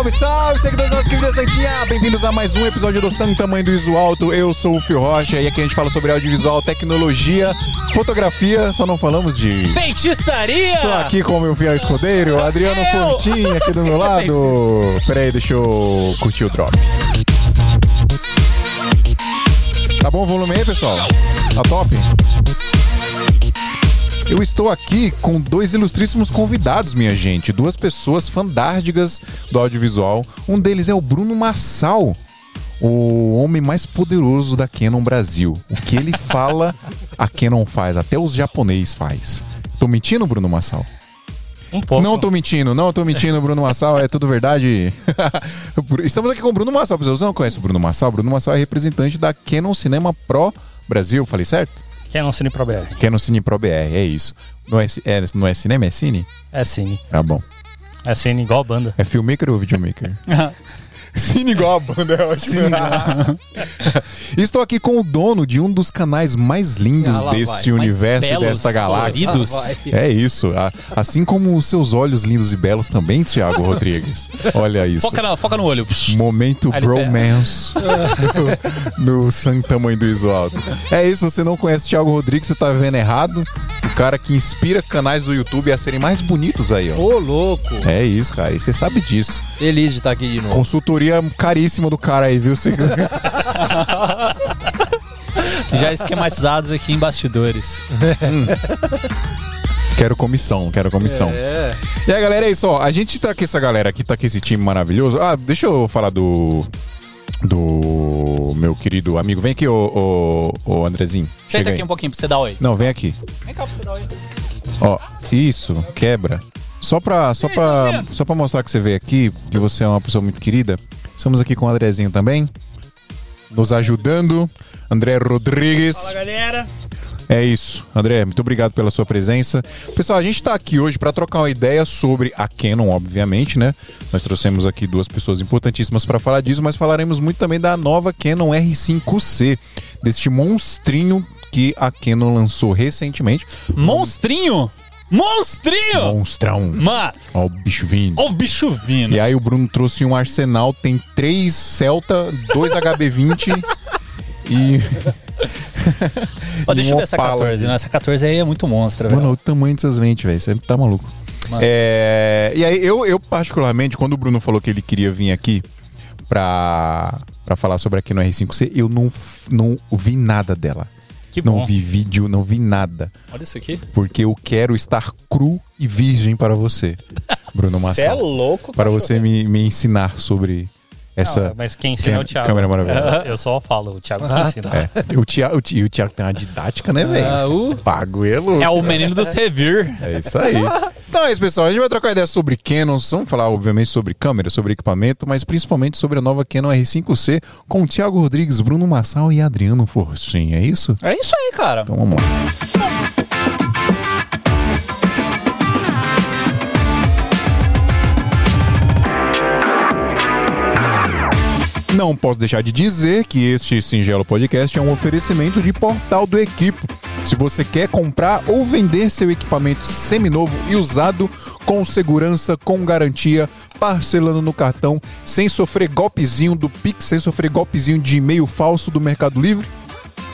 Salve, salve, seguidores da nossa querida Santinha! Bem-vindos a mais um episódio do Santo Tamanho do Iso Alto. Eu sou o Fio Rocha e aqui a gente fala sobre audiovisual, tecnologia, fotografia, só não falamos de. Feitiçaria! Estou aqui com o meu fiel escudeiro, Adriano Eu! Fortin, aqui do meu lado. Peraí, deixa eu curtir o drop. Tá bom o volume aí, pessoal? Tá top? Eu estou aqui com dois ilustríssimos convidados, minha gente. Duas pessoas fandárdigas do audiovisual. Um deles é o Bruno Massal, o homem mais poderoso da Canon Brasil. O que ele fala, a Canon faz. Até os japonês faz. Tô mentindo, Bruno Massal? Um pouco. Não tô mentindo, não tô mentindo, Bruno Massal, é tudo verdade. Estamos aqui com o Bruno Massal, pessoas não conhecem o Bruno Massal? Bruno Massal é representante da Canon Cinema Pro Brasil, falei certo? Canon Cine Pro BR. Canon Cine Pro BR, é isso. Não é, é, não é cinema, é cine? É Cine. Tá bom. É Cine igual banda. É filmmaker ou videomaker? Cine igual a banda, é ótimo. Estou aqui com o dono de um dos canais mais lindos desse vai. universo e belos, desta galáxia. coloridos. Vai. É isso. A- Assim como os seus olhos lindos e belos também, Thiago Rodrigues. Olha isso. Foca, na- foca no olho. Psh. Momento Aí ele bromance no, no sangue tamanho do iso alto. É isso, você não conhece Thiago Rodrigues, você tá vendo errado. O cara que inspira canais do YouTube a serem mais bonitos aí, ó. Ô, louco. É isso, cara. E você sabe disso. Feliz de estar aqui de novo. Consultoria caríssima do cara aí, viu? Você quiser. Já esquematizados aqui em bastidores. Quero comissão, quero comissão. É. E aí, galera, é isso, ó. A gente tá com essa galera aqui, tá com esse time maravilhoso. Ah, deixa eu falar do. Do meu querido amigo. Vem aqui, ô, ô, ô Andrezinho. Senta Chega aqui aí. um pouquinho pra você dar oi. Não, vem aqui. Vem cá pra você dar oi. Ó, isso, quebra. Só pra, só, pra, só pra mostrar que você veio aqui, que você é uma pessoa muito querida. Estamos aqui com o Andrezinho também. Nos ajudando. André Rodrigues. Fala, galera. É isso. André, muito obrigado pela sua presença. Pessoal, a gente tá aqui hoje para trocar uma ideia sobre a Canon, obviamente, né? Nós trouxemos aqui duas pessoas importantíssimas para falar disso, mas falaremos muito também da nova Canon R5C, deste monstrinho que a Canon lançou recentemente. Monstrinho! Monstrinho! Monstrão. Mano, Ó, o bicho vindo. ó o bicho vindo. E aí o Bruno trouxe um arsenal, tem três Celta, dois HB20 e. Ó, deixa eu ver essa Opala 14. aqui. Né? Essa 14 aí é muito monstra, velho. Mano, o tamanho dessas lentes, velho. Você tá maluco. É, e aí, eu, eu, particularmente, quando o Bruno falou que ele queria vir aqui pra, pra falar sobre aqui no R5C, eu não, não vi nada dela. Que Não bom. vi vídeo, não vi nada. Olha isso aqui. Porque eu quero estar cru e virgem para você, Bruno Você é louco, Para você me, me ensinar sobre essa. Não, mas quem ensina é o Thiago. Câmera maravilhosa. Eu só falo, o Thiago que ensina. É, o Thiago, o Thi- o Thiago tem uma didática, né, velho? Ah, uh. Pago é louco. É o menino dos revir. É isso aí. Então é isso, pessoal. A gente vai trocar ideia sobre Canon. Vamos falar, obviamente, sobre câmera, sobre equipamento, mas principalmente sobre a nova Canon R5C com o Thiago Rodrigues, Bruno Massal e Adriano Fortin. É isso? É isso aí, cara. Então vamos lá. Não posso deixar de dizer que este singelo podcast é um oferecimento de Portal do Equipo. Se você quer comprar ou vender seu equipamento seminovo e usado com segurança, com garantia, parcelando no cartão, sem sofrer golpezinho do Pix, sem sofrer golpezinho de e-mail falso do Mercado Livre,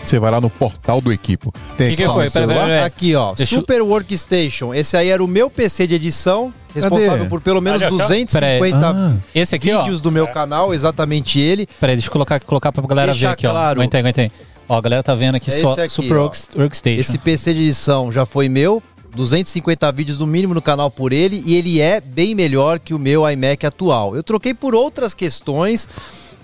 você vai lá no Portal do Equipo. Tem Que que equipamento foi? Pera, pera, pera. Aqui, ó. Deixa eu- Super Workstation. Esse aí era o meu PC de edição, responsável Cadê? por pelo menos Olha, aqui, ó. 250 Ah, Esse aqui, ó. vídeos do meu canal, exatamente ele. Peraí, deixa eu colocar, colocar pra galera Deixa ver aqui, ó. claro. Aguentei, aguentei. Ó, a galera tá vendo aqui É só aqui, Super ó. Works- Workstation. Esse PC de edição já foi meu. 250 vídeos no mínimo no canal por ele e ele é bem melhor que o meu iMac atual. Eu troquei por outras questões.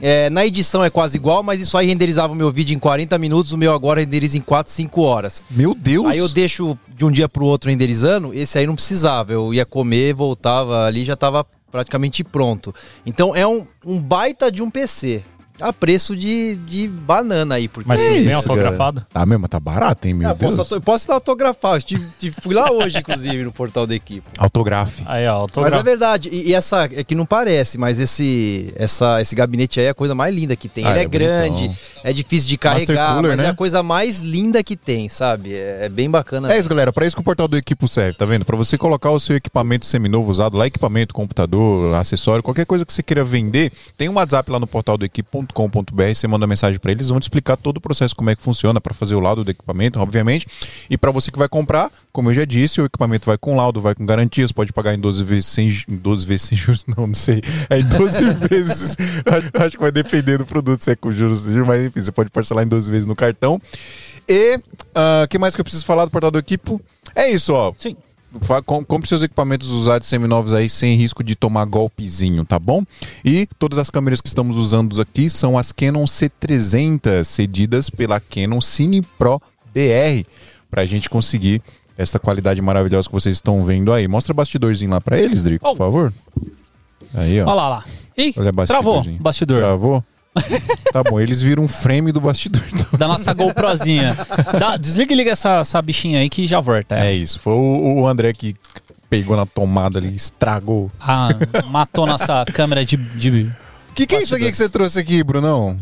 É, na edição é quase igual, mas isso aí renderizava o meu vídeo em 40 minutos, o meu agora renderiza em 4, 5 horas. Meu Deus! Aí eu deixo de um dia pro outro renderizando, esse aí não precisava. Eu ia comer, voltava ali já tava praticamente pronto. Então é um, um baita de um PC. A preço de, de banana aí, porque. Mas bem isso, autografado? Tá mesmo, tá barato, hein, meu Ah, Deus. posso, eu posso autografar, eu estive- tive- fui lá hoje, inclusive, no portal da equipe. Autografe. Aí, ó, Mas é verdade, e, e essa é que não parece, mas esse, essa, esse gabinete aí é a coisa mais linda que tem. Ah, Ele é, é grande, bonitão. É difícil de carregar, cooler, mas né? é a coisa mais linda que tem, sabe? É, é bem bacana. É isso, galera. Para isso que o portal do Equipo serve, tá vendo? Para você colocar o seu equipamento seminovo usado lá, equipamento, computador, acessório, qualquer coisa que você queira vender, tem um WhatsApp lá no portal do equipo.com.br, você manda mensagem para eles, vão te explicar todo o processo, como é que funciona para fazer o laudo do equipamento, obviamente. E para você que vai comprar, como eu já disse, o equipamento vai com laudo, vai com garantias, pode pagar em 12 vezes sem, ju- em 12 vezes sem juros, não, não sei. É em 12 vezes. Acho, acho que vai depender do produto, se é com juros, mas enfim, você pode parcelar em 12 vezes no cartão. E o que mais que eu preciso falar do portal do equipo? É isso, ó. Sim. Compre seus equipamentos usados seminovos aí sem risco de tomar golpezinho, tá bom? E todas as câmeras que estamos usando aqui são as Canon C300, cedidas pela Canon Cine Pro BR, pra gente conseguir essa qualidade maravilhosa que vocês estão vendo aí. Mostra o bastidorzinho lá pra eles, Drico, por Oh. favor. Aí, ó. Olha lá, lá. Ih, Olha travou bastidorzinho. bastidor. Travou? Tá bom, eles viram um frame do bastidor. então. Da nossa GoProzinha. Dá- desliga e liga essa, essa bichinha aí que já volta. É isso, foi o, o André que pegou na tomada ali, estragou. Ah, matou nossa câmera de. de... O que, que é isso aqui que você trouxe aqui, Brunão?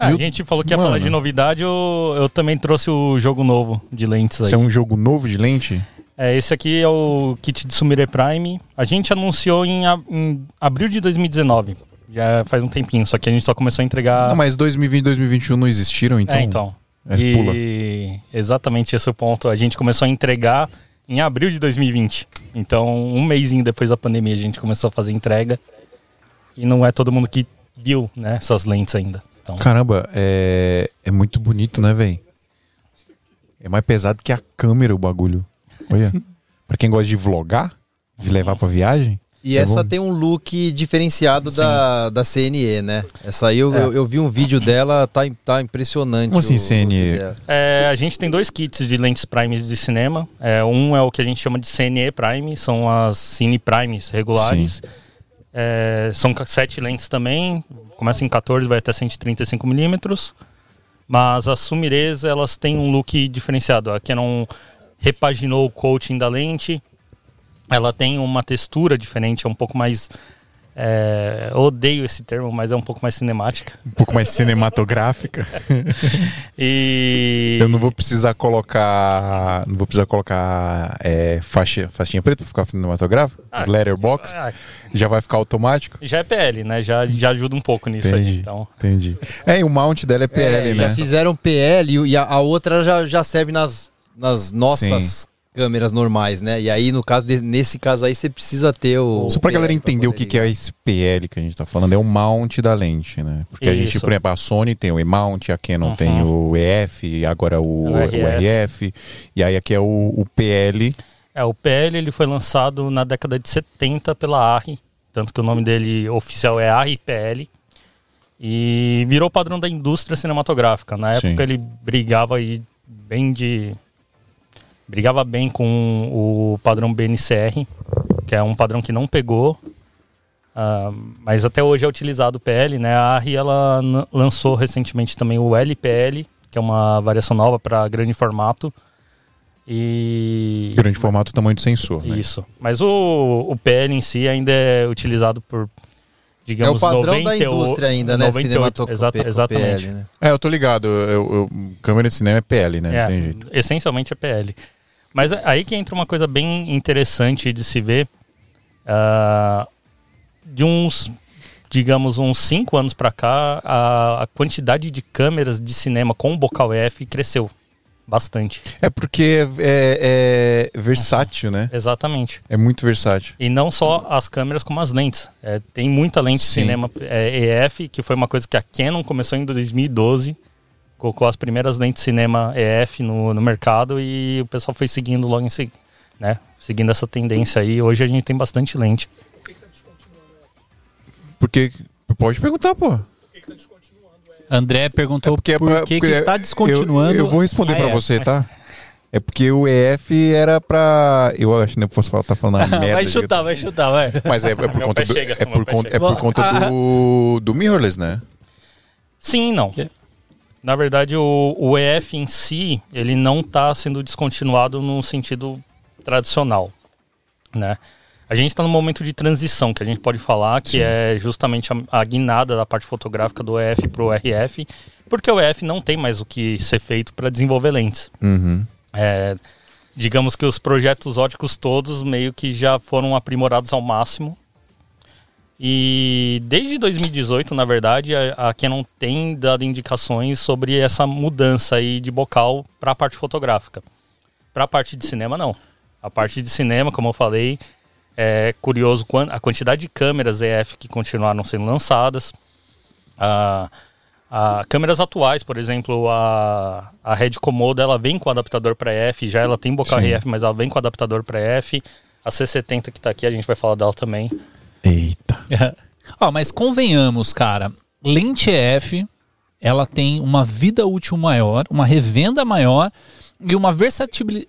Ah, a gente falou que ia Mano. falar de novidade, eu, eu também trouxe o jogo novo de lentes aí. Isso é um jogo novo de lente? É, esse aqui é o kit de Sumire Prime. A gente anunciou em, em abril de 2019. Já faz um tempinho, só que a gente só começou a entregar. Não, mas 2020 e 2021 não existiram, então? é, então. É, e pula. exatamente esse é o ponto. A gente começou a entregar em abril de 2020. Então, um mêsinho depois da pandemia, a gente começou a fazer entrega. E não é todo mundo que viu, né, essas lentes ainda. Então, Caramba, é, é muito bonito, né, velho? É mais pesado que a câmera o bagulho. Olha. pra quem gosta de vlogar, de levar pra viagem. E É essa bom. tem um look diferenciado da, da CNE, né? Essa aí eu, É. eu, eu vi um vídeo dela, tá, tá impressionante. Como assim, o CNE? dela. É, a gente tem dois kits de lentes Primes de cinema. É, um é o que a gente chama de CNE Prime, são as Cine Primes regulares. É, são sete lentes também, começa em 14, vai até 135 milímetros. Mas as Sumires, elas têm um look diferenciado. A Canon repaginou o coating da lente. Ela tem uma textura diferente, é um pouco mais... é, eu odeio esse termo, mas é um pouco mais cinemática. Um pouco mais cinematográfica. E... Eu não vou precisar colocar. Não vou precisar colocar é, faixa, faixinha preta pra ficar cinematográfico. Ah, letterbox. Ah, Já vai ficar automático. Já é PL, né? Já, já ajuda um pouco nisso Entendi. aí. Então, Entendi. É, e o mount dela é PL, É, né? Já fizeram PL e a, a outra já, já serve nas, nas nossas câmeras normais, né? E aí, no caso, de- nesse caso aí, você precisa ter o. Só pra PL galera entender o poder que, que é esse PL que a gente tá falando, é o mount da lente, né? Porque a gente, Isso. por exemplo, a Sony tem o E-mount, a Canon Uhum. tem o EF, e agora o, O o RF. RF. e aí aqui é o, o PL. é, o PL ele foi lançado na década de 70 pela ARRI, tanto que o nome dele oficial é ARRI PL. E virou padrão da indústria cinematográfica. Na Sim. época ele brigava aí bem de. Brigava bem com o padrão BNCR, que é um padrão que não pegou. ah, mas até hoje é utilizado o PL, né? A ARRI ela lançou recentemente também o LPL, que é uma variação nova para grande formato. E Grande formato, tamanho de sensor. Né? isso. Mas o, o PL em si ainda é utilizado por, É o digamos, padrão 98, da indústria ainda, né? 98, Cinematográfico. exata- exatamente. PL, né? É, eu tô ligado. Eu, eu- câmera de cinema é PL, né? É, tem jeito. essencialmente é PL. Mas aí que entra uma coisa bem interessante de se ver. ah, de uns, digamos, uns 5 anos pra cá, a, a quantidade de câmeras de cinema com bocal EF cresceu bastante. É porque é, é versátil, né? Exatamente. É muito versátil. E não só as câmeras, como as lentes. É, tem muita lente de Sim. cinema é, EF, que foi uma coisa que a Canon começou em 2012. Colocou as primeiras lentes de cinema EF no, no mercado e o pessoal foi seguindo logo em seguida. Né? Seguindo essa tendência aí. Hoje a gente tem bastante lente. Porque. Pode perguntar, pô. André perguntou porque é por que, que está descontinuando. Eu, eu vou responder a pra EF. você, tá? É porque o EF era pra. Eu acho que não posso falar, tá falando merda. vai de- chutar, vai chutar, vai. Mas é, é por conta do, chega, é por é por conta Ah, do, do mirrorless, né? Sim não. Que? Na verdade, o, o EF em si, ele não está sendo descontinuado no sentido tradicional, né? A gente está num momento de transição, que a gente pode falar, que Sim. é justamente a, a, guinada da parte fotográfica do EF para o RF, porque o EF não tem mais o que ser feito para desenvolver lentes. Uhum. É, digamos que os projetos óticos todos meio que já foram aprimorados ao máximo. E desde 2018, na verdade, a, a Canon tem dado indicações sobre essa mudança aí de bocal para a parte fotográfica. Para a parte de cinema, não. A parte de cinema, como eu falei, é curioso a quantidade de câmeras EF que continuaram sendo lançadas. A, a câmeras atuais, por exemplo, a, a Red Komodo, ela vem com adaptador para EF, já ela tem bocal EF, mas ela vem com adaptador para EF. A C70 que está aqui, a gente vai falar dela também. Eita. Ó, mas convenhamos, cara, lente EF, ela tem uma vida útil maior, uma revenda maior e uma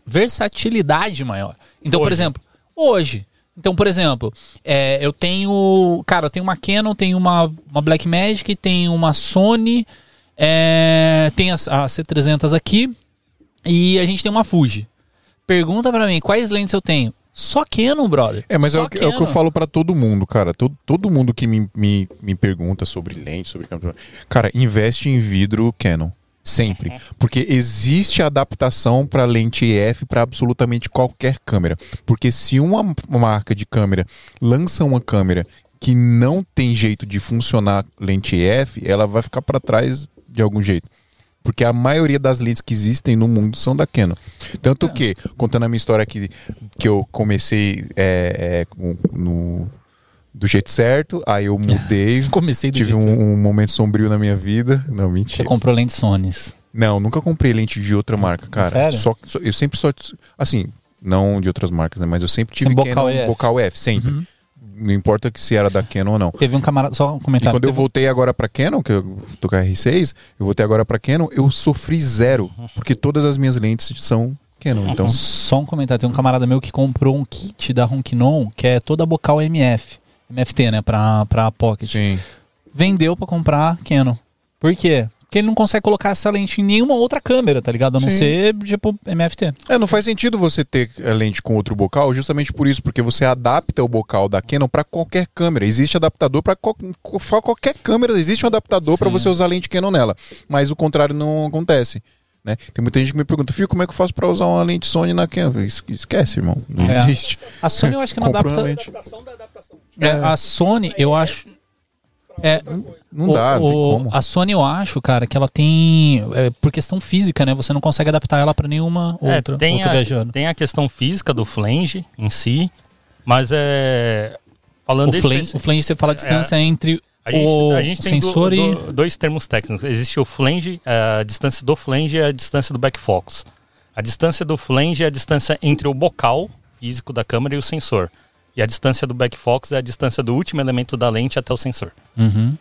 versatilidade maior. Então, hoje. por exemplo, hoje, então, por exemplo, é, eu tenho. Cara, eu tenho uma Canon, tenho uma, uma Blackmagic, tenho uma Sony, é, tem a, a C300 aqui e a gente tem uma Fuji. Pergunta para mim quais lentes eu tenho. Só Canon, brother. É, mas é o, que, é o, que eu falo para todo mundo, cara. Todo, todo mundo que me, me, me pergunta sobre lente, sobre câmera. Cara, investe em vidro Canon. Sempre. Porque existe adaptação para lente EF para absolutamente qualquer câmera. Porque se uma marca de câmera lança uma câmera que não tem jeito de funcionar lente EF, ela vai ficar para trás de algum jeito. Porque a maioria das lentes que existem no mundo são da Canon. Tanto é. que, contando a minha história aqui, que eu comecei é, é, no, do jeito certo, aí eu mudei. Comecei do Tive um, um, momento sombrio na minha vida. Não, mentira. Você comprou lente Sony? Não, nunca comprei lente de outra marca, cara. Sério? Só, só, eu sempre só. Assim, não de outras marcas, né? Mas eu sempre tive Canon, bocal EF. Bocal F, sempre. Uhum. Não importa que se era da Canon ou não. Teve um camarada, só um comentário. E quando teve... eu voltei agora pra Canon, que eu tô com a R6, eu voltei agora pra Canon, eu sofri zero. Porque todas as minhas lentes são Canon, então... Só um comentário. Tem um camarada meu que comprou um kit da Ronquinon, que é toda bocal MF. MFT, né? Pra, pra Pocket. Sim. Vendeu pra comprar Canon. Por quê? Porque ele não consegue colocar essa lente em nenhuma outra câmera, tá ligado? A não Sim. ser, tipo, MFT. É, não faz sentido você ter a lente com outro bocal, justamente por isso, porque você adapta o bocal da Canon para qualquer câmera. Existe adaptador para qualquer câmera, existe um adaptador para você usar lente Canon nela. Mas o contrário não acontece. Né? Tem muita gente que me pergunta, Fio, como é que eu faço para usar uma lente Sony na Canon? Esquece, irmão. Não é. existe. A Sony eu acho que não adapta. Adaptação da adaptação. É, a Sony, eu acho. É, não dá, o, não tem como. A Sony, eu acho, cara, que ela tem. É, por questão física, né? Você não consegue adaptar ela para nenhuma é, outra, tem outra a, viajando. Tem a questão física do flange em si, mas é. Falando o flange, o flange, você fala a distância é, entre a gente, o a gente tem sensor do, e... do, dois termos técnicos. Existe o flange, a distância do flange e a distância do backfocus. A distância do flange é a distância entre o bocal físico da câmera e o sensor. E a distância do backfocus é a distância do último elemento da lente até o sensor. Uhum.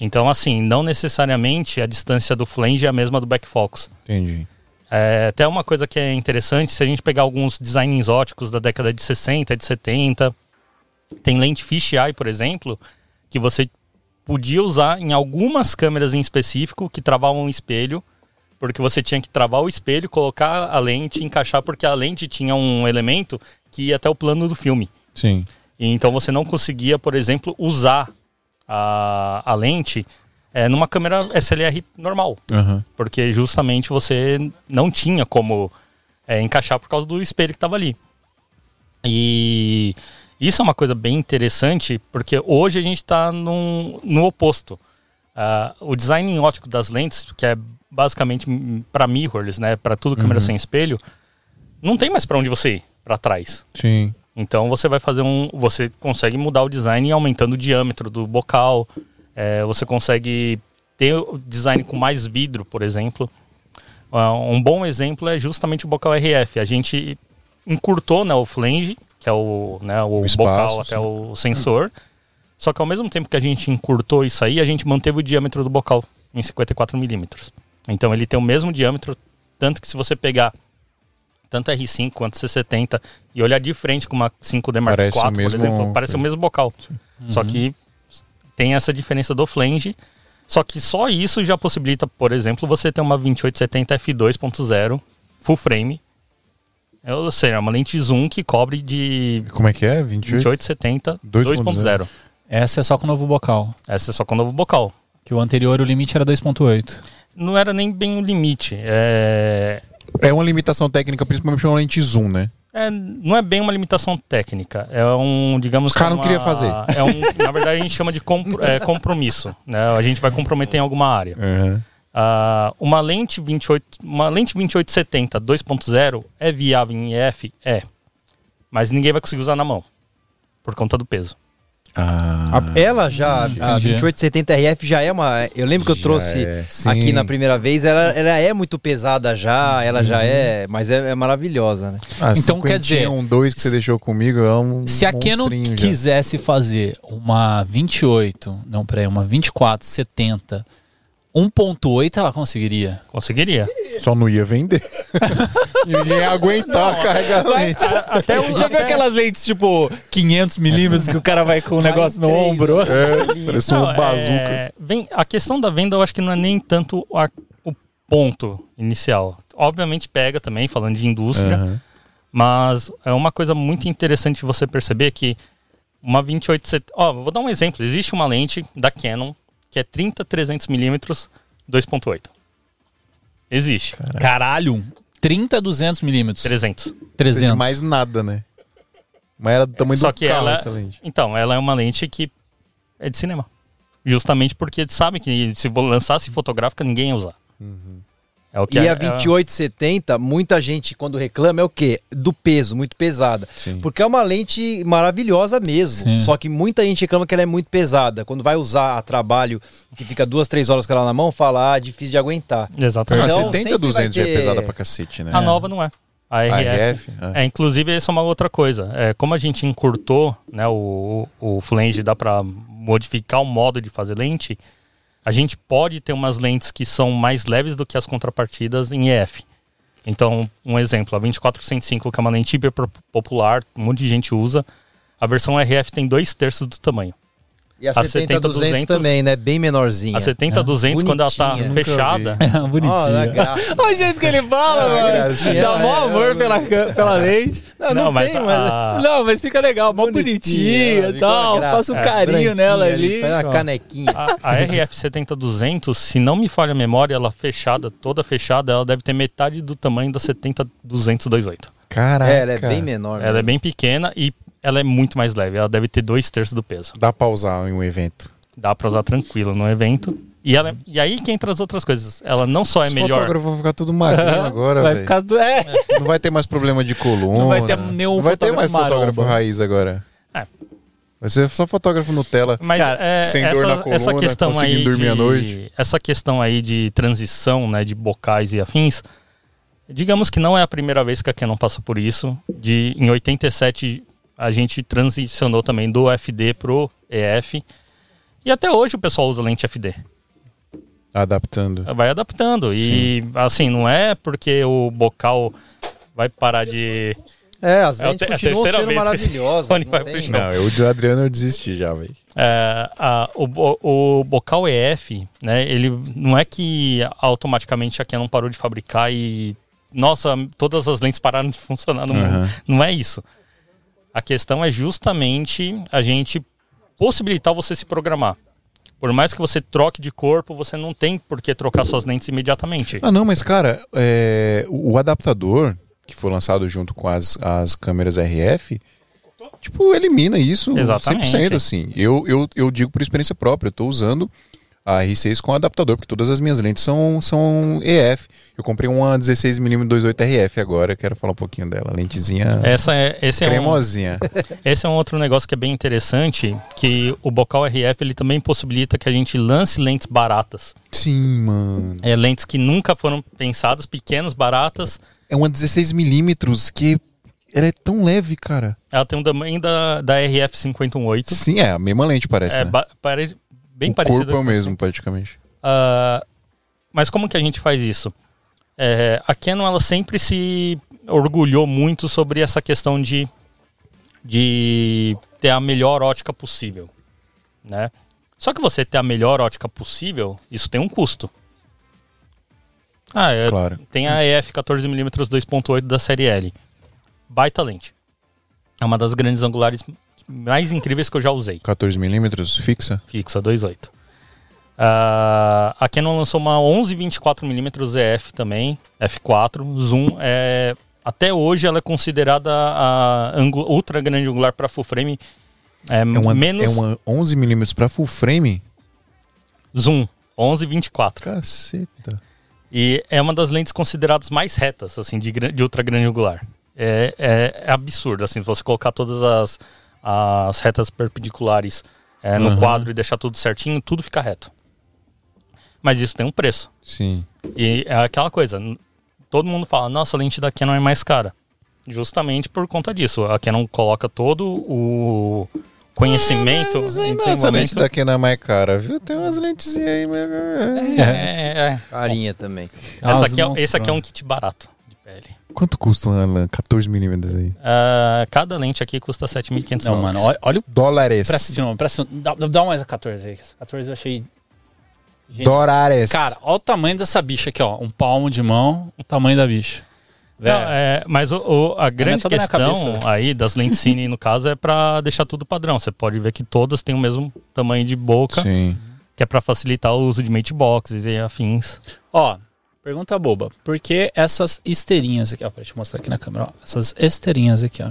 Então, assim, não necessariamente a distância do flange é a mesma do backfocus. Entendi. É, até uma coisa que é interessante, se a gente pegar alguns designs exóticos da década de 60, de 70, tem lente fisheye, por exemplo, que você podia usar em algumas câmeras em específico que travavam o espelho, porque você tinha que travar o espelho, colocar a lente, encaixar, porque a lente tinha um elemento que ia até o plano do filme. Sim. E então você não conseguia, por exemplo, usar a, a lente é, numa câmera SLR normal. Uhum. Porque justamente você não tinha como é, encaixar por causa do espelho que estava ali. E isso é uma coisa bem interessante, porque hoje a gente está no oposto. Uh, o design óptico das lentes, que é basicamente para mirrorless, né, para tudo câmera uhum. sem espelho, não tem mais para onde você ir para trás. Sim. Então você vai fazer um, você consegue mudar o design aumentando o diâmetro do bocal. É, você consegue ter o design com mais vidro, por exemplo. Uh, um bom exemplo é justamente o bocal RF. A gente encurtou né, o flange que é o, né, o, o espaço, bocal até o sensor. Só que ao mesmo tempo que a gente encurtou isso aí, a gente manteve o diâmetro do bocal em 54 milímetros. Então ele tem o mesmo diâmetro, tanto que se você pegar tanto R5 quanto C70 e olhar de frente com uma 5D Mark IV, por exemplo, parece o mesmo bocal. Uhum. Só que tem essa diferença do flange. Só que só isso já possibilita, por exemplo, você ter uma 2870 f2.0 full frame Ou seja, é uma lente zoom que cobre de Como é que é? 28? 2870 2.0. 2.0. Essa é só com o novo bocal. Essa é só com o novo bocal. Que o anterior, o limite era 2.8. Não era nem bem o limite. É, É uma limitação técnica, principalmente uma lente zoom, né? É, não é bem uma limitação técnica. É um, digamos. Os caras não uma- queriam fazer. É um, na verdade, a gente chama de compro- é, compromisso. Né? A gente vai comprometer em alguma área. Ah, uma lente 28, uma lente 2870 2.0 é viável em EF? É. Mas ninguém vai conseguir usar na mão. Por conta do peso. Ah, A- ela já, a Entendi. 2870 RF já é uma. Eu lembro que eu Já trouxe é, aqui na primeira vez, ela, ela é muito pesada já, ela já é. Mas é, é maravilhosa, né? ah, Então, quer dizer, um dois que você deixou comigo é um Se a Canon já. quisesse fazer uma 28, não, peraí, uma 2470 1.8, ela conseguiria. Conseguiria. Só não ia vender. Ninguém ia aguentar carregar a lente. Até o, Já viu aquelas lentes tipo 500 milímetros que o cara vai com o negócio no ombro? É, parece Não, um bazuca. é, vem, a questão da venda eu acho que não é nem tanto a- o ponto inicial. Obviamente pega também, falando de indústria, Aham. mas é uma coisa muito interessante você perceber que uma 2870... Ó, vou dar um exemplo. Existe uma lente da Canon que é 30-300mm 2.8. Existe. Caralho, 30 200 milímetros. 300. Não precisa de 300. mais nada, né? Mas era do tamanho Só do que carro ela... essa lente. Então, ela é uma lente que é de cinema. Justamente porque sabe que se lançasse fotográfica, ninguém ia usar. É o que E é- a 2870, muita gente quando reclama é o quê? Do peso, muito pesada. Sim. Porque é uma lente maravilhosa mesmo. Sim. Só que muita gente reclama que ela é muito pesada. Quando vai usar a trabalho, que fica duas, três horas com ela na mão, fala, ah, difícil de aguentar. Exatamente. Então, 70 sempre 200 vai já é ter- pesada pra cacete, né? A nova não é. A A RF. RF? É. É, inclusive, essa é uma outra coisa. É, como a gente encurtou né, o, o flange, dá para modificar o modo de fazer lente, a gente pode ter umas lentes que são mais leves do que as contrapartidas em EF. Então, um exemplo, a 2405, que é uma lente hiper popular, um monte de gente usa, a versão RF tem dois terços do tamanho. E a, A 70-200 70-200 também, né? Bem menorzinha. A 70-200, quando ela tá Bonitinha. Nunca fechada, dá graça. Olha o jeito que ele fala, mano. gracinha. Dá mó amor pela, ca- pela lente. Não, não, mas tem, a- mas... Não, mas fica legal, mó bonitinha e tal. Faça um É, carinho nela ali. Faz uma canequinha. A, a RF 70-200, se não me falha a memória, ela fechada, toda fechada, ela deve ter metade do tamanho da 70-200-28. Caraca. É, ela é bem menor. Ela é mesmo. bem pequena e ela é muito mais leve. Ela deve ter dois terços do peso. Dá pra usar em um evento. Dá pra usar tranquilo no evento. E, ela, e aí que entra as outras coisas. Ela não só é Os melhor. fotógrafos vão ficar tudo magrinho agora, Vai velho. ficar. do- É. Não vai ter mais problema de coluna. Não vai ter nenhum Não vai ter mais fotógrafo fotógrafo maromba. raiz agora. É. Vai ser só fotógrafo Nutella. Mas Cara, é, sem essa, dor na coluna, essa questão conseguindo aí dormir à de, noite. essa questão aí de transição, né, de bocais e afins, digamos que não é a primeira vez que a Canon passa por isso. De em 87 a gente transicionou também do FD pro EF. E até hoje o pessoal usa lente FD. Adaptando. Vai adaptando. E assim, não é porque o bocal vai parar de. É, as É lentes te- a continuam terceira sendo maravilhosas. não vai tem-. Não, eu do Adriano eu desisti já, velho. É, a- o, o bocal EF, né? Ele não é que automaticamente a Canon parou de fabricar e nossa, todas as lentes pararam de funcionar no mundo. Aham. Não é isso. A questão é justamente a gente possibilitar você se programar. Por mais que você troque de corpo, você não tem por que trocar suas lentes imediatamente. Ah, não, mas cara, é, o adaptador que foi lançado junto com as, as câmeras RF, tipo, elimina isso Exatamente. 100%, assim. Eu, eu, eu digo por experiência própria, eu tô usando a R6 com adaptador, porque todas as minhas lentes são, são EF. Eu comprei uma 16mm 28 RF agora, quero falar um pouquinho dela. Lentezinha Essa é, esse, é um, cremosinha. esse é um outro negócio que é bem interessante, que o bocal RF ele também possibilita que a gente lance lentes baratas. Sim, mano. É, lentes que nunca foram pensadas, pequenas, baratas. É uma 16mm que ela é tão leve, cara. Ela tem um tamanho da, da RF 518. Sim, é a mesma lente, parece. É né? pare- bem o parecida. corpo é o mesmo, praticamente. Ah, mas como que a gente faz isso? É, a Canon ela sempre se orgulhou muito sobre essa questão de, de ter a melhor ótica possível, né? Só que você ter a melhor ótica possível, isso tem um custo. Ah, é, Claro. tem a EF 14mm 2.8 da série L. baita lente. É uma das grandes angulares mais incríveis que eu já usei. 14mm fixa? Fixa 2.8. Uh, a Canon lançou uma 11-24mm EF também, F4, zoom. É, até hoje ela é considerada a angu- ultra grande angular para full frame. É, É uma, menos é uma 11mm pra full frame? zoom, 11-24. Caceta. E é uma das lentes consideradas mais retas, assim, de, de ultra grande angular. É, é- é absurdo, assim, você colocar todas as, as retas perpendiculares é, no Uhum. quadro e deixar tudo certinho, tudo fica reto. Mas isso tem um preço. Sim. E é aquela coisa, todo mundo fala, nossa, a lente da Canon é mais cara. Justamente por conta disso. A Canon coloca todo o conhecimento em Nossa, lente daqui não é mais cara, viu? Tem umas lentes aí, mas... É, é, é. Carinha também. Essa aqui é, esse aqui é um kit barato de pele. Quanto custa uma 14mm aí? Ah, cada lente aqui custa 7.500 Não, mano, olha, olha o. Dólares. Presta de novo, presta. Dá, dá mais a 14 aí. Essa 14 eu achei. Gente, Dólares. Cara, olha o tamanho dessa bicha aqui, ó. Um palmo de mão, o tamanho da bicha. Não, Velho. é, mas o- o- a grande toda na questão cabeça. aí das lentes cine, no caso, é pra deixar tudo padrão. Você pode ver que todas têm o mesmo tamanho de boca, Sim. que é pra facilitar o uso de mate boxes e afins. Ó, pergunta boba. Por que essas esteirinhas aqui, ó, pra te mostrar aqui na câmera, ó. Essas esteirinhas aqui, ó.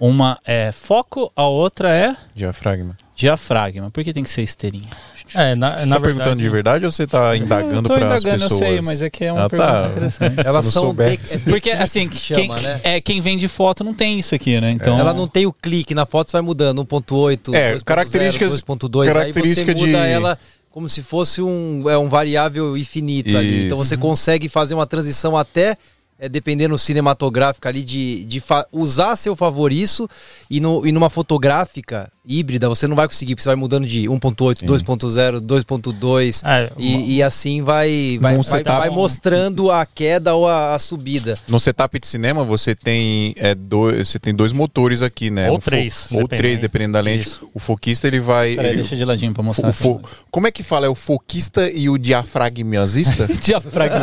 Uma é foco, a outra é Diafragma. diafragma. Por que tem que ser esteirinha? É, na, Você na tá perguntando de verdade ou você tá indagando para as indagando, pessoas? eu sei, mas é que é uma Ah, tá. pergunta interessante. Elas são de- Porque, assim, que quem, chama, né? é, quem vende foto não tem isso aqui, né? Então, Ela não tem o clique, na foto vai mudando, 1.8, É, 2.0, características- 2.2, aí você característica muda de- ela como se fosse um, é, um variável infinito ali. Isso. Então você consegue fazer uma transição até, é, dependendo cinematográfica ali, de, de usar a seu favor isso, e, no, e numa fotográfica híbrida você não vai conseguir, porque você vai mudando de 1.8, 2.0, 2.2, É, e, e assim vai, vai, vai, setup- vai mostrando a queda ou a, a subida. No setup de cinema você tem é, dois, você tem dois motores aqui, né? Ou Um fo- três, ou dependendo. três, dependendo da lente. Isso. O foquista ele vai. Peraí, ele- deixa de ladinho pra mostrar. o fo- como é que fala? É o foquista e o diafragmasista? Diafragma.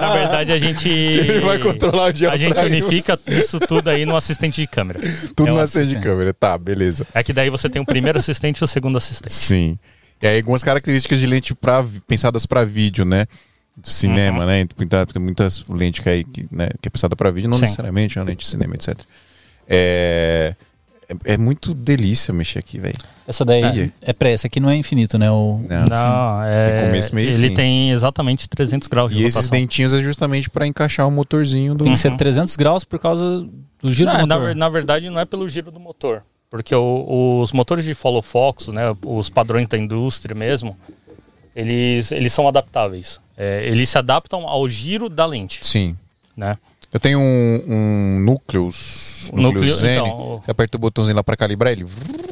Na verdade, a gente. ele vai controlar o A diafragma. gente unifica isso tudo aí no assistente de câmera. Tudo É o na frente de assistente. câmera. Tá, beleza. É que daí você tem o primeiro assistente e o segundo assistente. Sim. E aí algumas características de lente pra, pensadas para vídeo, né? Do cinema, Uhum. né? Tem muitas lentes que, aí, que, né, que é pensada para vídeo, não Sim. necessariamente é uma lente de cinema, etc. É, é, é muito delícia mexer aqui, velho. Essa daí É. é pra essa aqui não é infinito, né? O... Não. Não, é. Tem começo, meio ele fim. tem exatamente 300 graus de E esses rotação. dentinhos é justamente para encaixar o motorzinho do. Tem que ser Uhum. 300 graus por causa do giro Não, do na, motor. ver- na verdade, não é pelo giro do motor. Porque o- os motores de follow fox, né, os padrões da indústria mesmo, eles, eles são adaptáveis. É, eles se adaptam ao giro da lente, Sim. né? Eu tenho um, um núcleos. Núcleo- núcleo Zen. então, Você aperta o botãozinho lá para calibrar ele.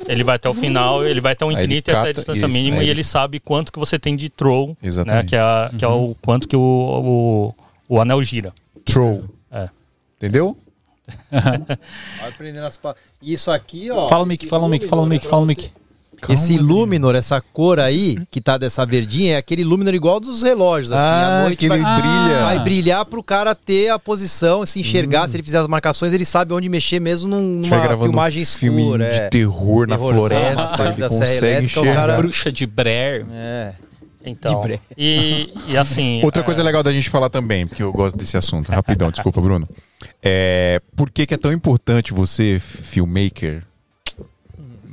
Ele vai até o final, ele vai até o infinito e até a distância isso, mínima aí e ele- sabe quanto que você tem de throw, né, Exatamente. que é, a- que é o quanto que o, o, o anel gira. Troll. É. Entendeu? Vai aprendendo as Isso aqui, ó. Fala o mic, fala o mic, fala o mic, fala o mic. Esse Calma, Luminor, essa cor aí, que tá dessa verdinha, é aquele Luminor igual dos relógios, assim. Ah, à noite que ele vai, brilha. vai brilhar pro cara ter a posição, se enxergar. Hum. Se ele fizer as marcações, ele sabe onde mexer mesmo numa gravando filmagem um filme escura. de é. terror na Terrorzão, floresta, sabe, ele da consegue elétrica, o enxergar. cara- Bruxa de Brer. É. Então, bre- e, e assim... Outra é, coisa legal da gente falar também, porque eu gosto desse assunto. Rapidão, desculpa, Bruno. É, por que, que é tão importante você, filmmaker,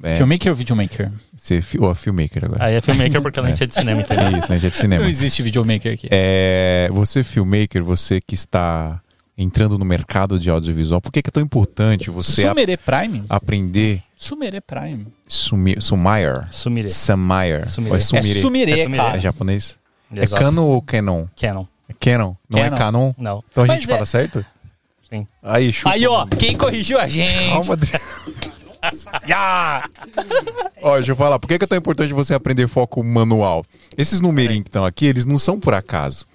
é, Filmmaker ou videomaker? ser fi- ó, filmmaker agora. Aí é filmmaker porque ela é de cinema, entendeu? É isso, gente, é de cinema. Não existe videomaker aqui. É, você, filmmaker, você que está entrando no mercado de audiovisual, por que, que é tão importante você Sumere Prime? aprender Sumere Prime. Sumi, Sumire? Sumire. Sumire. Ou é É Sumire? Sumere, É Sumire. É japonês? É Exato. Canon ou Canon? Canon. É Canon? Não Canon. é Canon? Não. Então a Mas gente é- fala certo? Sim. Aí, chupa. Aí, ó, quem corrigiu a gente? Calma, Adriano. Ah! Ó, deixa eu falar, por que, que é tão importante você aprender foco manual? Esses numerinhos que estão aqui, eles não são por acaso.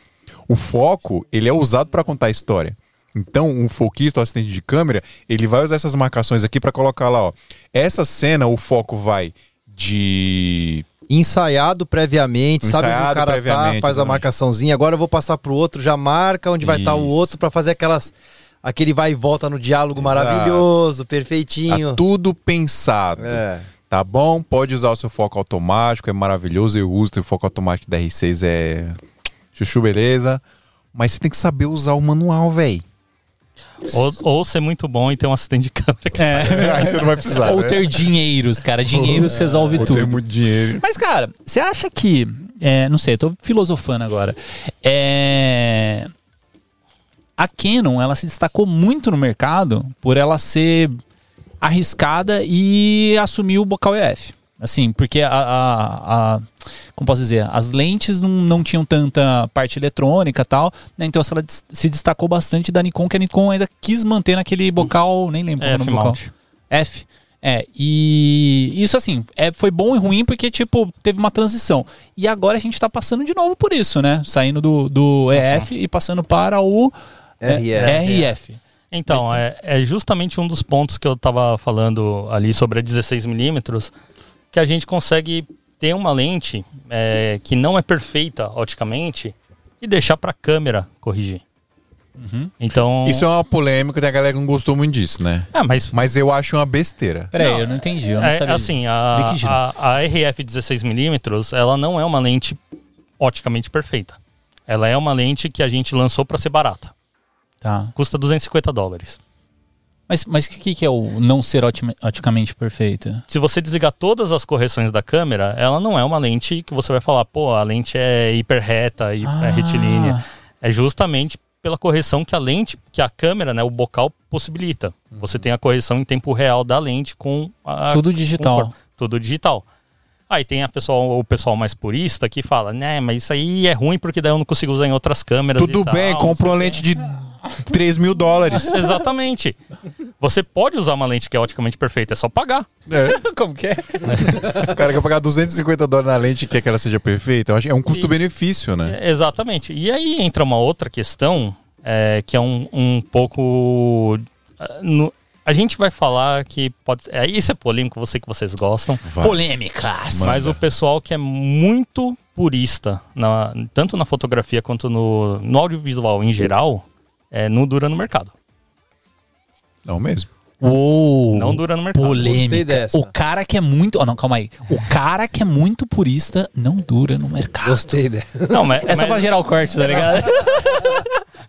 O foco, ele é usado para contar a história. Então, um foquista, o assistente de câmera, ele vai usar essas marcações aqui para colocar lá, ó. Essa cena, o foco vai de Ensaiado previamente, sabe onde o Ensaiado cara tá, faz a marcaçãozinha. Agora eu vou passar pro outro, já marca onde vai estar o Isso. outro pra fazer aquelas aquele vai e volta no diálogo Exato. maravilhoso, perfeitinho. Tá tudo pensado. É. Tá bom? Pode usar o seu foco automático, é maravilhoso. Eu uso o foco automático da R6, é chuchu, beleza. Mas você tem que saber usar o manual, velho. Ou, ou ser muito bom e ter um assistente de câmera que É. sai. Aí você não vai precisar. Ou né? ter dinheiros, cara. Dinheiros resolve Ou tudo. ter muito dinheiro. Mas, cara, você acha que. é, não sei, eu tô filosofando agora. É, a Canon, ela se destacou muito no mercado por ela ser arriscada e assumir o bocal EF. Assim, porque a, a- a- como posso dizer, as lentes não, não tinham tanta parte eletrônica e tal, né? Então ela des- se destacou bastante da Nikon, que a Nikon ainda quis manter naquele bocal, nem lembro É, era o bocal. F. É, e isso assim, é, foi bom e ruim porque, tipo, teve uma transição. E agora a gente tá passando de novo por isso, né? Saindo do, do EF e passando para o é, RF. RF. Então, é, é justamente um dos pontos que eu tava falando ali sobre a 16mm, que a gente consegue ter uma lente é, que não é perfeita oticamente e deixar para a câmera corrigir. Então, Isso é uma polêmica, tem a galera que não gostou muito disso, né? é, mas Mas eu acho uma besteira. Peraí, Não, eu não entendi. Eu não é, sabia. assim, a, a, a RF 16mm, ela não é uma lente oticamente perfeita. Ela é uma lente que a gente lançou para ser barata. Tá. Custa 250 dólares. Mas mas o que, que é o não ser oticamente perfeito? Se você desligar todas as correções da câmera, ela não é uma lente que você vai falar, pô, a lente é hiperreta, hi- Ah. é retilínea. É justamente pela correção que a lente, que a câmera, né, o bocal possibilita. Você tem a correção em tempo real da lente com a Tudo digital. cor. tudo digital. Aí tem a pessoal, o pessoal mais purista que fala, né, mas isso aí é ruim porque daí eu não consigo usar em outras câmeras. Tudo e bem, compra uma o quê." lente de 3 mil dólares. Exatamente. Você pode usar uma lente que é oticamente perfeita, é só pagar. É. Como que é? O cara quer pagar 250 dólares na lente e quer que ela seja perfeita. Eu acho que é um custo-benefício, né? É, Exatamente. E aí entra uma outra questão é, que é um, um pouco. ah, no- a gente vai falar que pode. É, isso é polêmico, eu sei que vocês gostam. Vai. Polêmicas. Mas o pessoal que é muito purista, na- tanto na fotografia quanto no, no audiovisual em geral, é, não dura no mercado. Não mesmo. Uou. Não dura no mercado. Gostei Polêmica. dessa. O cara que é muito. Oh, não, calma aí. O cara que é muito purista não dura no mercado. Gostei dessa. Não, mas, É só mas- pra gerar o corte, tá ligado?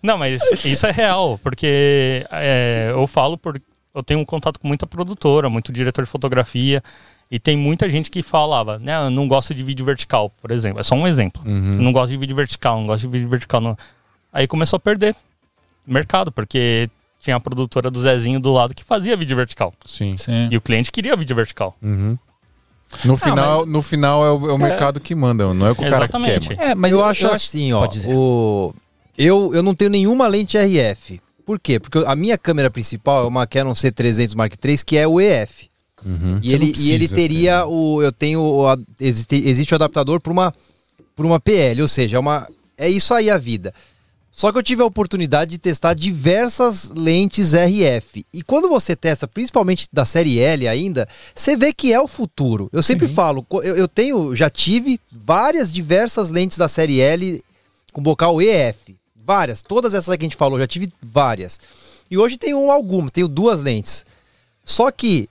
Não, mas isso é real, porque é, eu falo por. Eu tenho um contato com muita produtora, muito diretor de fotografia, e tem muita gente que falava, né, eu não gosto de vídeo vertical, por exemplo. É só um exemplo. Uhum. Não gosto de vídeo vertical, não gosto de vídeo vertical. não. Aí começou a perder mercado, porque tinha a produtora do Zezinho do lado que fazia vídeo vertical. Sim. Sim. E o cliente queria vídeo vertical. Uhum. No final, no final é o, é o mercado que manda, não é o que o cara Exatamente. quer. mano. É, mas eu, acho assim, ó. O... Eu, eu não tenho nenhuma lente RF. Por quê? Porque a minha câmera principal é uma Canon C300 Mark III, que é o EF. Uhum. E ele, não e ele precisa teria ter. o. Eu tenho. o- a- existe, existe o adaptador para uma, pra uma PL, ou seja, é, uma, é isso aí a vida. Só que eu tive a oportunidade de testar diversas lentes RF. E quando você testa, principalmente da série L ainda, você vê que é o futuro. Eu sempre falo, eu, eu tenho, já tive várias diversas lentes da série L com bocal EF. Várias, todas essas que a gente falou, já tive várias. E hoje tenho algumas, tenho duas lentes. Só que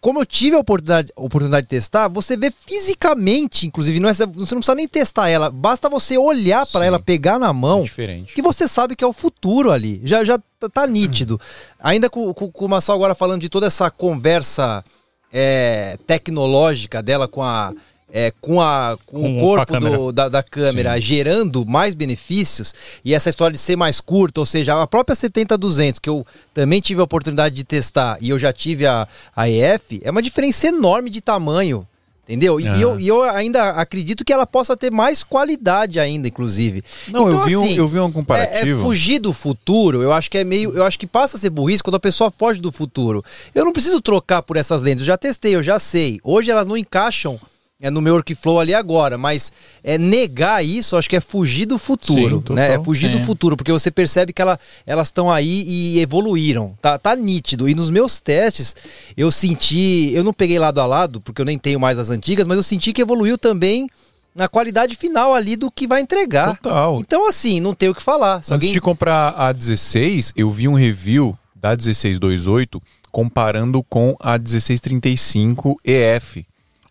como eu tive a oportunidade, oportunidade de testar, você vê fisicamente, inclusive, não é, você não precisa nem testar ela, basta você olhar para ela, pegar na mão, diferente. que você sabe que é o futuro ali. Já, já tá, tá nítido. Ainda com, com, com o Massal agora falando de toda essa conversa é, tecnológica dela com a. é, com, a, com, Com- o corpo do- da, da câmera gerando mais benefícios e essa história de ser mais curta, ou seja, a própria 70-200, que eu também tive a oportunidade de testar e eu já tive a, a EF, é uma diferença enorme de tamanho. Entendeu? E, Ah. e eu, e eu ainda acredito que ela possa ter mais qualidade ainda, inclusive. Não, eu, vi um, assim, eu vi um é, é comparativo. fugir do futuro, eu acho que é meio. Eu acho que passa a ser burrice quando a pessoa foge do futuro. Eu não preciso trocar por essas lentes, eu já testei, eu já sei. Hoje elas não encaixam é, no meu workflow ali agora, mas é negar isso, acho que é fugir do futuro. Sim, né? É fugir É. do futuro, porque você percebe que ela, elas estão aí e evoluíram. Tá, tá nítido. E nos meus testes, eu senti. Eu não peguei lado a lado, porque eu nem tenho mais as antigas, mas eu senti que evoluiu também na qualidade final ali do que vai entregar. Total. Então, assim, não tem o que falar. Se Antes alguém... de comprar a 16, eu vi um review da 1628 comparando com a 1635 EF.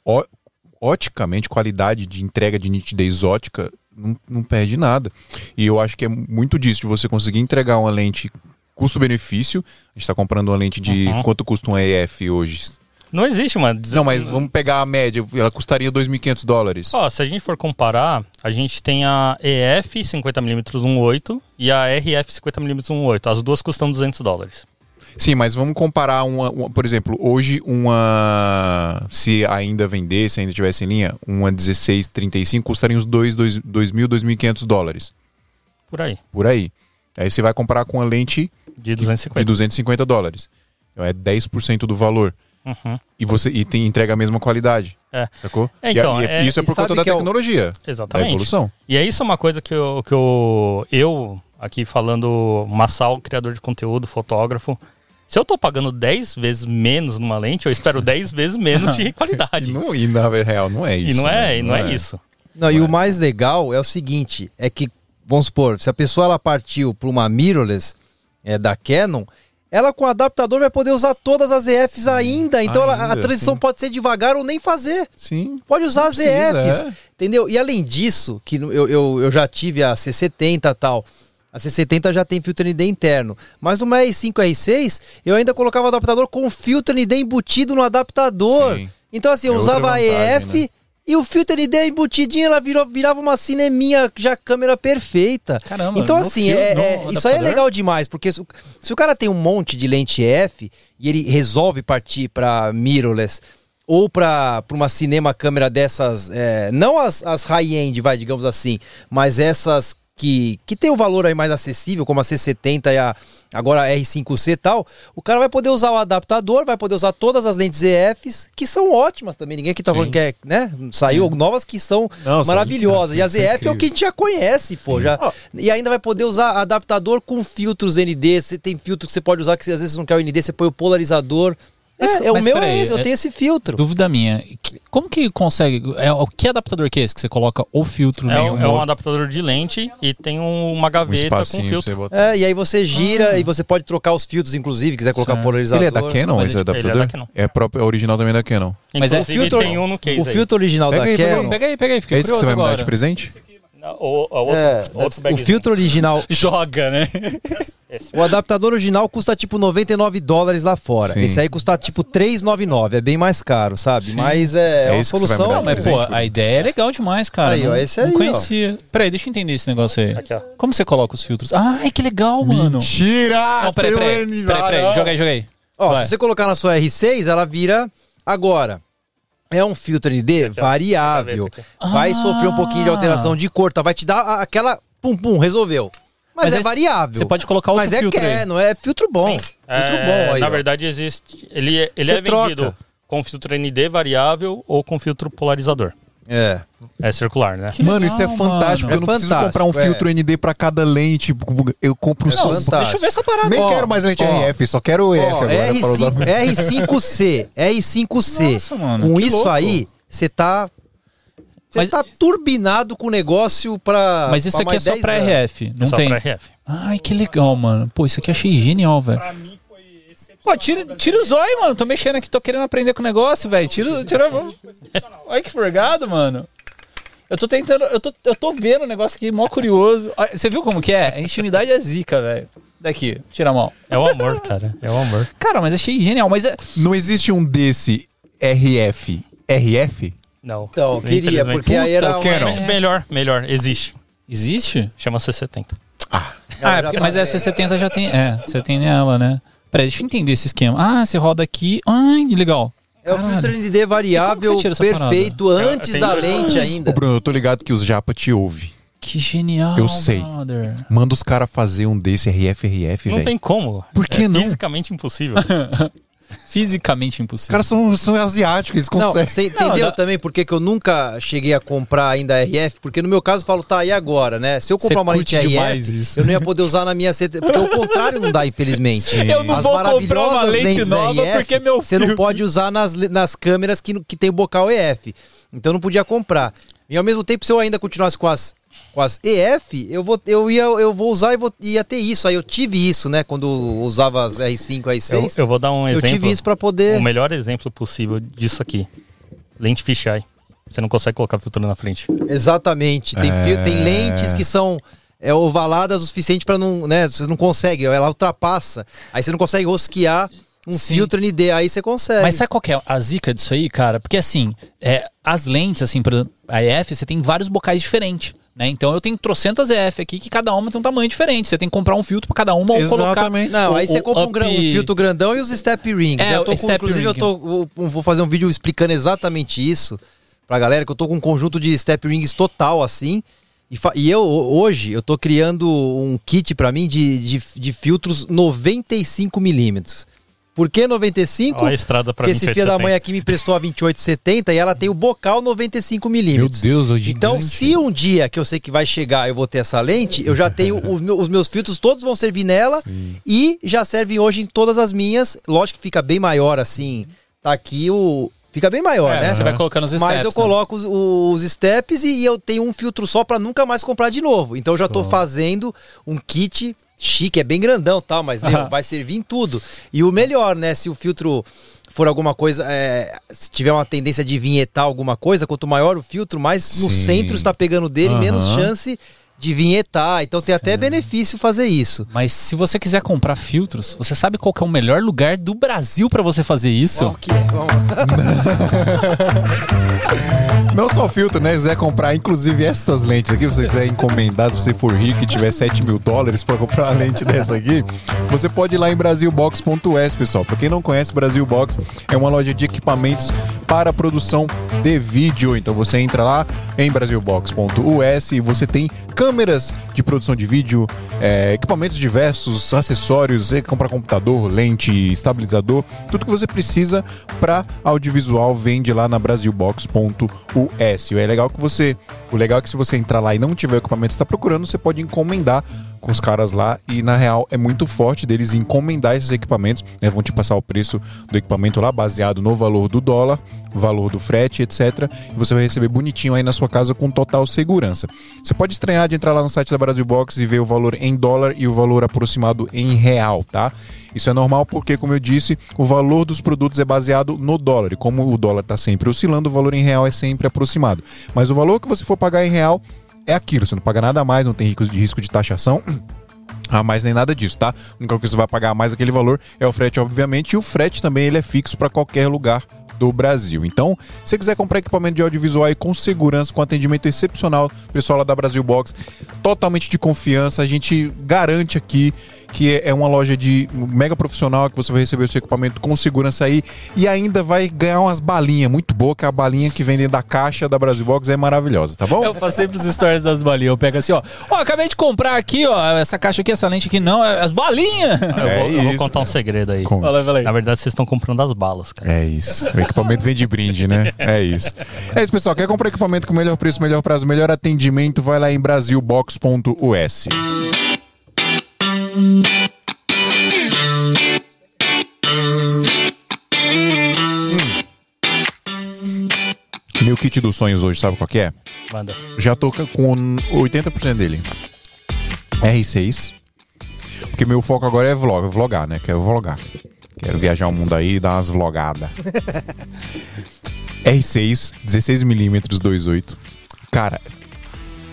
Ó, oticamente, qualidade de entrega de nitidez ótica não, não perde nada. E eu acho que é muito disso, de você conseguir entregar uma lente custo-benefício. A gente está comprando uma lente de Uhum. quanto custa um EF hoje? Não existe uma. Não, mas vamos pegar a média, ela custaria 2.500 dólares. Ó, se a gente for comparar, a gente tem a EF 50mm 1.8 e a RF 50mm 1.8. As duas custam 200 dólares. Sim, mas vamos comparar uma, uma- por exemplo, hoje uma se ainda vendesse, ainda tivesse em linha, uma 1635 custaria uns 2, 2, 2.000, 2.500 dólares Por aí. por aí. Aí você vai comparar com a lente De de 250. 250 dólares. Então é 10% do valor. Uhum. E você e tem, entrega a mesma qualidade. É. Sacou? É, E a- então, e é- isso é por conta da que é o- tecnologia. Da Exatamente. evolução. E é isso uma coisa que eu, que eu, eu aqui falando, Massal, criador de conteúdo, fotógrafo, se eu tô pagando 10 vezes menos numa lente, eu espero 10 vezes menos de E, qualidade. não, e na real não é E isso. não é, né? e não é isso. Não, e o mais legal é o seguinte, é que, vamos supor, se a pessoa ela partiu para uma mirrorless é, da Canon, ela com o adaptador vai poder usar todas as EFs ainda. Então ela- a Ainda, transição sim. pode ser devagar ou nem fazer. Sim. Pode usar Não as precisa, EFs, é. entendeu? E além disso, que eu, eu, eu já tive a C70 e tal. A C70 já tem filtro ND interno. Mas numa R5 R6, eu ainda colocava o adaptador com filtro ND embutido no adaptador. Sim. Então assim, eu É usava a vantagem, EF né? e o filtro ND embutidinho, ela virou, virava uma cineminha já câmera perfeita. Caramba, Então no assim, fio- é- no é- isso aí é legal demais, porque se, o- se o cara tem um monte de lente EF e ele resolve partir para mirrorless ou para uma cinema câmera dessas, é, não as, as high-end, vai, digamos assim, mas essas que, que tem o valor aí mais acessível, como a C70 e a agora a R5C e tal, o cara vai poder usar o adaptador, vai poder usar todas as lentes EFs, que são ótimas também. Ninguém aqui tá Sim. falando que é, né? Saiu novas que são Não, são maravilhosas. E as EF é o que a gente já conhece, pô. Já, e ainda vai poder usar adaptador com filtros ND. Você tem filtro que você pode usar que às vezes você não quer o ND, você põe o polarizador. Mas- é, é o meu peraí, é esse, eu é- tenho esse filtro. Dúvida minha. Que- Como que consegue. É, o que adaptador que é esse? Que você coloca o filtro É, nenhum? um- é um adaptador de lente e tem um- uma Um gaveta com pra você filtro. É, e aí você gira e você pode trocar os filtros, inclusive, quiser colocar Certo. polarizador. Ele é da Canon, esse ele- ele é adaptador? da Canon. É próprio, é original também da Canon. Mas é filtro- tem um no case O aí. filtro original Pega da aí, Canon. Pega aí, pega aí, fiquei É isso que você vai me dar de presente? Não, o, a outro, É, outro o filtro original, Joga, né? O adaptador original custa tipo 99 dólares lá fora. Sim. Esse aí custa tipo 399, é bem mais caro, sabe? Mas é, É uma vai me solução. Não, de mas, pô, a ideia é legal demais, cara. Aí, não, ó, esse não aí, ó. conhecia. Peraí, deixa eu entender esse negócio aí. Aqui, ó. Como você coloca os filtros? Ai, que legal, mano. Mentira! Não, peraí, peraí. Peraí, peraí. não. Joga aí, joga aí. Ó, Vai. se você colocar na sua R6, ela vira agora. É um filtro ND Aqui, variável. Vai Ah. sofrer um pouquinho de alteração de cor, tá? Vai te dar aquela pum pum, resolveu. Mas, Mas é variável. Você pode colocar outro Mas é filtro que aí. é, não é filtro bom. Filtro É, bom aí. na ó. verdade, existe. Ele, é- ele é vendido troca. com filtro ND variável ou com filtro polarizador. É. É circular, né? Que Mano, legal, isso é fantástico. mano. Eu não É preciso comprar um é. filtro ND pra cada lente. Eu compro É só. fantástico. Deixa eu ver essa parada. Nem Ó, quero mais lente ó. RF, só quero o EF Ó, agora. para usar. R5, R5C, R5C. Nossa, mano, com isso louco. aí, você tá. Você Mas- tá turbinado com o negócio pra. Mas isso pra aqui é só 10 pra anos. RF, não É só tem. pra RF. Ai, que legal, mano. Pô, isso aqui eu achei genial, velho. Pô, tira, tira o zóio, mano. Tô mexendo aqui, tô querendo aprender com o negócio, velho. Tira, tira. Olha que forgado, mano. Eu tô tentando, eu tô, eu tô vendo o negócio aqui, mó curioso. Você viu como que é? A intimidade é zica, velho. Daqui, tira a mão. É o amor, cara. É o amor. Cara, mas achei genial. Mas é. Não existe um desse RF. RF? Não. Então, eu queria, porque aí era. Uma- Melhor, melhor. Existe. Existe? Chama C70. Ah, já é porque- mas essa 70 já tem. É, você tem nela, né? Peraí, deixa eu entender esse esquema. Ah, você roda aqui. Ai, que legal. É o Caralho. filtro ND variável perfeito antes Tem da lente ainda. Ô, Bruno, eu tô ligado que os japa te ouvem. Que genial. Eu sei. brother. Manda os caras fazer um desse RF, RF, Não velho. tem como. Por que é não? fisicamente impossível. Fisicamente Os impossível. caras são, são asiáticos, eles Não, conseguem. você entendeu dá- também por que eu nunca cheguei a comprar ainda RF? Porque no meu caso eu falo, tá, e agora, né? Se eu comprar Você uma lente RF, eu não ia poder usar na minha CT. Porque o contrário não dá, infelizmente. Eu não As vou comprar uma lente nova RF, porque meu Você não pode usar nas, nas câmeras que, que tem o bocal EF. Então eu não podia comprar. E ao mesmo tempo, se eu ainda continuasse com as, com as EF, eu vou, eu ia, eu vou usar e vou, ia ter isso. Aí eu tive isso, né? Quando eu usava as R5, Eu, R6. eu vou dar um Eu, exemplo. tive isso pra poder. O melhor exemplo possível disso aqui. Lente fisheye. Você não consegue colocar filtro na frente. Exatamente. Tem, fio- É. tem lentes que são é, ovaladas o suficiente pra não, né? Você não consegue, ela ultrapassa. Aí você não consegue rosquear um Sim. filtro ND, aí você consegue. Mas sabe qual que é a zica disso aí, cara? Porque assim, é, as lentes, assim, exemplo, a EF, você tem vários bocais diferentes. Né? Então eu tenho trocentas EF aqui que cada uma tem um tamanho diferente. Você tem que comprar um filtro pra cada uma ou colocar. Exatamente. Não, o- aí você compra um, um filtro grandão e os step rings. É, né? eu tô com, inclusive, eu ring. tô, vou, vou fazer um vídeo explicando exatamente isso pra galera, que eu tô com um conjunto de step rings total, assim. E, fa- e eu, hoje, eu tô criando um kit pra mim de, de, de filtros 95 milímetros. Por que 95? Olha a estrada pra Porque esse 28,70. filho da mãe aqui me prestou a 28,70 e ela tem o bocal 95 Meu milímetros. Deus, é. Então, se um dia que eu sei que vai chegar eu vou ter essa lente, eu já tenho os meus, os meus filtros, todos vão servir nela e já servem hoje em todas as minhas. Lógico que fica bem maior assim. Tá aqui o. Fica bem maior, É, né? Você vai colocando os steps. Mas eu né? coloco os, os steps e, e eu tenho um filtro só pra nunca mais comprar de novo. Então eu já tô fazendo um kit chique, é bem grandão, tal, mas meu, vai servir em tudo. E o melhor, né, se o filtro for alguma coisa, é, se tiver uma tendência de vinhetar alguma coisa, quanto maior o filtro, mais no Sim. centro está pegando dele, menos Aham. chance de vinhetar. Então tem até benefício fazer isso. Mas se você quiser comprar filtros, você sabe qual que é o melhor lugar do Brasil pra você fazer isso? Ok, vamos lá. Não só filtro, né? Se quiser comprar, inclusive, estas lentes aqui, se você quiser encomendar, se você for rico e tiver 7 mil dólares pra comprar uma lente dessa aqui, você pode ir lá em brasilbox.us, pessoal. Pra quem não conhece, Brasil Box é uma loja de equipamentos para produção de vídeo. Então você entra lá em brasilbox.us e você tem câmeras de produção de vídeo, é, equipamentos diversos, acessórios, você compra computador, lente, estabilizador, tudo que você precisa para audiovisual vende lá na brasilbox.us. É legal que você, o legal é que se você entrar lá e não tiver o equipamento que está procurando, você pode encomendar com os caras lá e na real é muito forte deles encomendar esses equipamentos, né? Vão te passar o preço do equipamento lá baseado no valor do dólar, valor do frete, etc. E você vai receber bonitinho aí na sua casa com total segurança. Você pode estranhar de entrar lá no site da Brasil Box e ver o valor em dólar e o valor aproximado em real, tá? Isso é normal porque, como eu disse, o valor dos produtos é baseado no dólar. E como o dólar está sempre oscilando, o valor em real é sempre aproximado. Mas o valor que você for pagar em real é aquilo. Você não paga nada a mais, não tem risco de, taxação. a mais nem nada disso, tá? A única coisa que você vai pagar a mais aquele valor é o frete, obviamente, e o frete também ele é fixo para qualquer lugar do Brasil. Então, se você quiser comprar equipamento de audiovisual aí com segurança, com atendimento excepcional, pessoal lá da Brasil Box, totalmente de confiança, a gente garante aqui que é uma loja de mega profissional que você vai receber o seu equipamento com segurança aí e ainda vai ganhar umas balinhas muito boa, que a balinha que vem dentro da caixa da Brasil Box é maravilhosa, tá bom? Eu faço sempre os stories das balinhas. Eu pego assim, ó. Ó, acabei de comprar aqui, ó. Essa caixa aqui, essa lente aqui, não. é As balinhas! Eu, É vou, eu vou contar um segredo aí. Fala fala aí. Na verdade, vocês estão comprando as balas, cara. É isso. O equipamento vem de brinde, né? É isso. É isso, pessoal. Quer comprar equipamento com melhor preço, melhor prazo, melhor atendimento? Vai lá em brasilbox.us. Meu kit dos sonhos hoje, sabe qual que é? Manda. Já tô com 80% dele. R6. Porque meu foco agora é vlog, vlogar, né? Quero vlogar. Quero viajar o mundo aí e dar umas vlogadas. R6, 16mm 2.8. Cara,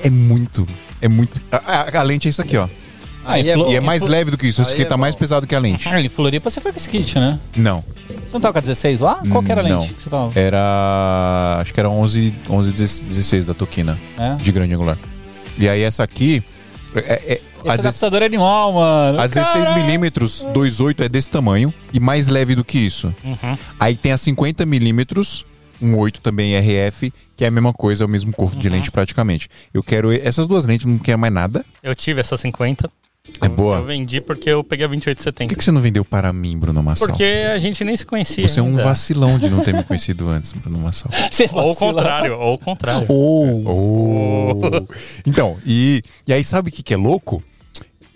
é muito. É muito. A, a- a lente é isso aqui, ó. Aí Aí é falou- bom. E é mais leve do que isso. Esse Aí aqui é tá mais pesado que a lente. Ah, em Floripa você foi com kit, né? Não. Você não tava com a 16 lá? Qual que era a lente Não. que você tava? Era. Acho que era 11, 11 16 da Tokina. É? De grande angular. E aí essa aqui. É, é- a Esse 16 adaptador é animal, mano. A 16mm 2.8 é desse tamanho e mais leve do que isso. Uhum. Aí tem a 50mm, um 8 também RF, que é a mesma coisa, é o mesmo corpo de lente praticamente. Eu quero essas duas lentes, não quero mais nada. Eu tive essa 50. É boa. Eu vendi porque eu peguei a Por 2870. que, que você não vendeu para mim, Bruno Massal? Porque a gente nem se conhecia. Você é um ainda. vacilão de não ter me conhecido antes, Bruno Massal. Você Ou o contrário, ou o contrário. Oh. Oh. Então, e, e aí sabe o que, que é louco?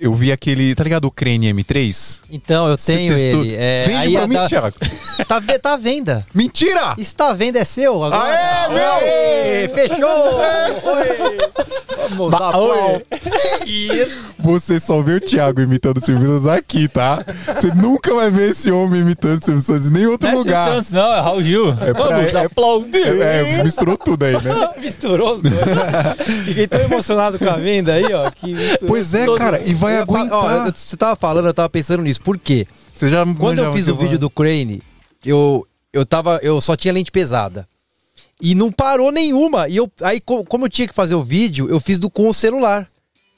Eu vi aquele, tá ligado o Crane M3? Então, eu Você tenho testou? ele. É, Vende aí pra mim, da- Thiago. Tá, tá à venda. Mentira! Está à venda, é seu agora. Aê, meu! Aê, fechou! Oi. Vamos Ba- aplaudir. Você só vê o Thiago imitando o Silvio Santos aqui, tá? Você nunca vai ver esse homem imitando o Silvio Santos em nenhum outro Não é lugar. Santos, não, é Raul Gil. pra- Vamos é- aplaudir. É, é, misturou tudo aí, né? Misturou os dois. Fiquei tão emocionado com a venda aí, ó. Pois é, cara, e vai Ó, aguentar. eu- você tava falando, eu tava pensando nisso. Por quê? Você já Quando eu fiz o vídeo do Crane, eu, eu tava. Eu só tinha lente pesada. E não parou nenhuma. E eu, aí, co- como eu tinha que fazer o vídeo, eu fiz do com o celular.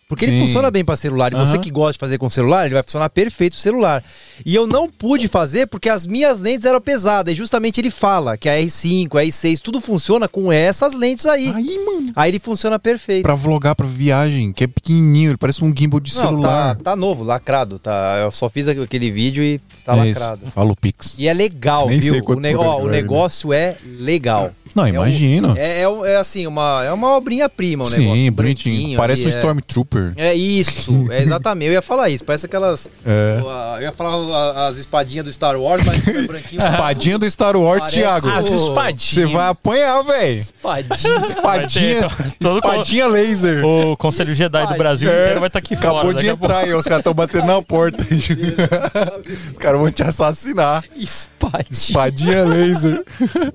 Porque ele Sim. funciona bem para celular. E você Aham. que gosta de fazer com celular, ele vai funcionar perfeito pro celular. E eu não pude fazer porque as minhas lentes eram pesadas. E justamente ele fala que a R5, a R6, tudo funciona com essas lentes aí. Aí, mano. Aí ele funciona perfeito. Pra vlogar pra viagem, que é pequenininho, ele parece um gimbal de Não, celular. Tá, tá novo, lacrado. Tá. Eu só fiz aquele vídeo e está É isso. lacrado. Fala o Pix. E é legal, Nem viu? o, ne- ó, o hora, negócio é legal. É um- imagino. É, é, um- é assim, uma, é uma obrinha-prima o Sim, negócio. bonitinho. branquinho Parece um ali, é- Stormtrooper. É isso, é exatamente. Eu ia falar isso. Parece aquelas. É. Eu ia falar a- as espadinhas do Star Wars, mas é branquinho. Espadinha do Star Wars, Parece- Thiago. As espadinhas. Você vai apanhar, velho. Espadinha. Espadinha, ter todo- espadinha laser. O Conselho Jedi do Brasil É, inteiro vai estar aqui Acabou fora. de daqui a pouco. entrar aí, os caras estão batendo na porta. os caras vão te assassinar. Espadinha. Espadinha laser.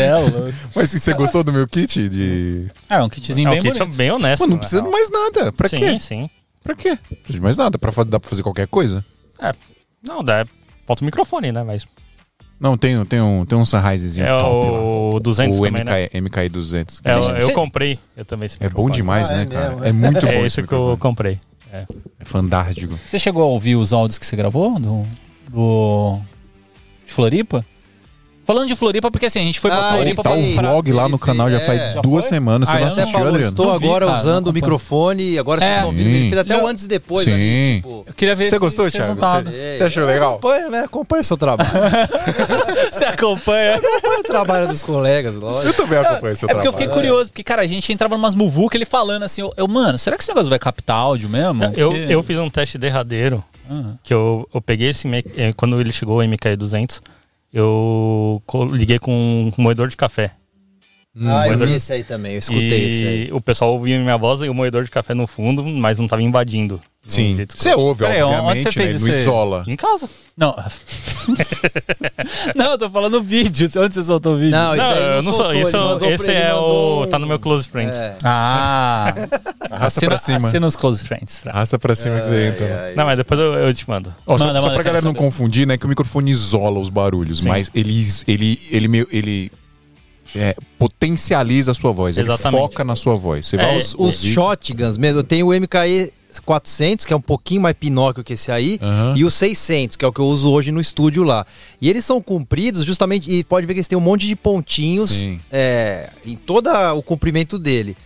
É louco. Mas você gostou do meu kit? De... É um kitzinho É um bem kit bonito. bem honesto. Mano, não na precisa de mais nada. Pra sim, quê? sim. Pra quê? Não precisa de mais nada. Pra, dá pra fazer qualquer coisa. É, não, dá. Falta o microfone, né? Mas Não, tem, tem um, tem um Sunrisezinho é top lá. o 200 O também, né? MKI, MKI 200. É, eu, eu comprei. Eu também esse É bom demais, Ah, né, é cara? mesmo, É muito bom É esse esse que eu comprei. É fantástico. Você chegou a ouvir os áudios que você gravou do, do de Floripa? Falando de Floripa, porque assim, a gente foi pra Ah, Floripa Tá pra o vlog lá no canal já faz é. Já duas foi? semanas. Você Ah, não eu não assistiu, Paulo, Adriano? estou Não vi, agora cara, usando o microfone e agora vocês É. estão ouvindo. Ele fez até o antes e depois Sim. ali, tipo... Eu queria ver Você esse- gostou, esse Thiago? é, Você achou legal? Acompanha, né? Acompanha o seu trabalho. Você acompanha? Acompanha o trabalho dos colegas, lógico. Eu também acompanho seu É porque eu trabalho. fiquei curioso, porque, cara, a gente entrava numas muvuca ele falando assim, eu, mano, será que esse negócio vai captar áudio mesmo? Eu, eu fiz um teste derradeiro Ah. que eu, eu peguei esse eh, quando ele chegou o MKE 200 eu liguei com um moedor de café. Ah, eu vi esse aí também, eu escutei esse aí. e o pessoal ouvia minha voz e o moedor de café no fundo mas não tava invadindo um Sim. Você ouve, Peraí, onde obviamente, você fez né? Não isso aí? isola. em casa Não. não, eu tô falando vídeo. Onde você soltou o vídeo? Não, isso não, aí eu não sou isso ele mandou esse pra- ele é mandou o tá no meu close friends É. Ah. Arrasta assina, pra cima. assina os close friends. Arrasta pra cima que você entra. Ai, não mas depois eu, eu te mando só, Manda, só manda, pra quero galera não saber. confundir, né? Que o microfone isola os barulhos, Sim. mas ele, ele, ele, meio- ele é, potencializa a sua voz. Ele Exatamente. foca na sua voz. Você É, vai Os, os shotguns mesmo, eu tenho o MKE 400, que é um pouquinho mais pinóquio que esse aí, Aham. e o 600, que é o que eu uso hoje no estúdio lá. E eles são compridos justamente, e pode ver que eles têm um monte de pontinhos é, em todo o comprimento dele.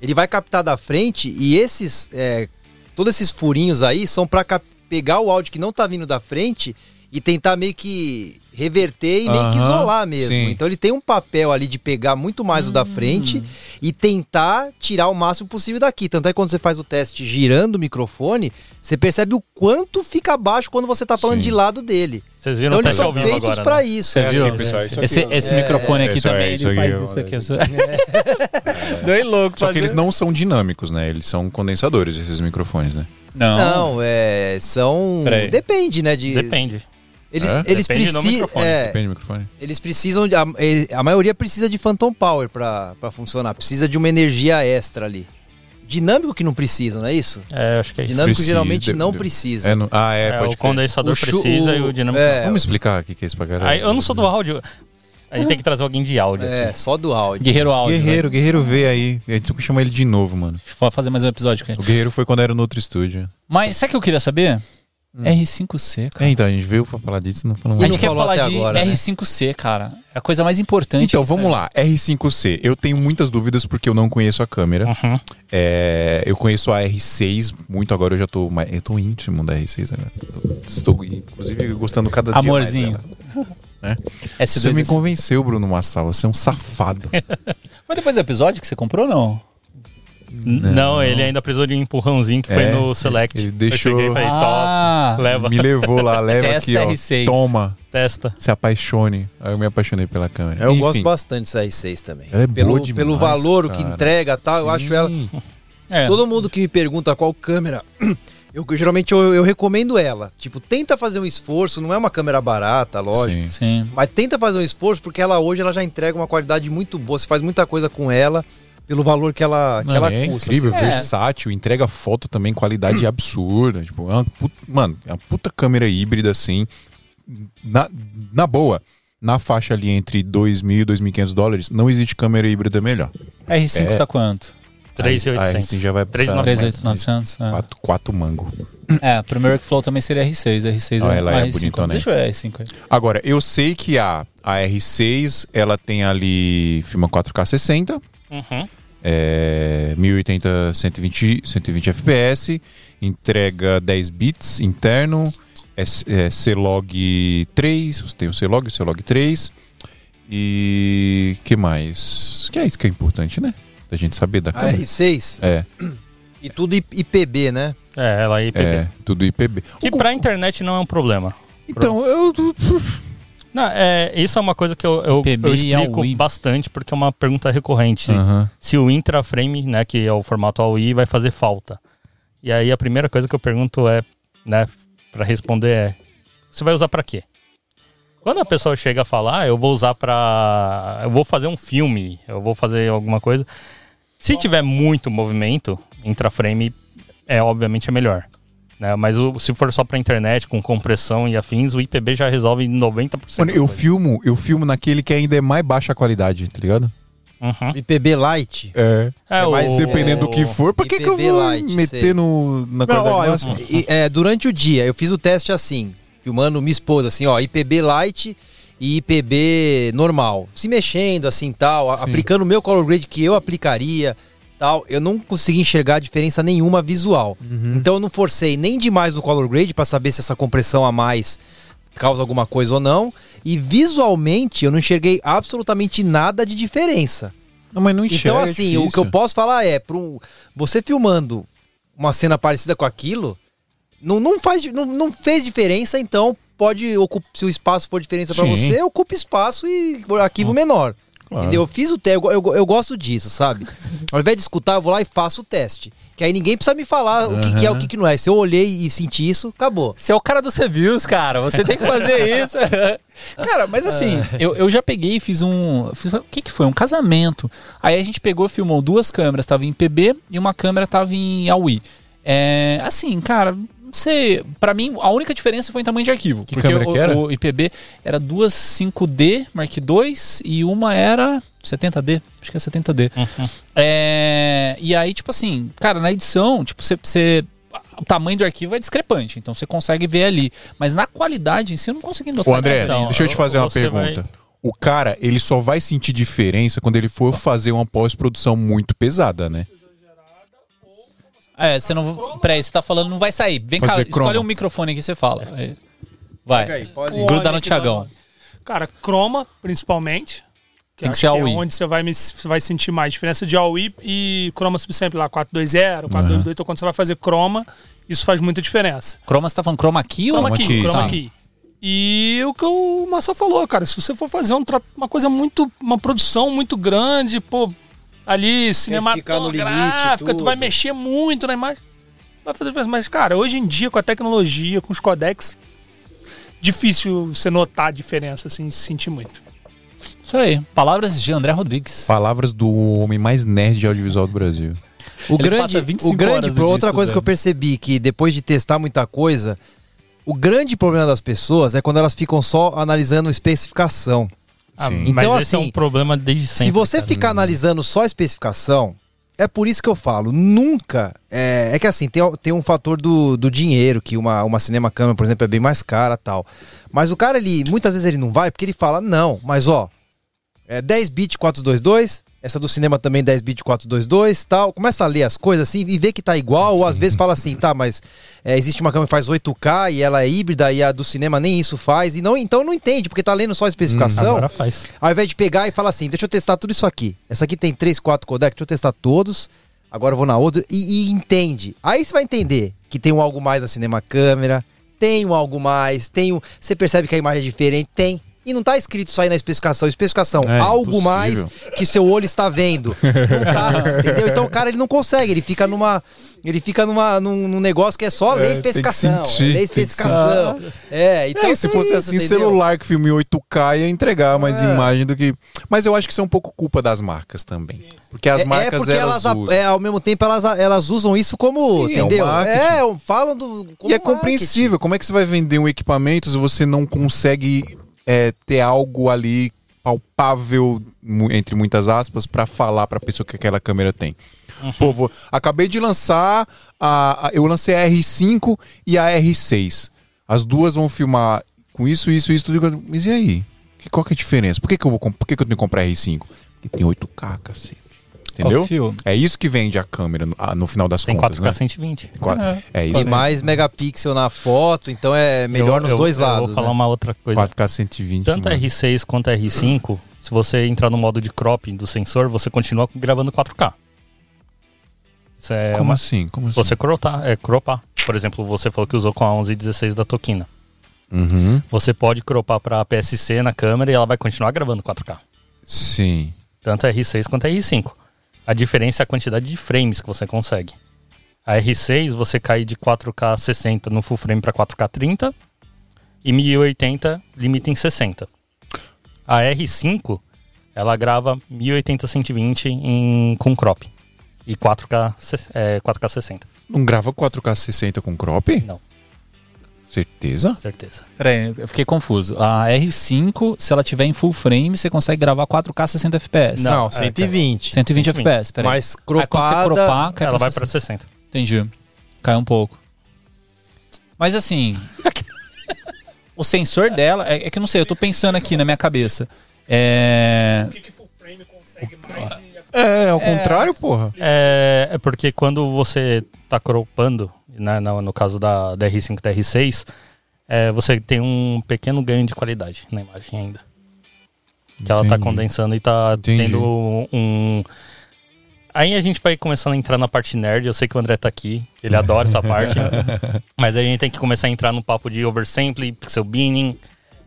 Ele vai captar da frente e esses, é, todos esses furinhos aí são para pegar o áudio que não tá vindo da frente e tentar meio que reverter e meio que isolar mesmo. sim. Então ele tem um papel ali de pegar muito mais o da frente e tentar tirar o máximo possível daqui. Tanto é que quando você faz o teste girando o microfone, você percebe o quanto fica baixo quando você tá falando Sim. de lado dele. vocês viram Então o eles teste são feitos agora pra né? isso. É. viu? aqui, pessoal, isso aqui, esse ó. esse É, microfone aqui também, isso ele faz isso aqui. Isso... Doei louco. Só que eles não são dinâmicos, né? Eles são condensadores, esses microfones, né? Não. Não, é, são. Depende, né? De, depende Eles, É? eles precisam. É, Depende do microfone. eles precisam. De, a, a maioria precisa de Phantom Power pra, pra funcionar. Precisa de uma energia extra ali. Dinâmico que não precisam, não é isso? é, acho que é isso Dinâmico Precisa, geralmente de- não de- precisa. É no- ah, é, É, pode o condensador O precisa o- e o dinâmico é, Vamos explicar o que é isso pra galera. Aí, eu não sou do áudio. A gente tem que trazer alguém de áudio É, aqui. só do áudio. Guerreiro áudio. Guerreiro, Guerreiro veio aí. A gente tem que chamar ele de novo, mano. Vou fazer mais um episódio com ele. O Guerreiro foi quando era no outro estúdio. Mas sabe o que eu queria saber? R5C, cara. É, então, a gente veio pra falar disso, não falamos A E gente não quer falar até de agora, né? R5C, cara. É a coisa mais importante. Então, vamos lá. R5C. Eu tenho muitas dúvidas porque eu não conheço a câmera. Uhum. É, eu conheço a R6 muito agora. Eu já tô, mais- eu tô íntimo da R6 agora. Eu Estou, inclusive, gostando cada dia Amorzinho. mais dela. Né? S2, Você me S- convenceu, Bruno Massal. Você é um safado. Mas depois do episódio que você comprou, não? Não, ele ainda precisou de um empurrãozinho que foi É, no Select. ele deixou- Eu cheguei e falei, Ah. top, leva, Me levou lá, leva Testa aqui, ó. R6. Toma, testa. se apaixone. Aí eu me apaixonei pela câmera. Eu Enfim, gosto bastante dessa R6 também. Ela é pelo, boa demais, pelo valor, o que cara. entrega e tal, eu sim. acho ela. É. Todo mundo que me pergunta qual câmera, eu geralmente eu, eu recomendo ela. Tipo, tenta fazer um esforço, não é uma câmera barata, lógico. Sim. Sim. Mas tenta fazer um esforço porque ela hoje ela já entrega uma qualidade muito boa. Você faz muita coisa com ela pelo valor que ela, que Mano, ela é custa. incrível, assim. É. versátil, entrega foto também, qualidade absurda. Tipo, é uma puta, mano, é uma puta câmera híbrida assim. Na, na boa, na faixa ali entre 2.000 e 2.500 dólares, não existe câmera híbrida melhor. R5 É. tá quanto? A R5 3,800. já vai pra 3,900. 3.900? É. 4, 4 mango. É, pro meu Workflow também seria R6. R6 Ah, é ela é R5. bonitona, né? Deixa eu ver a R5 aí. Agora, eu sei que a, a R6, ela tem ali filma 4K 60, Uhum. é, 1080 120, 120 FPS, entrega 10 bits interno, é, é C-Log 3, você tem o C-Log, o C-Log 3, e que mais? Que é isso que é importante, né? Da gente saber da A câmera. R6 É, e tudo IPB, né? É, ela é IPB. é, tudo IPB. Que pra internet não é um problema. Então, eu... Não, é, isso é uma coisa que eu, eu, eu e explico bastante, porque é uma pergunta recorrente. Aham. Se o intraframe, né, que é o formato AUI, vai fazer falta. E aí a primeira coisa que eu pergunto é, né, para responder é: você vai usar para quê? Quando a pessoa chega a falar, "Ah, eu vou usar para, eu vou fazer um filme, eu vou fazer alguma coisa. Se tiver muito movimento, intraframe é obviamente é melhor. Né? Mas o- se for só pra internet, com compressão e afins, o IPB já resolve 90%. Mano, eu coisas. filmo, eu filmo naquele que ainda é mais baixa qualidade, tá ligado? Uhum. IPB Lite. É. É, É o- Dependendo do que for, por que, que eu vou light, meter sei. no, na Não, qualidade ó, eu- máxima? e, é, durante o dia, eu fiz o teste assim, filmando minha esposa, assim, ó, IPB Lite e IPB normal. Se mexendo, assim, tal, a- aplicando o meu color grade que eu aplicaria, tal. Eu não consegui enxergar diferença nenhuma visual. Então eu não forcei nem demais no color grade para saber se essa compressão a mais causa alguma coisa ou não. E visualmente eu não enxerguei absolutamente nada de diferença. Não, mas não enxerga, Então, é assim, o que eu posso falar é, pra um- você filmando uma cena parecida com aquilo, não, não, faz, não, não fez diferença, então pode ocupar, se o espaço for diferença Sim. você, ocupa espaço e arquivo menor. Claro. Entendeu? Eu fiz o teste, eu, eu, eu gosto disso, sabe? Ao invés de escutar, eu vou lá e faço o teste. Que aí ninguém precisa me falar o que, que é o que, que não é. Se eu olhei e senti isso, acabou. Você é o cara dos reviews, cara. Você tem que fazer isso. cara, mas assim, eu, eu já peguei e fiz um. fiz- o que, que foi? Um casamento. Aí a gente pegou, filmou duas câmeras, tava em PB e uma câmera tava em AUI. É, assim, cara, não sei. Pra mim, a única diferença foi em tamanho de arquivo. Que porque câmera o, que era? o IPB era duas 5D Mark II e uma era 70D. Acho que é 70D. Uhum. É, e aí, tipo assim, cara, na edição, tipo, você, você- o tamanho do arquivo é discrepante, então você consegue ver ali. Mas na qualidade em si, eu não consegui notar. Ô, André, Então, deixa eu te fazer uma pergunta. vai- O cara, ele só vai sentir diferença quando ele for fazer uma pós-produção muito pesada, né? É, você não. Peraí, você tá falando, não vai sair. Vem cá, Fazer escolhe croma. um microfone que você fala. Aí. Vai. pode O Gruda no que Tiagão. Cara, croma, principalmente. Tem que ser é AUI. onde você vai, me- você vai sentir mais diferença de AUI e croma subsample lá, 420, 422. Então, quando você vai fazer croma, isso faz muita diferença. Croma, você tá falando chroma key ou key, key, chroma sim. key. E o que o Massa falou, cara, se você for fazer um uma coisa muito, uma produção muito grande, pô, ali limite, cinematográfica, tu vai mexer muito na imagem, vai fazer diferença. Mas, cara, hoje em dia, com a tecnologia, com os codecs, difícil você notar a diferença, assim, se sentir muito. Isso aí. Palavras de André Rodrigues. Palavras do homem mais nerd de audiovisual do Brasil. O Ele grande, passa 25 o grande pro- outra coisa que eu percebi que depois de testar muita coisa, o grande problema das pessoas é quando elas ficam só analisando especificação. Ah, Então, esse é assim, um problema desde sempre. Se você cara. ficar analisando só a especificação, é por isso que eu falo, nunca. É, é que assim, tem, tem um fator do, do dinheiro, que uma, uma cinema câmera, por exemplo, é bem mais cara tal. Mas o cara, ele, muitas vezes ele não vai porque ele fala, não, mas ó, é 10 bit 422, essa do cinema também 10 bit 422 tal. Começa a ler as coisas assim e vê que tá igual, ou às vezes fala assim, tá, mas é, existe uma câmera que faz 8K e ela é híbrida e a do cinema nem isso faz. E não, então não entende, porque tá lendo só a especificação. Agora faz. Ao invés de pegar e falar assim, deixa eu testar tudo isso aqui. Essa aqui tem 3, 4 codecs, deixa eu testar todos. agora eu vou na outra e, e entende. Aí você vai entender que tem um algo mais na cinema câmera, tem um algo mais, tem um, você percebe que a imagem é diferente, tem. E não tá escrito isso aí na especificação. Especificação, É, algo impossível. mais que seu olho está vendo. Não tá, entendeu? Então o cara ele não consegue, ele fica numa. Ele fica numa, num, num negócio que é só É, ler especificação. sentir, ler especificação. É, então. É, se é fosse isso, assim, entendeu? celular que filme 8K ia entregar mais É. imagem do que. Mas eu acho que isso é um pouco culpa das marcas também. Porque as É- marcas é porque elas, elas, usam. é, ao mesmo tempo elas, elas usam isso como, Sim, é entendeu? É, falam do E é marketing. compreensível. Como é que você vai vender um equipamento se você não consegue é, ter algo ali palpável, entre muitas aspas, pra falar pra pessoa que aquela câmera tem? Pô, vou- acabei de lançar a, a- Eu lancei a R5 e a R6. As duas vão filmar com isso, isso, isso, tudo. Mas e aí? Que- Qual que é a diferença? Por que, que eu vou Por que, que eu tenho que comprar a R5? Porque tem 8K, cacete. Entendeu? É isso que vende a câmera no, no final das Tem contas. 4K né? 120. Qua- É isso. Tem né? mais megapixel na foto, então é melhor Eu- nos eu- dois eu lados. Vou falar né? uma outra coisa. 4K 120. Tanto a mano. R6 quanto a R5, se você entrar no modo de cropping do sensor, você continua gravando 4K. Isso é Como uma... assim? Como assim? Você crotar, é, cropar. Por exemplo, você falou que usou com a 1116 da Tokina. Uhum. Você pode cropar para PSC na câmera e ela vai continuar gravando 4K. Sim. Tanto a R6 quanto a R5. A diferença é a quantidade de frames que você consegue. A R6 você cai de 4K 60 no full frame para 4K 30 e 1080 limita em 60. A R5 ela grava 1080 120 em, com crop e 4K, se- é, 4K 60. Não grava 4K 60 com crop? Não. Certeza? Certeza. Peraí, eu fiquei confuso. A R5, se ela tiver em full frame, você consegue gravar 4K 60 FPS. Não, Não, é, 120. 120 120. FPS, peraí. Mas Aí quando você cropada... cropar, cai ela pra vai para 60. Entendi. Cai um pouco. Mas assim. o sensor dela. É, é que não sei, eu tô pensando aqui na minha cabeça. É. O que, que full frame consegue mais e É, ao contrário, porra. É, é porque quando você tá cropando, né, no, no caso da, da R5 e da R6, é, você tem um pequeno ganho de qualidade na imagem ainda. Que ela tá Entendi. condensando e tá Entendi. tendo um. Aí a gente vai começando a entrar na parte nerd. Eu sei que o André tá aqui, ele adora essa parte. mas a gente tem que começar a entrar no papo de oversample, pixel binning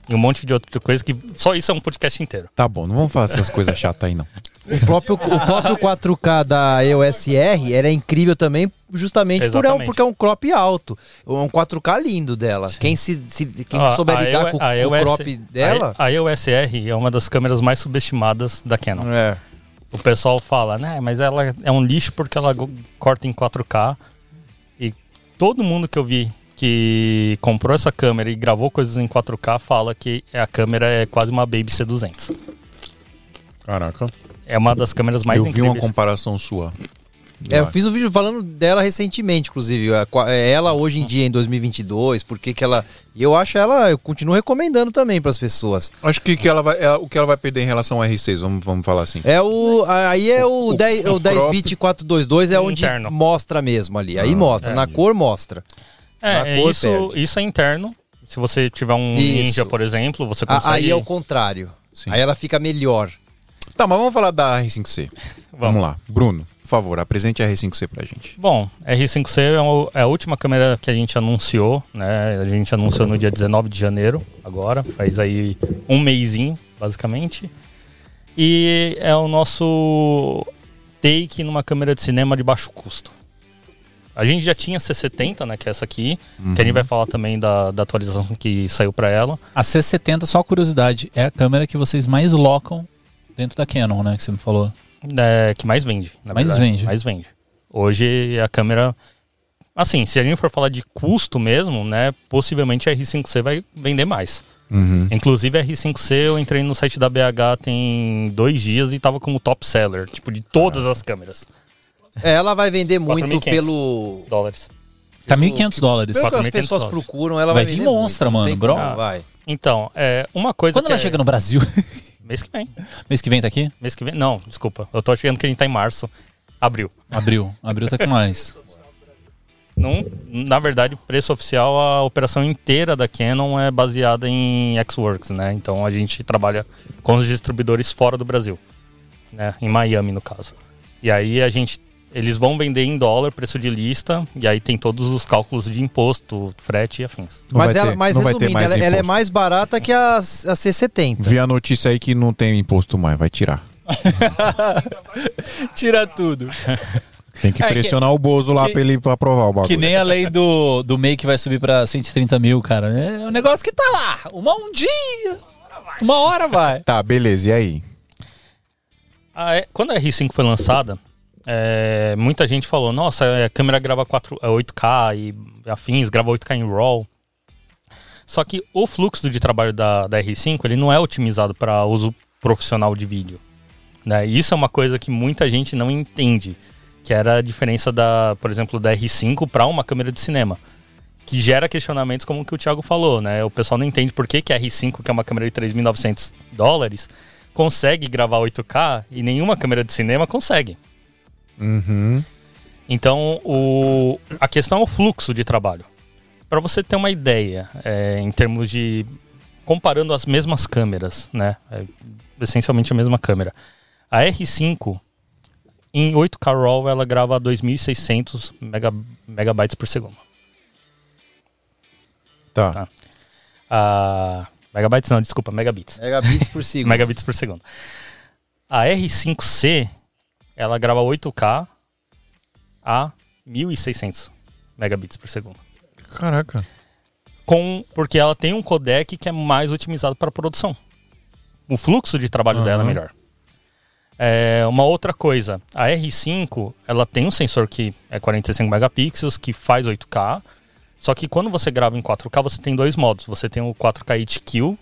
e um monte de outra coisa que só isso é um podcast inteiro. Tá bom, não vamos falar essas coisas chatas aí, não. O próprio, o próprio 4K da EOS R era incrível também, justamente por é porque é um crop alto. É um 4K lindo dela. Quem, se, se- quem Ó, souber a lidar com, a com o EOS crop dela. A, a EOS R é uma das câmeras mais subestimadas da Canon. É. O pessoal fala, né, mas ela é um lixo porque ela corta em 4K. E todo mundo que eu vi que comprou essa câmera e gravou coisas em 4K fala que a câmera é quase uma Baby C200. Caraca. É uma das câmeras mais eu vi incríveis. uma comparação sua. É, eu fiz um vídeo falando dela recentemente, inclusive. é, Ela hoje em dia, em 2022, porque que ela. E eu acho ela. Eu continuo recomendando também para as pessoas. Acho que, que ela vai, é, o que ela vai perder em relação ao R6, vamos, vamos falar assim. É o. Aí é o, O- 10, o o 10 crop- bit 422 é onde Interno. mostra mesmo ali. Aí Ah, mostra. é. Na cor mostra. É, Na é cor isso, perde. isso é interno. Se você tiver um Isso. Ninja, por exemplo, você consegue... Aí é o contrário. Sim. Aí ela fica melhor. Tá, mas vamos falar da R5C. Vamos, Vamos. lá. Bruno, por favor, apresente a R5C pra gente. Bom, R5C é o- é a última câmera que a gente anunciou, né? A gente anunciou no dia 19 de janeiro, agora, faz aí um mêsinho, basicamente. E é o nosso take numa câmera de cinema de baixo custo. A gente já tinha C70, né, que é essa aqui, que a gente vai falar também da, da atualização que saiu para ela. A C70, só curiosidade, é a câmera que vocês mais locam dentro da Canon, né? Que você me falou. É, que mais vende, na Mais verdade. vende. Mais vende. Hoje a câmera. Assim, se a gente for falar de custo mesmo, né? Possivelmente a R5C vai vender mais. Uhum. Inclusive a R5C eu entrei no site da BH tem dois dias e tava como top seller, tipo, de todas as câmeras. É, Ela vai vender muito 4.500. pelo. Dólares. Tá 1.500 dólares. Pelo que as 4.500 pessoas dólares. procuram, ela Vai vai, vir monstra, muito, mano, bro. Vai. Então, é, uma coisa Quando que ela é- chega no Brasil? Mês que vem. Mês que vem tá aqui? Mês que vem. Não, desculpa. Eu tô achando que a gente tá em março. Abril. Abril. Abril tá com nós. Não, na verdade, o preço oficial, a operação inteira da Canon é baseada em Xworks, né? Então a gente trabalha com os distribuidores fora do Brasil, né? Em Miami, no caso. E aí a gente eles vão vender em dólar, preço de lista, e aí tem todos os cálculos de imposto, frete e afins. Não mas ela, ter- mas resumindo, mais ela, ela é mais barata que a, a C70. Vi a notícia aí que não tem imposto mais, vai tirar. Tira tudo. Tem que É, que- pressionar o Bozo lá que- pra ele pra aprovar o bagulho. Que nem a lei do, do MEI que vai subir pra 130 mil, cara. É um negócio que tá lá. Uma, um dia. Uma hora vai. Tá, beleza, e aí? A E- quando a R5 foi lançada, é, muita gente falou: nossa, é, a câmera grava 4, é, 8K e afins, grava 8K em RAW. Só que o fluxo de trabalho da, da R5 ele não é otimizado para uso profissional de vídeo. Né? Isso é uma coisa que muita gente não entende, que era a diferença da, por exemplo, da R5 para uma câmera de cinema. Que gera questionamentos como o que o Thiago falou, né? O pessoal não entende por que, que a R5, que é uma câmera de 3.900 dólares, consegue gravar 8K e nenhuma câmera de cinema consegue. Uhum. Então, o, a questão é o fluxo de trabalho. Para você ter uma ideia, é, em termos de. comparando as mesmas câmeras, né? É, essencialmente a mesma câmera. A R5, em 8K RAW, ela grava 2.600 mega, megabytes por segundo. Tá. Tá. A, megabytes não, desculpa, megabits. Megabits por segundo. megabits por segundo. A R5C, ela grava 8K a 1600 megabits por segundo. Caraca. Com, porque ela tem um codec que é mais otimizado para produção. O fluxo de trabalho dela é melhor. É, uma outra coisa, a R5 ela tem um sensor que é 45 megapixels, que faz 8K. Só que quando você grava em 4K, você tem dois modos. Você tem o 4K HQ,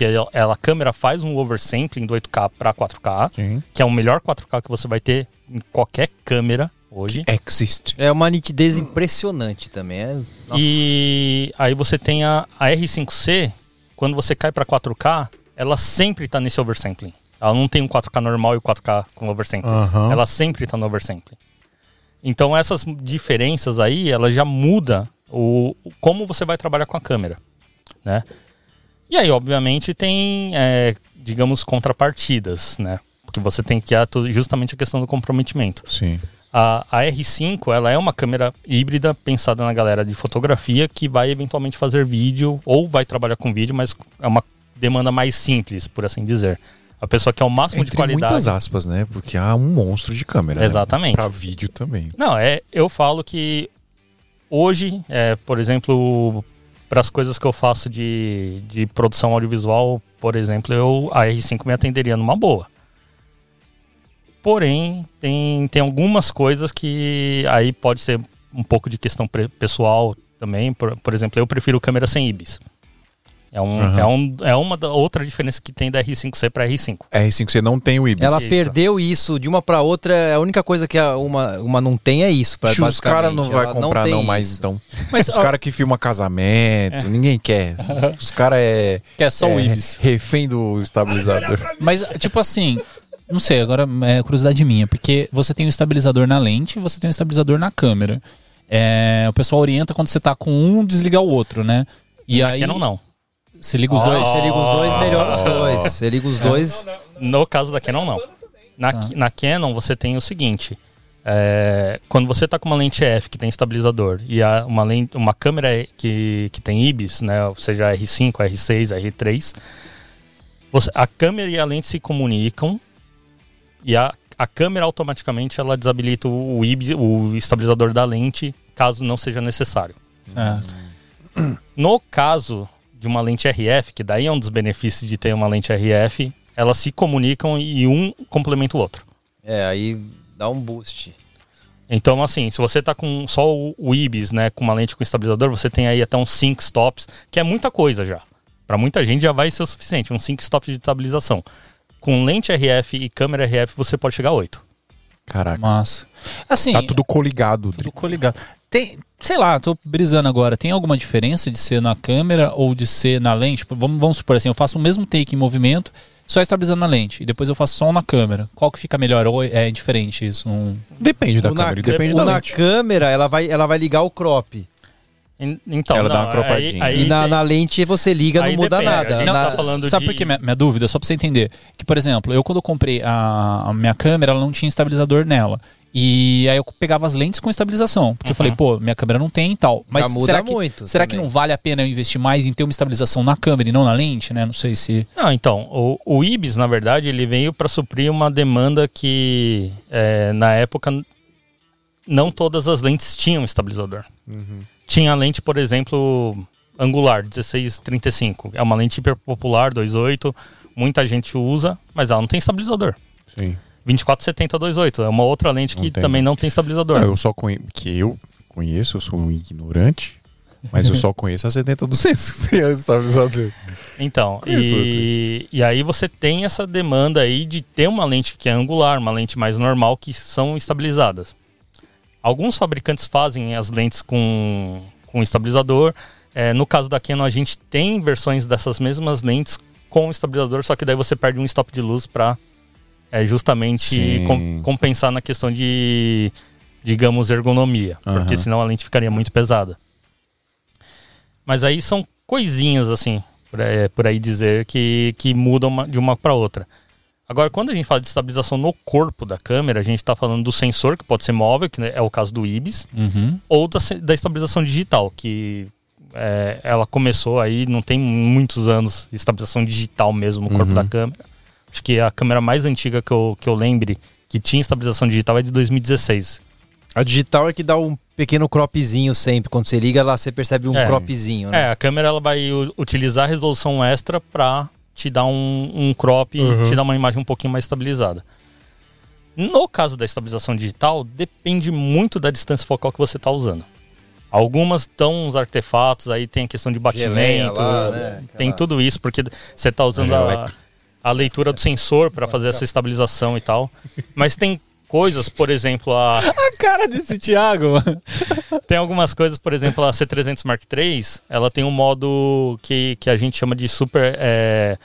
que ela, ela- a câmera faz um oversampling do 8K para 4K, Sim. que é o melhor 4K que você vai ter em qualquer câmera hoje. Exist. É uma nitidez impressionante também. É... E aí você tem a, a R5C, quando você cai para 4K, ela sempre tá nesse oversampling. Ela não tem um 4K normal e o 4K com oversampling. Aham. Ela sempre tá no oversampling. Então essas diferenças aí, ela já muda o- como você vai trabalhar com a câmera, né? E aí, obviamente, tem, é, digamos, contrapartidas, né? Porque você tem que atu- justamente a questão do comprometimento. Sim. A, a R5 ela é uma câmera híbrida pensada na galera de fotografia que vai eventualmente fazer vídeo ou vai trabalhar com vídeo, mas é uma demanda mais simples, por assim dizer. A pessoa quer o máximo de Entre qualidade. muitas aspas, né? Porque há um monstro de câmera. né? Exatamente. Pra vídeo também. Não, é, eu falo que hoje, é, por exemplo, para as coisas que eu faço de, de produção audiovisual, por exemplo, eu, a R5 me atenderia numa boa. Porém, tem, tem algumas coisas que aí pode ser um pouco de questão pessoal também. Por, por exemplo, eu prefiro câmera sem IBIS. É, um, Aham. é, um, é uma da outra diferença que tem da R5C para R5. R5C não tem o IBIS. Ela Isso. perdeu isso de uma pra outra. A única coisa que a- uma, uma não tem é isso. pra- os caras não vai comprar tem não mais, isso. então. Mas Os ó, caras que filmam casamento, ninguém quer. Os caras é, que é só o é Ibis. refém do estabilizador. Mas, tipo assim, não sei, agora é curiosidade minha, porque você tem um estabilizador na lente e você tem um estabilizador na câmera. É, o pessoal orienta quando você tá com um, desligar o outro, né? E Na aí. Canon não. Você liga os dois? Você liga os dois, melhora os Ah. dois. Você liga os dois. No caso da Canon, não. Na, Tá. na Canon, você tem o seguinte: é, quando você está com uma lente F que tem estabilizador e a- uma, lente, uma câmera que, que tem IBIS, né, ou seja, a R5, a R6, a R3, você- a câmera e a lente se comunicam e a, a câmera automaticamente ela desabilita o, IBIS, o estabilizador da lente caso não seja necessário. Certo. No caso de uma lente RF, que daí é um dos benefícios de ter uma lente RF, elas se comunicam e um complementa o outro. É, aí dá um boost. Então, assim, se você tá com só o IBIS, né, com uma lente com estabilizador, você tem aí até uns 5 stops, que é muita coisa já. Pra muita gente já vai ser o suficiente, uns 5 stops de estabilização. Com lente RF e câmera RF, você pode chegar a 8. Caraca. Massa. Assim, Tá tudo coligado. tudo coligado. Tem, sei lá, tô brisando agora. Tem alguma diferença de ser na câmera ou de ser na lente? Tipo, Vamos, vamos supor assim, eu faço o mesmo take em movimento, só estabilizando na lente, e depois eu faço só na câmera. Qual que fica melhor? Ou é indiferente isso? Um... Depende da O na, câmera, e depende da na lente. câmera, ela vai, ela vai ligar o crop. En- Então, Ela não, dá uma cropadinha. Aí, aí E na, tem- na lente você liga, não aí muda depende, nada. Na- tá falando Sabe de- por que minha, minha dúvida? Só pra você entender. Que, por exemplo, eu quando comprei a, a minha câmera, ela não tinha estabilizador nela. E aí eu pegava as lentes com estabilização. Porque eu falei, pô, minha câmera não tem e tal. Mas Já muda será, que, muito será que não vale a pena eu investir mais em ter uma estabilização na câmera e não na lente, né? Não sei se. Não, então, o, o Ibis, na verdade, ele veio para suprir uma demanda que, é, na época, não todas as lentes tinham estabilizador. Tinha a lente, por exemplo, angular, 1635. É uma lente hiper popular, 2.8, muita gente usa, mas ela não tem estabilizador. Sim. 2470 2.8, é uma outra lente que Não tem. também não tem estabilizador. Não, eu só conheço. Que eu conheço, eu sou um ignorante. Mas eu só conheço a 70 200 que tem estabilizador. Então, e, e aí você tem essa demanda aí de ter uma lente que é angular, uma lente mais normal, que são estabilizadas. Alguns fabricantes fazem as lentes com, com estabilizador. É, no caso da Canon, a gente tem versões dessas mesmas lentes com estabilizador, só que daí você perde um stop de luz para justamente Sim. com- compensar na questão de, digamos, ergonomia, porque Aham. senão a lente ficaria muito pesada. Mas aí são coisinhas, assim, por aí, por aí dizer, que, que mudam de uma para outra. Agora, quando a gente fala de estabilização no corpo da câmera, a gente está falando do sensor, que pode ser móvel, que né, é o caso do IBIS, Uhum. ou da, da estabilização digital, que é, ela começou aí, não tem muitos anos de estabilização digital mesmo no corpo da câmera. Acho que a câmera mais antiga que eu, que eu lembre que tinha estabilização digital é de 2016. A digital é que dá um pequeno cropzinho sempre. Quando você liga lá, você percebe um É. cropzinho, né? É, a câmera ela vai utilizar a resolução extra para te dar um, um crop e te dar uma imagem um pouquinho mais estabilizada. No caso da estabilização digital, depende muito da distância focal que você está usando. Algumas dão uns artefatos, aí tem a questão de batimento, lá, né? tem tudo isso, porque você está usando a, a leitura do sensor para fazer essa estabilização e tal. Mas tem coisas, por exemplo, a, A cara desse Thiago, mano. tem algumas coisas, por exemplo, a C300 Mark III, ela tem um modo que, que a gente chama de super é,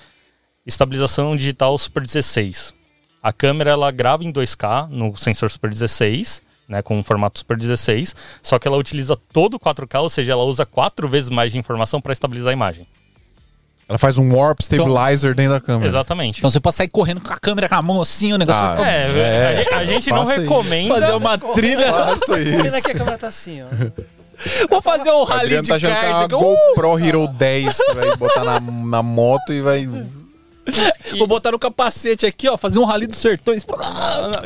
estabilização digital Super 16. A câmera ela grava em 2K no sensor Super 16, né, com o formato Super 16, só que ela utiliza todo o 4K, ou seja, ela usa quatro vezes mais de informação para estabilizar a imagem. Ela faz um warp stabilizer dentro da câmera. Exatamente. Então você pode sair correndo com a câmera com a mão assim, o negócio Ah, vai ficar... É, a gente- a gente não recomenda. Fazer uma trilha. Faça isso. que a câmera tá assim, ó. Vou fazer um O rally de tá é kart. Uh! GoPro Hero 10 que vai botar na, na moto e vai. Vou botar no capacete aqui, ó, fazer um rally dos sertões.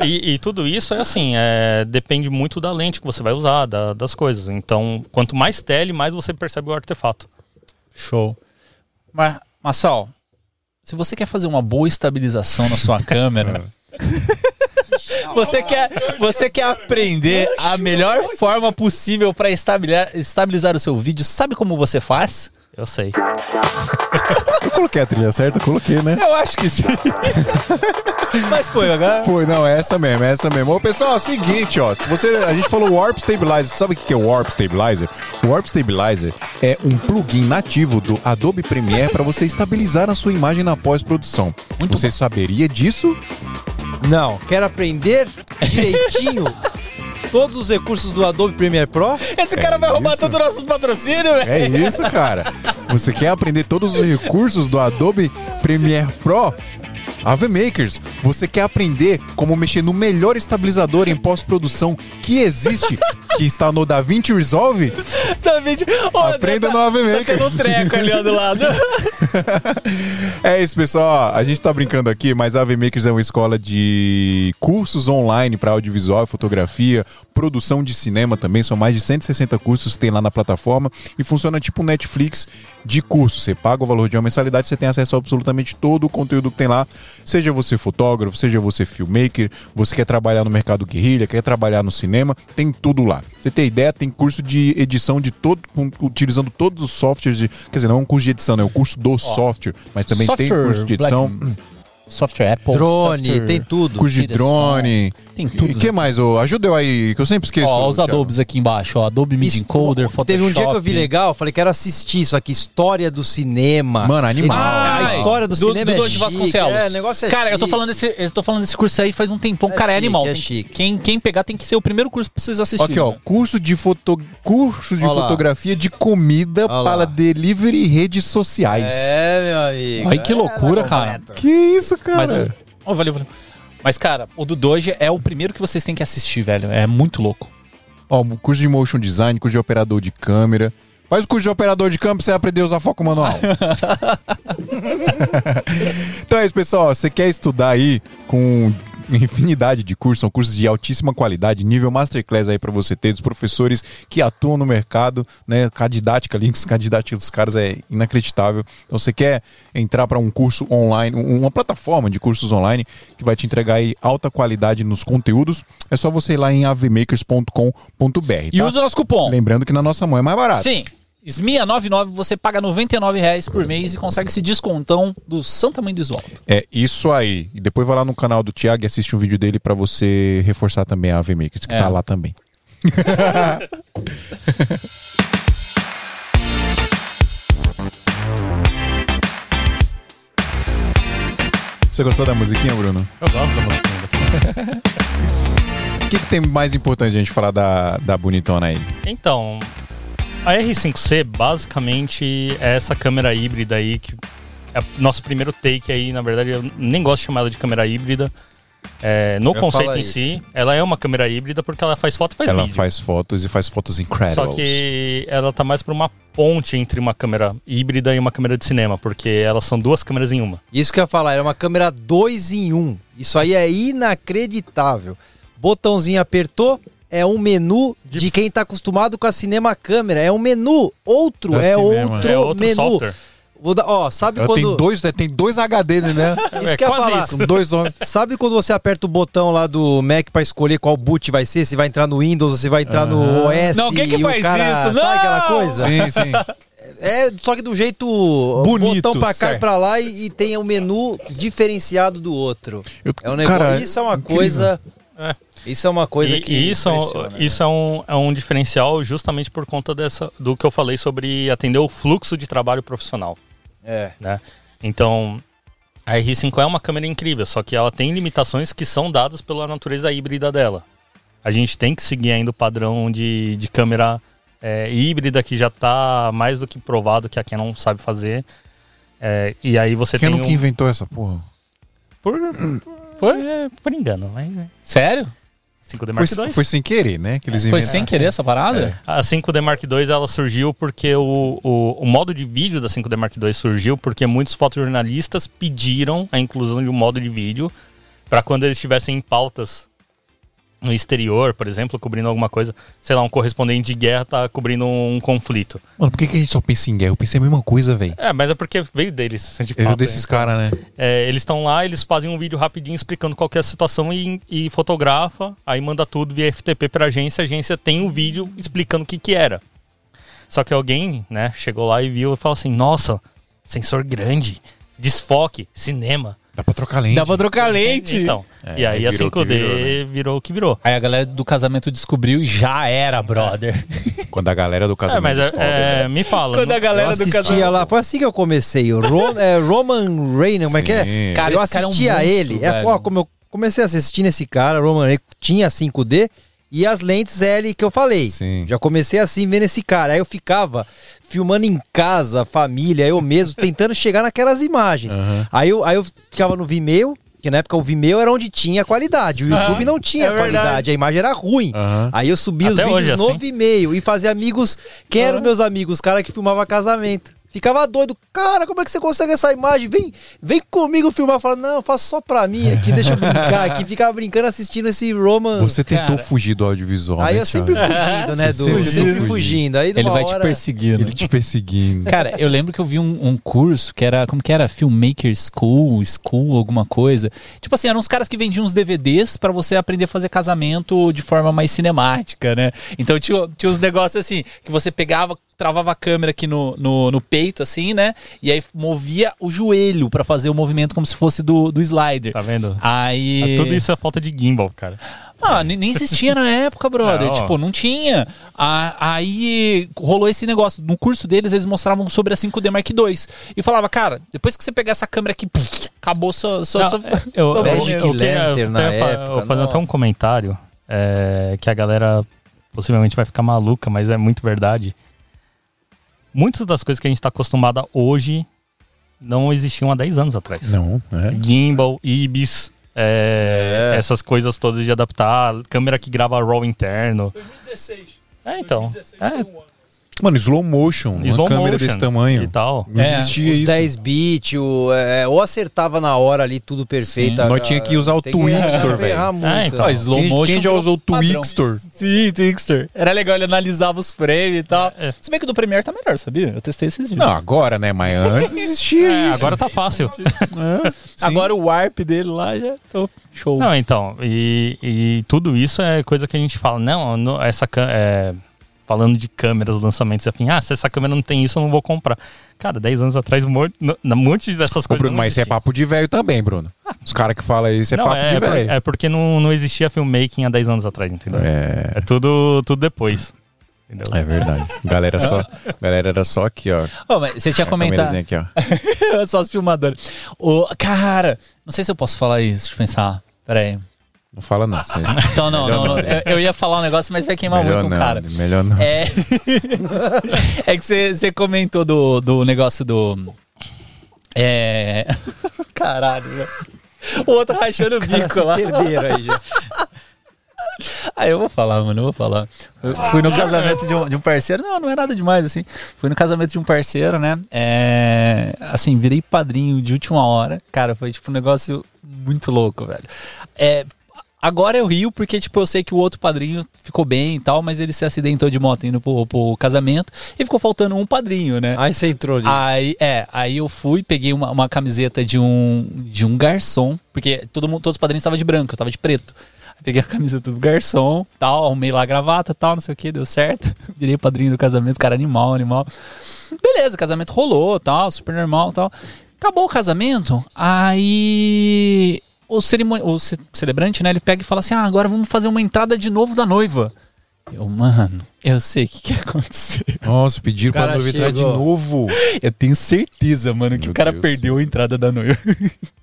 E, e tudo isso é assim, é, depende muito da lente que você vai usar, da- das coisas. Então, quanto mais tele, mais você percebe o artefato. Show. Mas, Massal, se você quer fazer uma boa estabilização na sua câmera, você quer, você quer aprender a melhor forma possível para estabilizar, estabilizar o seu vídeo, sabe como você faz? Eu sei. Eu coloquei a trilha certa, eu coloquei, né? Eu acho que sim. Mas foi agora. Foi, não, é essa mesmo, é essa mesmo. Ô, pessoal, é o seguinte, ó. Se você, a gente falou Warp Stabilizer. Sabe o que é o Warp Stabilizer? O Warp Stabilizer é um plugin nativo do Adobe Premiere para você estabilizar a sua imagem na pós-produção. Você saberia disso? Não, quero aprender direitinho todos os recursos do Adobe Premiere Pro. Esse cara vai roubar isso? todo o nosso patrocínio, velho. É isso, cara. Você quer aprender todos os recursos do Adobe Premiere Pro? Ave Makers, você quer aprender como mexer no melhor estabilizador em pós-produção que existe, que está no DaVinci Resolve? David, ô, Aprenda tá- no Ave Tá Maker. tendo um treco ali ó, do lado. É isso, pessoal. A gente tá brincando aqui, mas a AV Makers é uma escola de cursos online para audiovisual, fotografia, produção de cinema também. São mais de 160 cursos que tem lá na plataforma e funciona tipo um Netflix de curso. Você paga o valor de uma mensalidade, você tem acesso a absolutamente todo o conteúdo que tem lá. Seja você fotógrafo, seja você filmmaker, você quer trabalhar no mercado guerrilha, quer trabalhar no cinema, tem tudo lá. Você tem ideia, tem curso de edição de todo, utilizando todos os softwares de, quer dizer, não é um curso de edição, né? É um curso do software, mas também tem curso de edição. Black- software Apple. Drone, software- tem tudo. Curso de drone. Tem tudo. E que mais? ô? ajuda eu aí, que eu sempre esqueço. Ó, os. Adobes aqui embaixo, ó. Adobe Media Encoder, Photoshop. Teve um dia que eu vi legal, falei, quero assistir isso aqui, história do cinema. Mano, animal. Ele- a história do, cinema é Doide chique, Vasconcelos. É, o negócio é Cara, eu tô chique. falando desse, eu tô falando desse curso aí faz um tempão. É Cara, é chique, animal. é chique. Quem, quem pegar tem que ser o primeiro curso pra vocês assistirem. Aqui, ó, né? curso de, foto... curso de fotografia de comida para delivery e redes sociais. É, meu amigo. Ai, que É, loucura, cara. Que isso, cara? Mas, ó, valeu, valeu. Mas, cara, o do Doge é o primeiro que vocês têm que assistir, velho. É muito louco. Ó, um curso de motion design, curso de operador de câmera. Faz o curso de operador de câmera pra você aprender a usar foco manual. então é isso, pessoal. Você quer estudar aí com infinidade de cursos, são cursos de altíssima qualidade, nível masterclass aí pra você ter, dos professores que atuam no mercado, né? A didática ali, a didática dos caras é inacreditável. Então você quer entrar para um curso online, um- uma plataforma de cursos online que vai te entregar aí alta qualidade nos conteúdos, é só você ir lá em avmakers.com.br. E tá? usa o nosso cupom. Lembrando que na nossa mão é mais barato. Sim. SMIA99, você paga 99 reais por mês e consegue esse descontão do Santa Mãe do Isvaldo. É isso aí. E depois vai lá no canal do Thiago e assiste um vídeo dele pra você reforçar também a AV Makers, que É. tá lá também. Você gostou da musiquinha, Bruno? Eu gosto da musiquinha. O que, que tem mais importante a gente falar da, da bonitona aí? Então, a R5C basicamente é essa câmera híbrida aí que é nosso primeiro take aí, na verdade, eu nem gosto de chamar ela de câmera híbrida. É, no ia conceito em isso. si, ela é uma câmera híbrida porque ela faz foto e faz Ela vídeo. faz fotos e faz fotos incríveis. Só que ela tá mais pra uma ponte entre uma câmera híbrida e uma câmera de cinema, porque elas são duas câmeras em uma. Isso que eu ia falar, era uma câmera 2 em 1. Um. Isso aí é inacreditável. Botãozinho apertou, é um menu de quem tá acostumado com a cinema câmera. É um menu. Outro, é cinema. outro, É outro menu. software. Vou dar, ó, sabe Ela quando. tem dois, tem dois HD, né? Isso É que eu ia falar. isso. Com dois homens. Sabe quando você aperta o botão lá do Mac pra escolher qual boot vai ser? Se vai entrar no Windows ou se vai entrar no OS? Não, quem que e o faz cara, isso? Sabe aquela Não! coisa? Sim, sim. É, só que do jeito Bonito, botão pra cá e certo. pra lá e, e tem um menu diferenciado do outro. Eu- É um negócio. cara, isso é uma incrível. coisa. É. Isso é uma coisa E, que. e isso, é um- né? isso é, um, é um diferencial justamente por conta dessa, do que eu falei sobre atender o fluxo de trabalho profissional. É. né? Então, a R5 é uma câmera incrível, só que ela tem limitações que são dadas pela natureza híbrida dela. A gente tem que seguir ainda o padrão de, de câmera é, híbrida que já está mais do que provado que a Canon sabe fazer. É, e aí você Quem tem não um, que inventou essa porra? por, por, é, por engano, mas é. Sério? 5D Mark Foi, II. foi sem querer, né? Que eles Foi sem querer essa parada? A 5D Mark II ela surgiu porque o, o, o modo de vídeo da 5D Mark II surgiu porque muitos fotojornalistas pediram a inclusão de um modo de vídeo para quando eles estivessem em pautas no exterior, por exemplo, cobrindo alguma coisa, sei lá, um correspondente de guerra tá cobrindo um conflito. Mano, por que, que a gente só pensa em guerra? Eu pensei a mesma coisa, velho. É, mas é porque veio deles. De fato, desses né? caras, né? É, eles estão lá, eles fazem um vídeo rapidinho explicando qual que é a situação e, e fotografa, aí manda tudo via FTP pra agência, a agência tem o vídeo explicando o que que era. Só que alguém, né, chegou lá e viu e falou assim, nossa, sensor grande, desfoque, cinema. Dá pra trocar lente. Dá pra trocar lente. Então, É, e aí a virou o que 5D virou, virou, o que virou. Aí a galera do casamento descobriu e já era, brother. Quando a galera do É, casamento mas é, descobre, é, me fala. Quando a galera eu do assistia casamento. lá, foi assim que eu comecei. O Ro- é, Roman Reigns, como é que é? Cara, eu esse cara é um assistia monstro, ele. É, velho. ó, como eu comecei a assistir nesse cara, Roman Reigns tinha 5D e as lentes L que eu falei. Sim. Já comecei assim vendo esse cara. Aí eu ficava filmando em casa, família, eu mesmo, tentando chegar naquelas imagens. Aí, eu, aí eu ficava no Vimeo, que na época o Vimeo era onde tinha qualidade. O YouTube não tinha é verdade. qualidade, a imagem era ruim. Aham. Aí eu subia os Até vídeos hoje, no assim? Vimeo e fazia amigos. Quem eram meus amigos? Os caras que filmavam casamento. Ficava doido. Cara, como é que você consegue essa imagem? Vem, vem comigo filmar. Fala, não, eu faço só pra mim aqui, deixa eu brincar aqui. Ficava brincando assistindo esse Roman. Você tentou Cara. fugir do audiovisual, Aí né, eu sempre Thiago? fugindo, né, Du? sempre Sempre, fugindo. fugindo. Aí, Ele vai te hora- perseguindo. Ele te perseguindo. Cara, eu lembro que eu vi um, um curso que era, como que era? Filmmaker School, School, alguma coisa. Tipo assim, eram uns caras que vendiam uns DVDs pra você aprender a fazer casamento de forma mais cinemática, né? Então tinha, tinha uns negócios assim, que você pegava, travava a câmera aqui no, no, no peito, assim, né? E aí movia o joelho pra fazer o movimento como se fosse do, do slider. Tá vendo? Aí. Tudo isso é falta de gimbal, cara. Ah, nem nem existia na época, brother. Não. Tipo, não tinha. Ah, aí rolou esse negócio. No curso deles, eles mostravam sobre a 5D Mark II. E falava, cara, depois que você pegar essa câmera aqui, puf, acabou sua. sua, Não, sua- é, eu, sua- eu, Magic eu, Lantern eu na época, eu vou fazer até um comentário é, que a galera possivelmente vai ficar maluca, mas é muito verdade. Muitas das coisas que a gente está acostumada hoje não existiam há 10 anos atrás. Não, é. Gimbal, IBIS, é, É. essas coisas todas de adaptar, câmera que grava RAW interno. 2016. É, então. É, Mano, slow motion. Uma slow câmera motion desse e tamanho. tal. Não É, existia Os isso. 10 bits, o, é, ou acertava na hora ali tudo perfeito. Nós tinha que usar o Twixtor, velho. muito. É, então. Ó, slow Quem, motion. quem já usou o. Twixtor? Sim, Twixtor. Era legal, ele analisava os frames e tal. É. Se bem que o do Premiere tá melhor, sabia? Eu testei esses dias. Não, agora, né? Mas antes existia É, isso. agora tá fácil. É. Agora o warp dele lá já tô show. Não, então, e, e tudo isso é coisa que a gente fala, não, no- essa cã- é, falando de câmeras, lançamentos, afim, ah, se essa câmera não tem isso, eu não vou comprar. Cara, 10 anos atrás, um monte, um monte dessas coisas. Bruno, não mas isso é papo de velho também, Bruno. Os caras que falam isso é não, papo é, de por- velho. é porque não, não existia filmmaking há 10 anos atrás, entendeu? É, É, tudo, tudo depois. Entendeu? é verdade. Galera só, galera era só aqui, ó. Mas você tinha comentado. aqui, ó. Só os filmadores. Ô, cara, não sei se eu posso falar isso, deixa eu pensar. Pera aí. Não fala não. Você... Então, não, não, não. Eu, eu ia falar um negócio, mas vai queimar Melhor muito um não, cara. melhor não. É, é que você você comentou do, do negócio do. É. Caralho, velho. O outro rachando o bico lá. perderam aí já. Ah, eu vou falar, mano, eu vou falar. Eu fui no casamento de um, de um parceiro. Não, não é nada demais, assim. Fui no casamento de um parceiro, né? É, assim, virei padrinho de última hora. Cara, foi tipo um negócio muito louco, velho. É, agora eu rio porque, tipo, eu sei que o outro padrinho ficou bem e tal, mas ele se acidentou de moto indo pro, pro casamento e ficou faltando um padrinho, né? Aí você entrou ali. Aí, é, aí eu fui, peguei uma, uma camiseta de um, de um garçom, porque todo mundo, todos os padrinhos estavam de branco, eu tava de preto. Aí peguei a camiseta do garçom, tal, arrumei lá a gravata, tal, não sei o que, deu certo. Virei padrinho do casamento, cara, animal, animal. Beleza, casamento rolou, tal, super normal, tal. Acabou o casamento, aí o, cerimoni- o ce- celebrante, né, ele pega e fala assim, ah, agora vamos fazer uma entrada de novo da noiva. Eu, mano, eu sei o que, que aconteceu. Nossa, pediram pra noiva entrar de novo. Eu tenho certeza, mano, que Meu o cara Deus. perdeu a entrada da noiva.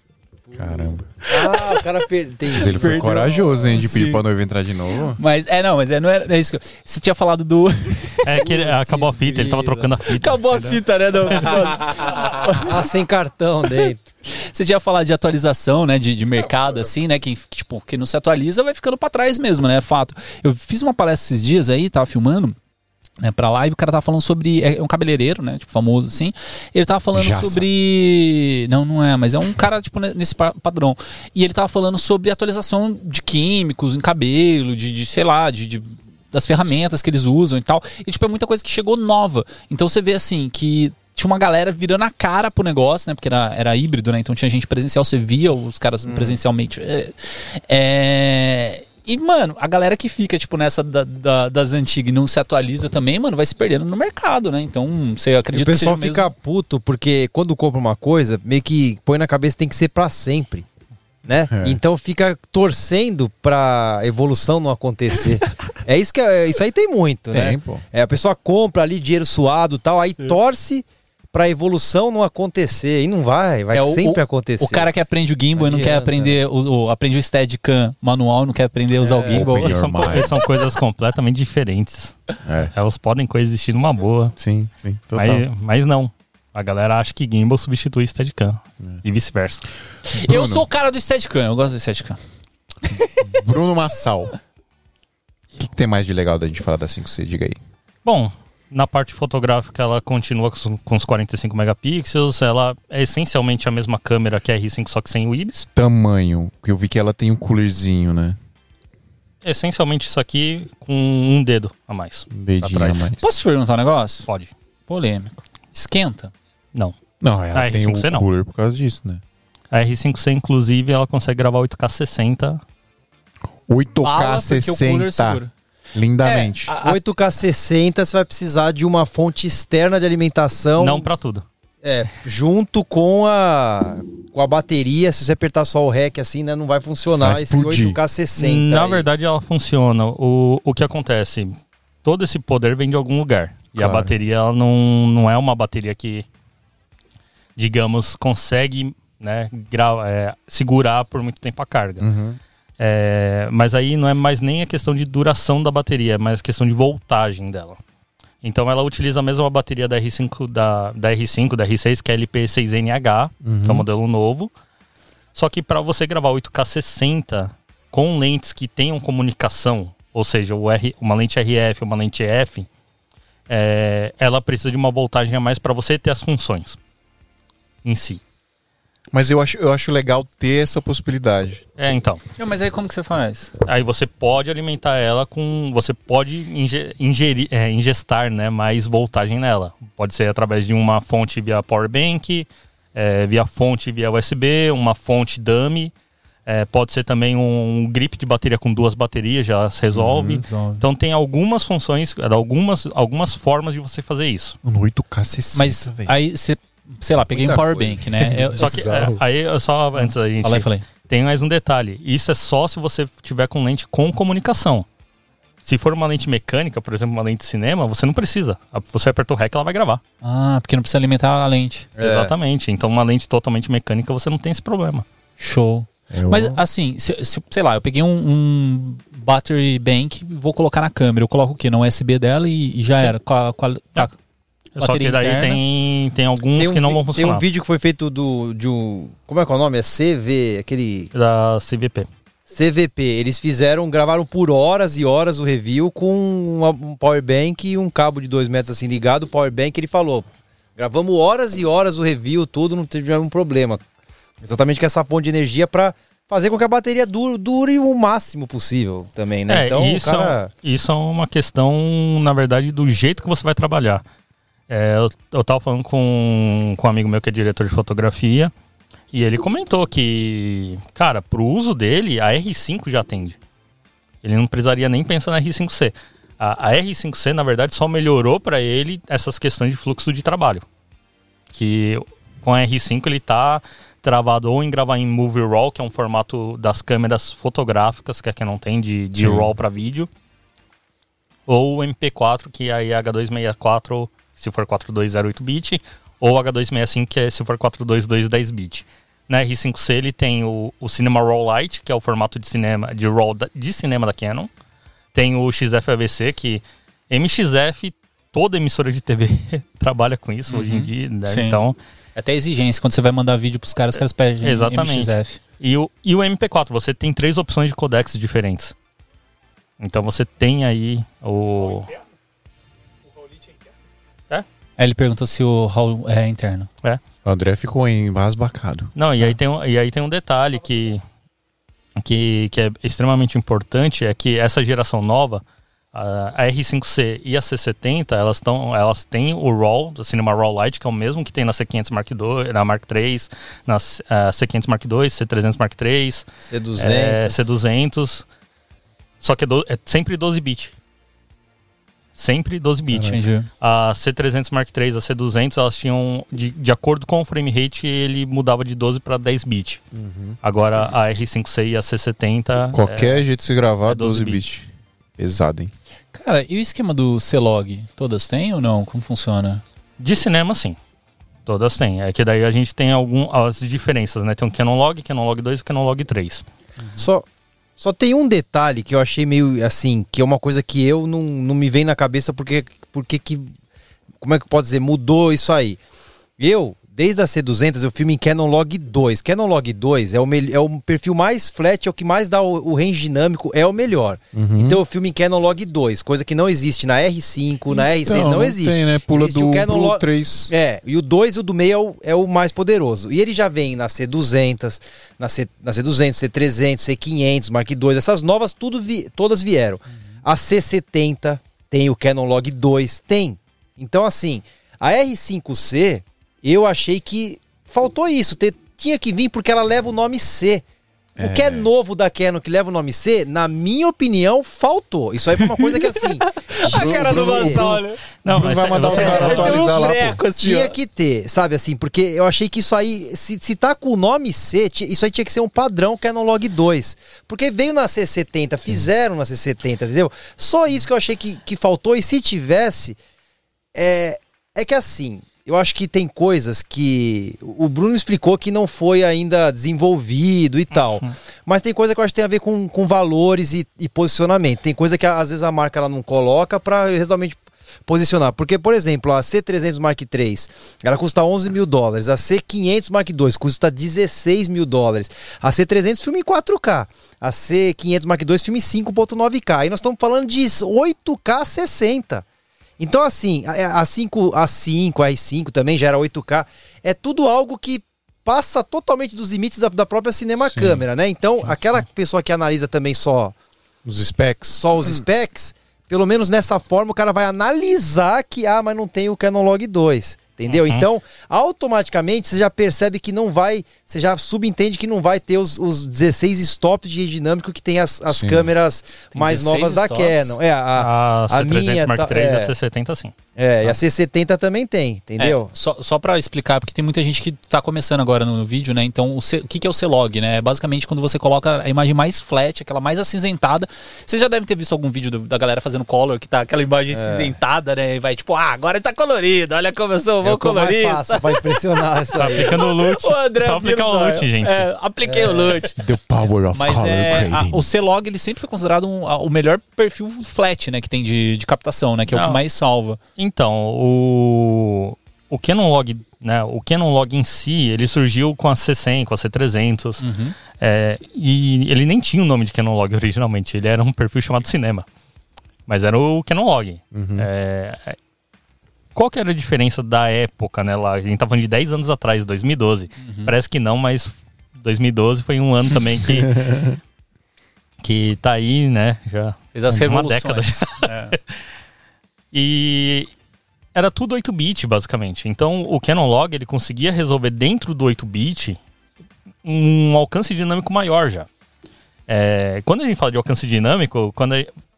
Caramba. Ah, o cara per... tem... Mas ele foi Perdeu. corajoso, hein, de pedir Sim. pra noiva entrar de novo. Mas, é, não, mas é, não era é isso que eu... Você tinha falado do... É que ele- acabou a fita, ele tava trocando a fita. Acabou a fita, né? do- Ah, sem cartão dentro. Você tinha falado de atualização, né? De, de mercado, assim, né? Quem, tipo, quem não se atualiza vai ficando pra trás mesmo, né? Fato. Eu fiz uma palestra esses dias aí, tava filmando. Né, pra live, o cara tava falando sobre. É um cabeleireiro, né? Tipo, famoso assim. Ele tava falando Jaça. sobre. Não, não é, mas é um cara, tipo, ne- nesse pa- padrão. E ele tava falando sobre atualização de químicos em cabelo, de, de, sei lá, de- de das ferramentas que eles usam e tal. E, tipo, é muita coisa que chegou nova. Então você vê, assim, que tinha uma galera virando a cara pro negócio, né? Porque era, era híbrido, né? Então tinha gente presencial, você via os caras presencialmente. É, é, E, mano, a galera que fica, tipo, nessa da- da- das antigas e não se atualiza também, mano, vai se perdendo no mercado, né? Então, você E acredita o que seja pessoal mesmo- fica puto porque quando compra uma coisa, meio que põe na cabeça que tem que ser pra sempre. Né? É. Então fica torcendo pra evolução não acontecer. é isso que é, isso aí tem muito, né? Tem, pô. É, a pessoa compra ali dinheiro suado e tal, aí torce pra evolução não acontecer. E não vai, vai É, o- sempre o- acontecer. O cara que aprende o gimbal e não quer aprender o, o- aprende o Steadicam manual, não quer aprender a usar o gimbal. São, são coisas completamente diferentes. É. Elas podem coexistir numa boa. Sim, sim. Total. Mas, mas não. A galera acha que gimbal substitui Steadicam. E vice-versa. Eu sou o cara do Steadicam, eu gosto do Steadicam. Bruno Massal. O que, que tem mais de legal da gente falar da 5C? Diga aí. Bom, na parte fotográfica ela continua com os- com os 45 megapixels. Ela é essencialmente a mesma câmera que a R5, só que sem o IBIS. Tamanho. Porque eu vi que ela tem um coolerzinho, né? Essencialmente isso aqui com um dedo a mais. Um dedinho a mais. Posso te perguntar um negócio? Pode. Polêmico. Esquenta? Não. Não, ela tem o R5C não. cooler por causa disso, né? A R5C, inclusive, ela consegue gravar 8K 60. 8K Bala, porque o cooler 60. Lindamente. É, a- 8K 60 você vai precisar de uma fonte externa de alimentação. Não pra tudo. É, junto com a com a bateria, se você apertar só o REC assim, né, não vai funcionar Vai esse explodir. 8K 60. Na aí. verdade, ela funciona. O, o que acontece? Todo esse poder vem de algum lugar. E Claro. a bateria ela não, não é uma bateria que, digamos, consegue né, gra- é, segurar por muito tempo a carga. Uhum. É, mas aí não é mais nem a questão de duração da bateria, é mais a questão de voltagem dela. Então ela utiliza a mesma bateria da R5, da, da R5, da R6, que é a LP6NH, que é o modelo novo. Só que para você gravar 8K 60 com lentes que tenham comunicação, ou seja, R, uma lente RF, uma lente F, é, ela precisa de uma voltagem a mais para você ter as funções em si. Mas eu acho, eu acho legal ter essa possibilidade. É, então. Não, mas aí como que você faz? Aí você pode alimentar ela com. Você pode inge- ingerir, é, ingestar né, mais voltagem nela. Pode ser através de uma fonte via powerbank, é, via fonte via USB, uma fonte dummy. é, pode ser também um, grip de bateria com duas baterias, já se resolve. resolve. Então tem algumas funções, algumas, algumas formas de você fazer isso. No 8K 60, Mas velho. aí você, sei lá, peguei Muita um power bank, né? Eu, Só que é, aí eu só antes da gente. Falei, falei. Tem mais um detalhe. Isso é só se você tiver com lente com comunicação. Se for uma lente mecânica, por exemplo, uma lente de cinema, você não precisa. Você aperta o REC, ela vai gravar. Ah, porque não precisa alimentar a lente. É. Exatamente. Então, uma lente totalmente mecânica, você não tem esse problema. Show. Eu- Mas assim, se, se- sei lá, eu peguei um, um battery bank e vou colocar na câmera. Eu coloco o quê? No USB dela e, e já era. Com a, com a- É. Só que daí interna. tem, tem alguns Tem um, que não vão tem funcionar. um vídeo que foi feito do, de um. Como é que é o nome? É CV, aquele. Da CVP. CVP. Eles fizeram, gravaram por horas e horas o review com uma- um power bank e um cabo de 2 metros assim ligado. O power bank ele falou: gravamos horas e horas o review, tudo, não teve nenhum problema. Exatamente com essa fonte de energia para fazer com que a bateria dure, dure o máximo possível também, né? É, então isso, o cara. isso é uma questão, na verdade, do jeito que você vai trabalhar. É, eu, eu tava falando com, com um amigo meu que é diretor de fotografia, e ele comentou que, cara, pro uso dele, a R5 já atende. Ele não precisaria nem pensar na R5C. A, a R5C, na verdade, só melhorou para ele essas questões de fluxo de trabalho. Que com a R5 ele tá travado ou em gravar em Movie RAW, que é um formato das câmeras fotográficas, que é que não tem de, de Sim. RAW para vídeo, ou MP4, que é a H264, se for 4208 bit, ou H265, que é se for 42210 bit. Na R5C ele tem o, o Cinema RAW Lite, que é o formato de cinema de RAW da- de cinema da Canon. Tem o XF-AVC, que MXF, toda emissora de TV trabalha com isso hoje em dia, né? Sim. Então, É Até exigência. Quando você vai mandar vídeo pros caras, os caras pedem Exatamente. MXF. E o, e o MP4, você tem três opções de codecs diferentes. Então você tem aí o. Aí ele perguntou se o hall é interno. O André ficou embasbacado. Não, e aí tem, um- e aí tem um detalhe que, que, que é extremamente importante, é que essa geração nova, a, a R5C e a C70, elas, tão, elas têm o RAW, do Cinema RAW Lite, que é o mesmo que tem na C500 Mark II, na Mark III, na eh, C500 Mark II, C300 Mark III, C200. é, C200, só que é, do- é sempre 12 bit. Sempre 12 bit. Entendi. A C300 Mark III, a C200, elas tinham, de, de acordo com o frame rate, ele mudava de 12 para 10 bit. Agora a R5C e a C70. Qualquer jeito de se gravar, é 12 12 bit. Pesado, hein? Cara, e o esquema do C-Log? Todas têm ou não? Como funciona? De cinema, sim. Todas têm. É que daí a gente tem algum, as diferenças, né? Tem o Canon Log, Canon Log 2 e Canon Log 3. Só, só tem um detalhe que eu achei meio assim, que é uma coisa que eu não, não me vem na cabeça porque, porque que. Como é que pode dizer? Mudou isso aí. Eu, desde a C200, eu filmo em Canon Log 2. Canon Log 2 é o, é o perfil mais flat, é o que mais dá o, o range dinâmico, é o melhor. Uhum. Então eu filmo em Canon Log 2, coisa que não existe na R5, na R6 Então, não, existe. Tem, né? Pula Existe do o Canon Log- 3. É, e o 2 e o do meio é o, é o mais poderoso. E ele já vem na C200, na, C, na C200, C300, C500, Mark II, essas novas tudo vi- todas vieram. A C70 tem o Canon Log 2, tem. Então assim, a R5C, eu achei que faltou isso, ter- tinha que vir porque ela leva o nome C. O que é novo da Canon que leva o nome C, na minha opinião, faltou. Isso aí foi uma coisa que assim. A cara do olha. Não, Bruno vai mandar os caras atualizar um lá, pô. treco, assim, Tinha ó. que ter, sabe assim? Porque eu achei que isso aí, se, se tá com o nome C, isso aí tinha que ser um padrão Canon Log 2. Porque veio na C70, fizeram na C70, entendeu? Só isso que eu achei que, que faltou. E se tivesse, é, é que assim, eu acho que tem coisas que o Bruno explicou que não foi ainda desenvolvido e tal. Mas tem coisa que eu acho que tem a ver com, com valores e, e posicionamento. Tem coisa que às vezes a marca ela não coloca para realmente posicionar. Porque, por exemplo, a C300 Mark III, ela custa 11 mil dólares. A C500 Mark II custa 16 mil dólares. A C300 filme em 4K. A C500 Mark II filme em 5.9K. Aí nós estamos falando de 8K 60. Então, assim, a, a 5, a 5, a i5 também já era 8K. É tudo algo que passa totalmente dos limites da, da própria cinema Sim. câmera, né? Então, aquela pessoa que analisa também só, Os specs. só os specs, pelo menos nessa forma o cara vai analisar que, ah, mas não tem o Canon Log 2. Entendeu? Então, automaticamente você já percebe que não vai, você já subentende que não vai ter os, os 16 stops de dinâmico que tem as, as câmeras Tem mais 16 novas da stops? Canon. É, a, A, a C300 minha Mark tá- III e é. a C70 sim. é, e a C70 também tem, entendeu? É, só, só pra explicar, porque tem muita gente que tá começando agora no, vídeo, né? Então, o, C- o que, que é o C-Log, né? É basicamente quando você coloca a imagem mais flat, aquela mais acinzentada. Você já deve ter visto algum vídeo do- da galera fazendo color, que tá aquela imagem cinzentada, né? E vai tipo, ah, agora tá colorido, olha como eu sou É mais colorista. faço pra impressionar essa Tá aplicando o loot. O André Só aplicar o loot, gente. É, apliquei o loot. The power of Mas color é, a- o C-Log ele sempre foi considerado um- a- o melhor perfil flat, né, que tem de, de captação, né, que é o Não. que mais salva. Então, o, o Canon Log, né, o Canon Log em si, ele surgiu com a C100, com a C300, Uhum. é, e ele nem tinha o nome de Canon Log originalmente, ele era um perfil chamado Cinema, mas era o Canon Log. É, é, qual que era a diferença da época, né, lá, a gente tá falando de 10 anos atrás, 2012, parece que não, mas 2012 foi um ano também que... que tá aí, né, já Fez as uma revoluções. década. É. E era tudo 8-bit, basicamente. Então, o Canon Log, ele conseguia resolver dentro do 8-bit um alcance dinâmico maior já. É, quando a gente fala de alcance dinâmico, quando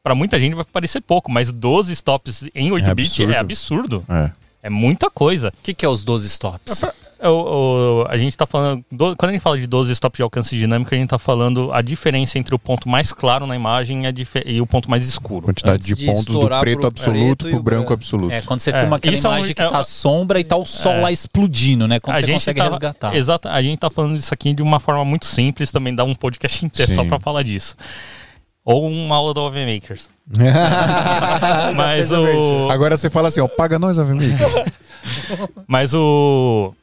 para muita gente vai parecer pouco, mas 12 stops em 8-bit absurdo. é absurdo. É. É muita coisa. O que, que é os 12 stops? O- o- a gente tá falando. do- quando a gente fala de 12 stops de alcance dinâmico, a gente tá falando a diferença entre o ponto mais claro na imagem e, e o ponto mais escuro. Quantidade Antes de de pontos do preto pro absoluto preto pro o branco absoluto. É, quando você É, filma aquela isso é um- imagem que é- tá sombra e tá o sol É. lá explodindo, né? Quando a você gente consegue tava- resgatar. Exato, a gente tá falando disso aqui de uma forma muito simples, também dá um podcast inteiro só Sim. pra falar disso. Ou uma aula do OV Makers. Mas o. Agora você fala assim, ó, paga nós, amigo. Mas o.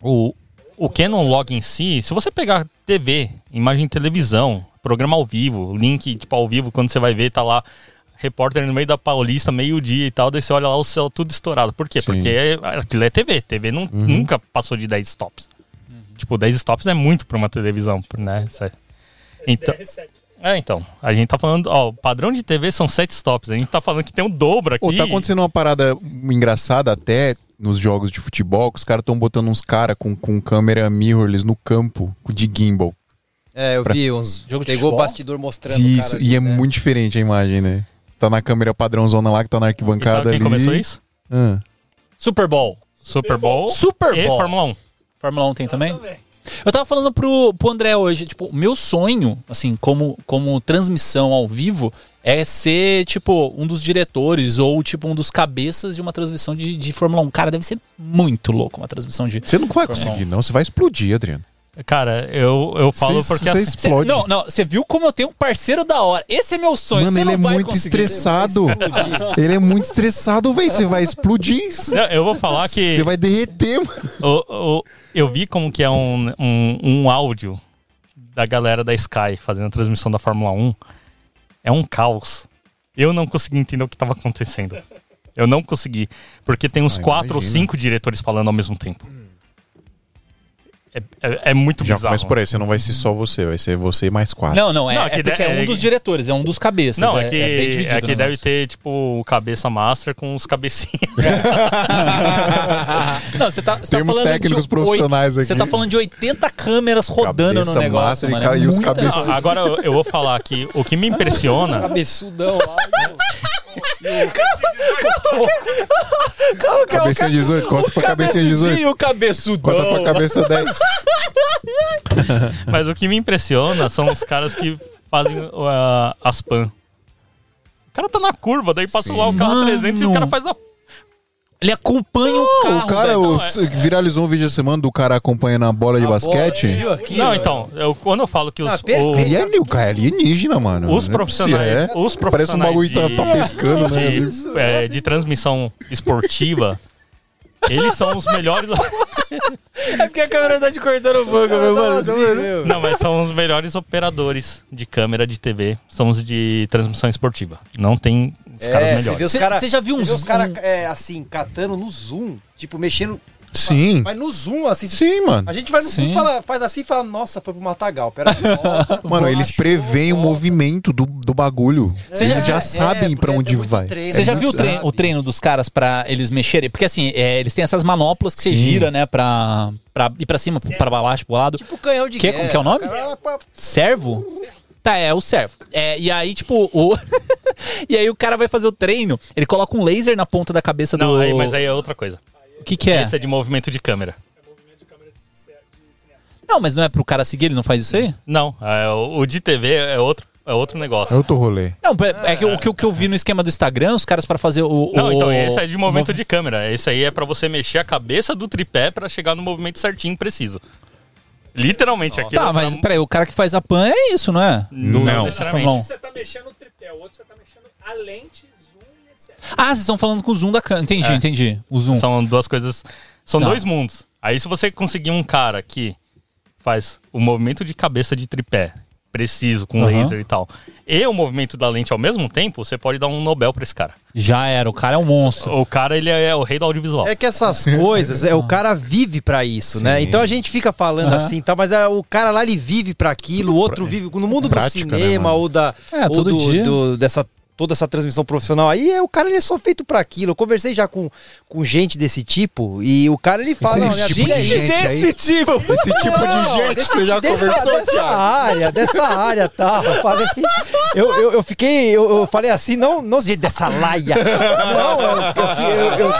O, o Canon Log em si, se você pegar TV, imagem de televisão, programa ao vivo, link tipo ao vivo, quando você vai ver, tá lá. Repórter no meio da Paulista, meio-dia e tal, daí você olha lá o céu tudo estourado. Por quê? Sim. Uhum. Porque é- aquilo é TV. TV não, nunca passou de 10 stops. Tipo, 10 stops é muito pra uma televisão, né? É- Então, é, então. A gente tá falando, ó, o padrão de TV são 7 stops. A gente tá falando que tem um dobro aqui. Pô, tá acontecendo uma parada engraçada até nos jogos de futebol, que os caras estão botando uns caras com, com câmera mirrorless no campo de gimbal. É, eu Pra- vi uns. Jogo de pegou o futebol? bastidor mostrando. o Isso, cara e é né? muito diferente a imagem, né? Tá na câmera padrãozona lá, que tá na E arquibancada sabe quem ali. começou isso? Ah. Super Bowl. Super Bowl, Super e Bowl. Fórmula 1. Fórmula 1 tem também? Eu tava falando pro, pro André hoje, tipo, o meu sonho, assim, como, como transmissão ao vivo, é ser, tipo, um dos diretores ou, tipo, um dos cabeças de uma transmissão de, de Fórmula 1. Cara, deve ser muito louco uma transmissão de. Você não vai Fórmula conseguir, não. Você vai explodir, Adriano. Cara, eu, eu falo Você- porque você assim, Cê- explode. não, não, você viu como eu tenho um parceiro da hora. Esse é meu sonho. Mano, Você ele não é vai muito conseguir. estressado. Ele é muito estressado, velho. Você vai explodir. Você Não, eu vou falar que vai derreter, mano. o- o- eu vi como que é um, um, um áudio da galera da Sky fazendo a transmissão da Fórmula 1. É um caos. Eu não consegui entender o que estava acontecendo. Eu não consegui. Porque tem uns Ah, quatro ou cinco diretores falando ao mesmo tempo. É, é- é muito Já bizarro. começa por aí, você não vai ser só você, vai ser você e mais quatro. Não, não, é, Não, é é que porque de- é um é- dos diretores, é um dos cabeças. Não, é, é, que, é bem dividido. é que deve negócio. ter, tipo, o cabeça master com os cabecinhas. Não, você tá, você tá Temos falando técnicos de profissionais Você aqui. tá falando de 80 câmeras rodando Cabeça no negócio, massa e mano. ca- é e os Não, agora eu, eu vou falar que o que me impressiona. Cabeçudão lá. Cabecinha 18, conta pra cabecinha 18. o cabeçudão. Conta pra cabeça 10. Mas o que me impressiona são os caras que fazem uh, as pan. O cara tá na curva, daí passa Sim. lá o carro Mano. 300 e o cara faz a. Ele acompanha o carro, o cara velho. o- não, é- viralizou um vídeo essa semana do cara acompanhando a bola de basquete. Viu aqui? Não, então, eu, quando eu falo que os, Ah, o-. Ele é, ali- o cara é alienígena, mano. os é profissionais, é. os Parece um profissionais bagulho que tá, de, tá pescando, né? de, é, de transmissão esportiva, eles são os melhores. É porque a câmera tá te cortando o banco, meu mano. assim, meu. Não, mas são os melhores operadores de câmera de TV. São os de transmissão esportiva. Não tem os caras É, você melhores. vê os Cê- cara- cê já viu você uns- vê os caras, um- é, assim, catando no zoom, tipo, mexendo. Sim. Mas no zoom, assim. Sim, mano. A gente vai no Sim. zoom, fala, faz assim e fala, nossa, foi pro Matagal. Pera aí, volta, Mano, eles preveem o movimento do, do bagulho. Você já- eles já é, sabem pra porque onde muito vai. treino, Você já é viu treino, o treino dos caras pra eles mexerem? Porque assim, é, eles têm essas manoplas que você Sim. gira, né, pra, pra ir pra cima, pra baixo, pro lado. Tipo canhão de Que- guerra. como que é o nome? Servo? Tá, é o servo. É, e aí, tipo, o. e aí o cara vai fazer o treino, ele coloca um laser na ponta da cabeça Não, do. aí, mas aí é outra coisa. O que que é? Esse é de movimento de câmera. Não, mas não é pro cara seguir, ele não faz isso aí? Não, é, o, o de TV é outro, é outro negócio. É outro rolê. Não, é que o que, o que eu vi no esquema do Instagram, os caras pra fazer o. Não, o- então esse é de movimento movi- de câmera. Esse aí é pra você mexer a cabeça do tripé pra chegar no movimento certinho, preciso. Literalmente aqui. Tá, mas peraí, o cara que faz a pan é isso, não é? não, Não. necessariamente. Não. Você tá mexendo no tripé, o outro você tá mexendo a lente. Ah, vocês estão falando com o zoom da câmera. Entendi, É. entendi. O zoom. São duas coisas. São Tá. dois mundos. Aí se você conseguir um cara que faz o movimento de cabeça de tripé preciso, com Aham. laser e tal, e o movimento da lente ao mesmo tempo, você pode dar um Nobel pra esse cara. Já era, o cara é um monstro. O cara, ele é o rei do audiovisual. É que essas coisas, é, o cara vive pra isso, né? Sim. Então a gente fica falando Aham. assim, tá, mas é, o cara lá ele vive pra aquilo, o outro vive no mundo do Prática, né, cinema mano? ou da É, ou todo do, dia. do- dessa toda essa transmissão profissional aí, é, o cara ele é só feito pra aquilo. Eu conversei já com, com gente desse tipo e o cara ele fala, Esse não, tipo vida de é gente isso. aí- tipo. Esse tipo de gente desse- você já dessa, conversou, dessa Thiago? área, dessa área, tá? Eu falei, eu, eu, eu fiquei, eu, eu falei assim, não, não gente dessa laia. Não, eu, eu, eu,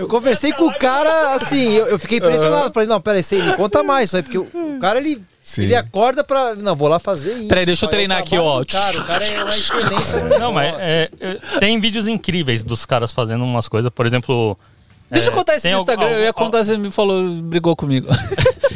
eu- conversei com o cara, assim, eu, eu fiquei impressionado. Falei, não, peraí, você me conta mais, aí, porque o, o cara, ele, Sim. ele acorda pra, não, vou lá fazer isso. Peraí, deixa eu Olha, treinar aqui, ó. Cara, o cara é uma excelência. Não, mas é, é, tem vídeos incríveis dos caras fazendo umas coisas, por exemplo. Deixa é, eu contar esse do al- Instagram. Eu ia contar, você me falou, brigou comigo.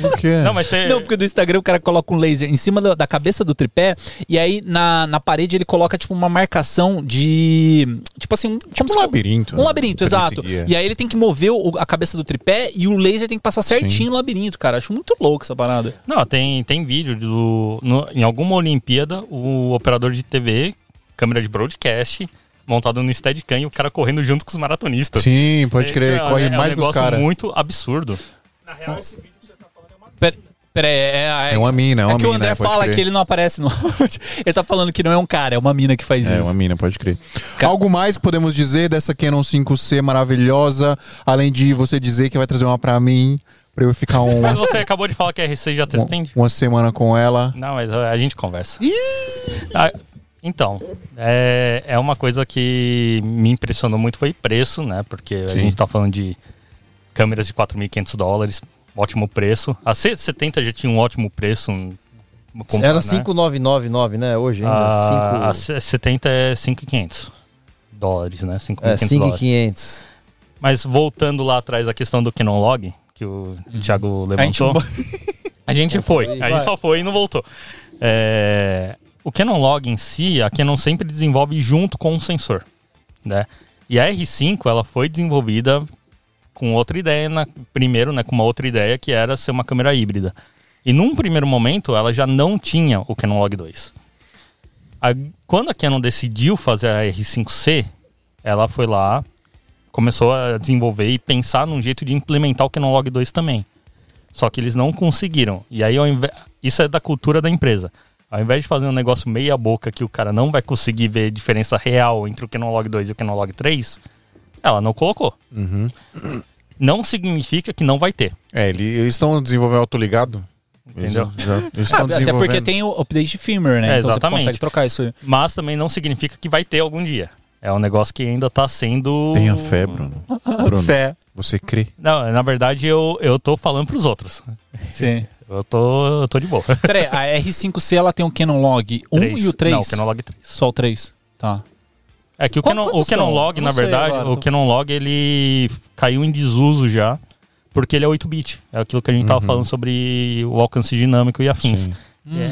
Por quê? Não, mas tem. Não, porque do Instagram o cara coloca um laser em cima da, da cabeça do tripé e aí na, na parede ele coloca tipo uma marcação de. Tipo assim, um, como Tipo se um fo- labirinto. Um né? labirinto, Pra ele exato. seguir. E aí ele tem que mover o- a cabeça do tripé e o laser tem que passar certinho no labirinto, cara. Acho muito louco essa parada. Não, tem, tem vídeo do. no- em alguma Olimpíada, o operador de TV, câmera de broadcast, montado no Steadicam e o cara correndo junto com os maratonistas. Sim, pode crer. É, Corre é um mais que os negócio caras. muito absurdo. Na real, esse vídeo que você tá falando é uma Pera, pera aí, é, É uma mina, é uma é que o mina, André pode fala crer. que ele não aparece no áudio. Ele tá falando que não é um cara, é uma mina que faz É, isso. uma mina, pode crer. Ca- Algo mais que podemos dizer dessa Canon 5C maravilhosa, além de você dizer que vai trazer uma pra mim, pra eu ficar uma, Mas você acabou de falar que a RC já uma, atende? uma semana com ela. Não, mas a, gente conversa. Ah, então, é, é uma coisa que me impressionou muito foi preço, né? Porque Sim. a gente tá falando de câmeras de 4.500 dólares, ótimo preço. A C70 já tinha um ótimo preço. como- Era né? 5,999, né? Hoje ainda. A, a cinco- C70 é 5.500 dólares, né? 5.500 é, dólares. 5,500. Mas voltando lá atrás a questão do Canon Log, que o Thiago A gente- levantou. A gente foi. A gente só foi e não voltou. É, O Canon Log em si, a Canon sempre desenvolve junto com o sensor, né? E a R5, ela foi desenvolvida com outra ideia, na- primeiro, né, com uma outra ideia que era ser uma câmera híbrida. E num primeiro momento, ela já não tinha o Canon Log 2. A- quando a Canon decidiu fazer a R5C, ela foi lá, começou a desenvolver e pensar num jeito de implementar o Canon Log 2 também. Só que eles não conseguiram. E aí, isso é da cultura da empresa. Ao invés de fazer um negócio meia boca que o cara não vai conseguir ver diferença real entre o Canon Log 2 e o Canon Log 3, ela não colocou. Não significa que não vai ter. É, ele- eles estão desenvolvendo autoligado. Entendeu? Eles, já- eles Ah, até porque tem o update de firmware, né? É, então exatamente. você consegue trocar isso aí. Mas também não significa que vai ter algum dia. É um negócio que ainda tá sendo. Tenha fé, Bruno. Bruno, Fé. você crê? Não, na verdade eu, eu tô falando pros outros. Sim. Eu tô, eu tô de boa. Peraí, a R5C ela tem o Canon Log 1 Três. e o 3? Não, o Canon Log 3. Só o 3. Tá. É que o Qual- Canon, o Canon? Log, na verdade, agora, o tô- Canon Log ele caiu em desuso já, porque ele é 8-bit. É aquilo que a gente tava falando sobre o alcance dinâmico e afins. Sim.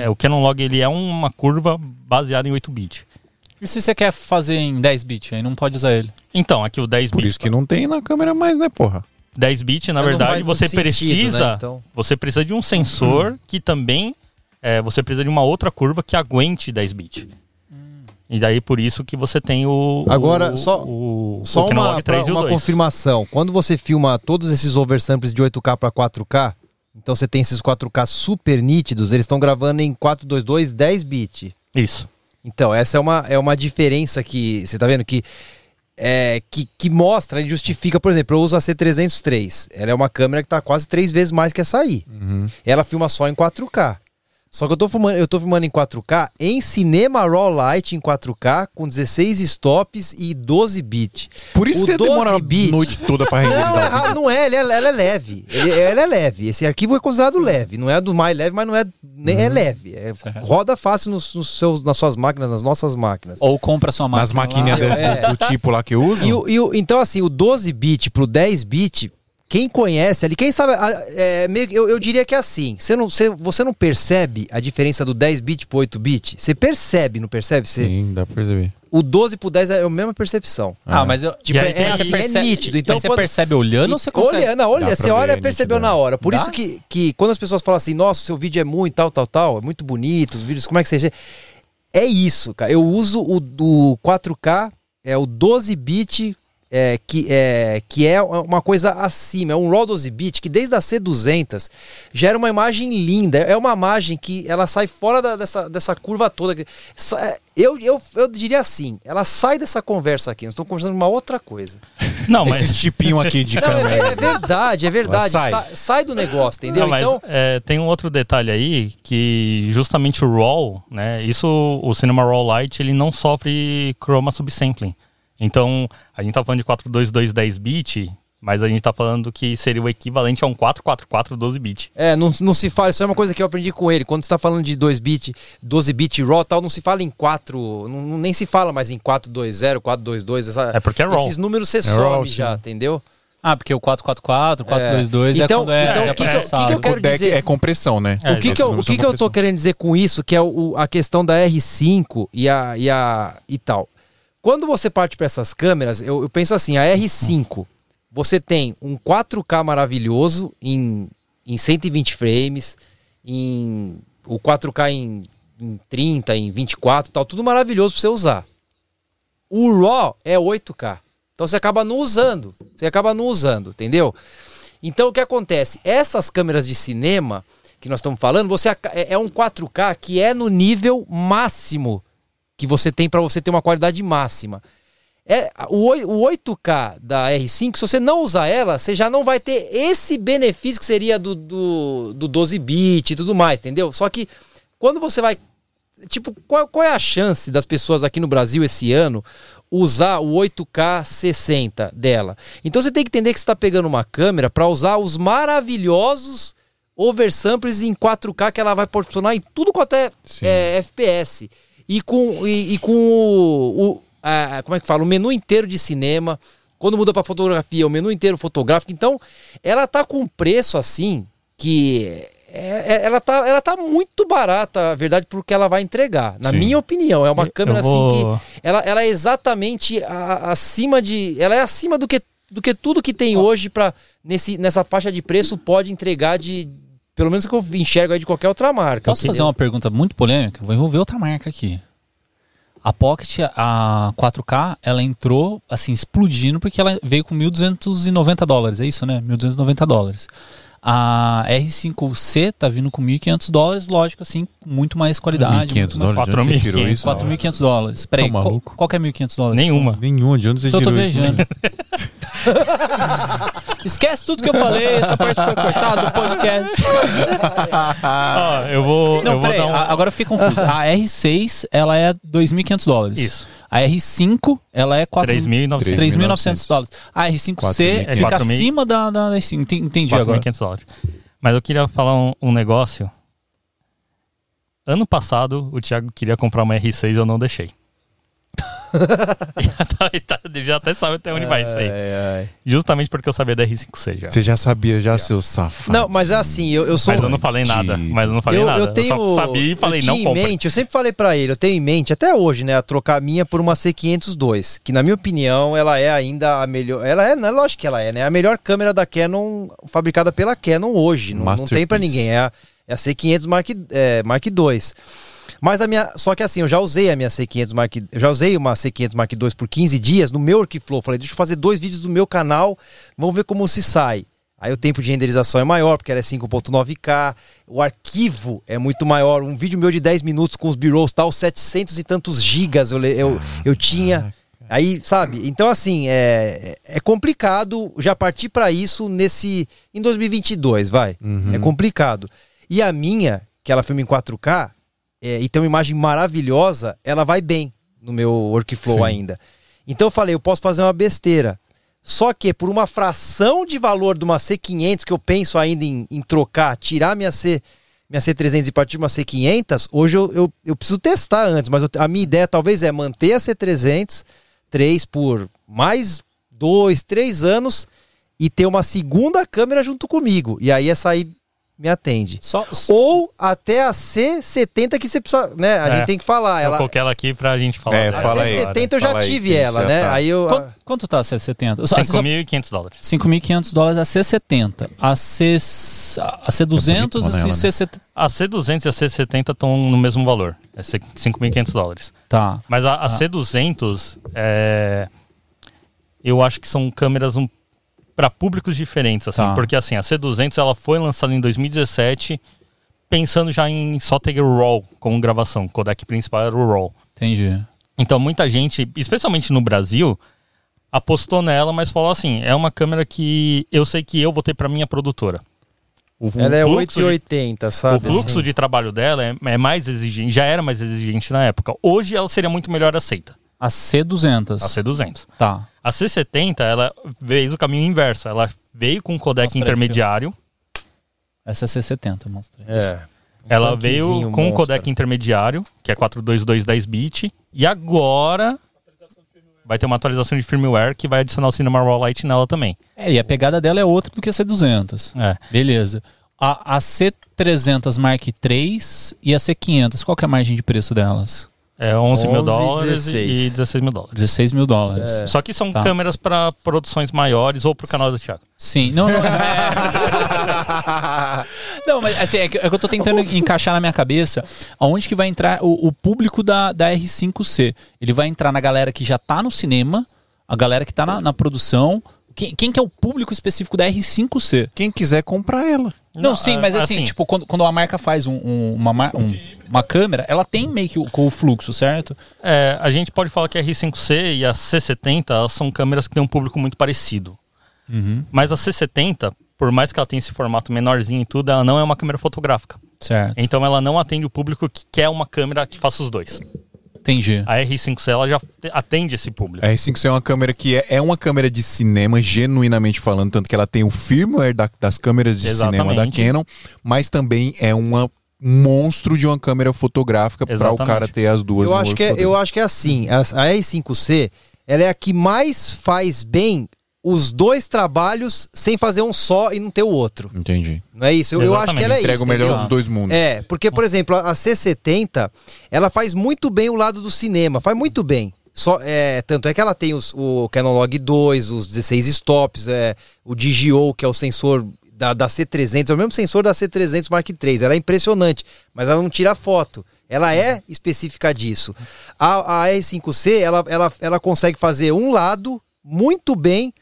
É, o Canon Log ele é uma curva baseada em 8-bit. E se você quer fazer em 10 bit, aí não pode usar ele. Então, aqui o 10 Por bit, isso que não tem na câmera mais, né, porra? 10 bit, na Mas verdade, você sentido, precisa, né, então? você precisa de um sensor que também é, você precisa de uma outra curva que aguente 10 bit. E daí por isso que você tem o Agora, o, só- o, Só o uma, Log 3 pra- uma 2. confirmação. Quando você filma todos esses oversamples de 8K para 4K, então você tem esses 4K super nítidos, eles estão gravando em 422 10 bit. Isso. Então, essa é uma, é uma diferença que você tá vendo que é, que, que mostra e justifica, por exemplo, eu uso a C303. Ela é uma câmera que tá quase três vezes mais que essa aí. Ela filma só em 4K. Só que eu tô filmando, eu tô filmando em 4K em Cinema Raw Light em 4K com 16 stops e 12 bit. Por isso O que 12 demora a bit. noite toda pra Não, renderizar. o é- vídeo. não é, ela é, ela é leve. Ele- ela é leve. Esse arquivo é considerado leve. Não é do mais leve, mas não é. Nem Uhum. é leve. É- roda fácil nos, nos seus, nas suas máquinas, nas nossas máquinas. Ou compra sua máquina. Nas maquininhas lá. do, É. do tipo lá que eu uso. E o- e o- então, assim, o 12 bit pro 10 bit, quem conhece ali, quem sabe, é, eu, eu diria que é assim. Você não, você, você não percebe a diferença do 10 bit pro 8 bit? Você percebe, não percebe? Você- Sim, dá pra perceber. o 12 pro 10 é a mesma percepção. Ah, mas eu, Tipo, E aí é, assim, você percebe, é nítido. Então, mas você quando- percebe olhando ou você consegue? Olha, não, olha, você olha, ver, percebeu nitidão. na hora. Por Dá? isso que, que quando as pessoas falam assim, nossa, seu vídeo é muito tal, tal, tal, é muito bonito, os vídeos, como é que seja? É isso, cara. Eu uso o do 4K, é o 12 bit, é, que, é, que é uma coisa acima, é um RAW 12 bit que desde a C200 gera uma imagem linda. É uma imagem que ela sai fora da- dessa, dessa curva toda. Sa- Eu, eu, eu diria assim, ela sai dessa conversa aqui. Nós estamos conversando uma outra coisa. Não, mas Esses tipinhos aqui de Não, é, câmera. é verdade, é verdade. Sai. Sa- sai do negócio, entendeu? Não, mas, então, é, tem um outro detalhe aí que justamente o RAW, né? Isso o Cinema RAW Lite ele não sofre chroma subsampling. Então a gente tá falando de 422 10 bit, mas a gente tá falando que seria o equivalente a um 444 12 bit. é, não, não se fala, isso é uma coisa que eu aprendi com ele. Quando você tá falando de 2 bit, 12 bit RAW, tal, não se fala em 4, não, nem se fala mais em 420, 422, essa, É porque é RAW. esses números você É some RAW, já, sim. entendeu? Ah, porque o 444, 422 é, Então- quando é, então, o que que que que eu quero dizer- é compressão, né? É, o que, que, eu, o que, eu tô querendo dizer com isso, que é o, a questão da R5 e a, e a e tal. Quando você parte para essas câmeras, eu, eu penso assim, a R5, você tem um 4K maravilhoso em, em 120 frames, em o 4K em, em 30, em 24, tal, tudo maravilhoso para você usar. O RAW é 8K. Então você acaba não usando. Você acaba não usando, entendeu? Então o que acontece? Essas câmeras de cinema que nós estamos falando, você é é um 4K que é no nível máximo que você tem para você ter uma qualidade máxima. É, o, oi- o 8K da R5, se você não usar ela, você já não vai ter esse benefício que seria do, do, do 12 bit e tudo mais, entendeu? Só que quando você vai tipo, qual, qual é a chance das pessoas aqui no Brasil esse ano usar o 8K 60 dela? Então você tem que entender que você está pegando uma câmera para usar os maravilhosos oversamples em 4K que ela vai proporcionar em tudo quanto é, é, FPS. E com, e, e com o, o- a- como é que fala? O menu inteiro de cinema. Quando muda para fotografia, o menu inteiro fotográfico. Então, ela tá com um preço assim que é- é- ela, tá, ela tá muito barata, a verdade, porque ela vai entregar. Na Sim. minha opinião, é uma câmera vou- assim que ela, ela é exatamente a- acima de. Ela é acima do que, do que tudo que tem hoje para nesse nessa faixa de preço pode entregar de. Pelo menos que eu enxergo aí de qualquer outra marca. Posso fazer entendeu? uma pergunta muito polêmica? Vou envolver outra marca aqui. A Pocket, a 4K, ela entrou assim explodindo porque ela veio com 1.290 dólares, é isso, né? 1.290 dólares. A R5C tá vindo com 1.500 dólares, lógico, assim, muito mais qualidade. 1.500 muito mais- dólares. de onde você tirou 4.500, isso? 4.500 dólares. Peraí, Tá qual, qual que é 1.500 dólares? Nenhuma. Nenhum, de onde você Então eu tô tirou isso? viajando. Esquece tudo que eu falei, essa parte foi cortada do podcast. Ó, eu vou, Não, eu vou peraí, dar um... a- agora eu fiquei confuso. A R6, ela é 2.500 dólares. Isso. A R5, ela é 4... 3.900. 3.900 dólares. A R5C 4.500. fica 4.000. acima da, da R5. Enten- Entendi agora. 4.500 dólares. Mas eu queria falar um, um negócio. Ano passado, o Thiago queria comprar uma R6 e eu não deixei. já, tá- já até sabe até onde vai isso aí. Ai. Justamente porque eu sabia da R5C já. Você já sabia, já, seu safado. Não, mas assim, eu, eu sou. Mas eu não falei nada. Mas eu não falei eu, nada. eu tenho, só sabia e falei, eu não tinha em mente, eu sempre falei pra ele, eu tenho em mente, até hoje, né, a trocar a minha por uma C502, que na minha opinião ela é ainda a melhor, ela é, né, lógico que ela é, né, a melhor câmera da Canon fabricada pela Canon hoje, não, não tem pra Masterpiece. ninguém, é a, é a C500 Mark, é, Mark II. Mas a minha, só que assim, eu já usei a minha C500 Mark, eu já usei uma C500 Mark II por 15 dias no meu workflow, falei, deixa eu fazer dois vídeos do meu canal, vamos ver como se sai. Aí o tempo de renderização é maior, porque ela é 5.9K, o arquivo é muito maior. Um vídeo meu de 10 minutos com os B-rolls tal, 700 e tantos gigas eu, eu, eu tinha. Aí, sabe? Então, assim, é, é complicado já partir para isso nesse. em 2022, vai. É complicado. E a minha, que ela filma em 4K, é, e tem uma imagem maravilhosa, ela vai bem no meu workflow Sim. ainda. Então eu falei, eu posso fazer uma besteira. Só que por uma fração de valor de uma C500 que eu penso ainda em, em trocar, tirar minha C minha C300 e partir de uma C500, hoje eu, eu, eu preciso testar antes, mas eu- a minha ideia talvez é manter a C300 3 por mais dois, três anos e ter uma segunda câmera junto comigo. E aí essa aí me atende. Só, Ou até a C70 que você precisa, né? A É. gente tem que falar. Eu Ela, coloquei ela aqui pra gente falar. É, dela. a fala aí. C70 eu já Fala aí, tive que ela, já né? tá. Aí eu. quanto, quanto tá a C70? Só- só- 5.500 dólares. 5.500 dólares a C70. A, C, a C200 bonitona e ela, né? C70. A C200 e a C70 estão no mesmo valor. É 5.500 dólares. Tá. Mas a, a C200, é, eu acho que são câmeras um, para públicos diferentes, assim. Tá. Porque, assim, a C200 ela foi lançada em 2017 pensando já em só ter o RAW como gravação. O codec principal era o RAW. Entendi. Então, muita gente, especialmente no Brasil, apostou nela, mas falou assim, é uma câmera que eu sei que eu vou ter para minha produtora. O, Ela é fluxo de- 880, sabe? o fluxo assim? de trabalho dela é, é mais exigente, já era mais exigente na época. Hoje ela seria muito melhor aceita, A C200. a C200. Tá. A C70, ela fez o caminho inverso. Ela veio com um codec Mostra aí, intermediário, Essa é C70, mostrei. É. ela Um veio tanquezinho com um monstro. codec intermediário, que é 422 10 bit, e agora vai ter uma atualização de firmware que vai adicionar o Cinema Raw Lite nela também. É, e a pegada dela é outra do que a C200. É. Beleza. A, a C300 Mark III e a C500, qual que é a margem de preço delas? É 11 mil 11 e dólares 16. e 16 mil dólares. 16 mil dólares. É. Só que são Tá. câmeras para produções maiores ou para o canal do Thiago. Sim, não, não. é- não, mas assim, é que, é que eu tô tentando encaixar na minha cabeça aonde que vai entrar o, o público da, da R5C. Ele vai entrar na galera que já tá no cinema, a galera que tá na, na produção. Quem, quem que é o público específico da R5C? Quem quiser comprar ela. Não, sim, mas assim, tipo, quando, quando a marca faz um- um- uma, um- uma câmera, ela tem meio que o, o fluxo, certo? É, a gente pode falar que a R5C e a C70 elas são câmeras que têm um público muito parecido. Mas a C70, por mais que ela tenha esse formato menorzinho e tudo, ela não é uma câmera fotográfica. Certo. Então ela não atende o público que quer uma câmera que faça os dois. Entendi. A R5C ela já te- atende esse público. A R5C é uma câmera que é, é uma câmera de cinema, genuinamente falando, tanto que ela tem o firmware da- das câmeras de cinema da Exatamente. Canon, mas também é uma um monstro de uma câmera fotográfica para o Exatamente. cara ter as duas Eu no acho, que é, eu acho que é assim. A, a R5C, ela é a que mais faz bem os dois trabalhos sem fazer um só e não ter o outro. Entendi. Não é isso? Eu, eu acho que ela é Entrega isso. o melhor entendeu? dos dois mundos. É, porque, por exemplo, a a C70, ela faz muito bem o lado do cinema, faz muito bem. Só, é, tanto é que ela tem os- o Canon Log 2, os 16 stops, é, o DigiO, que é o sensor da, da C300, é o mesmo sensor da C300 Mark III. Ela é impressionante, mas ela não tira foto. Ela é específica disso. A, a R5C, ela, ela, ela consegue fazer um lado muito bem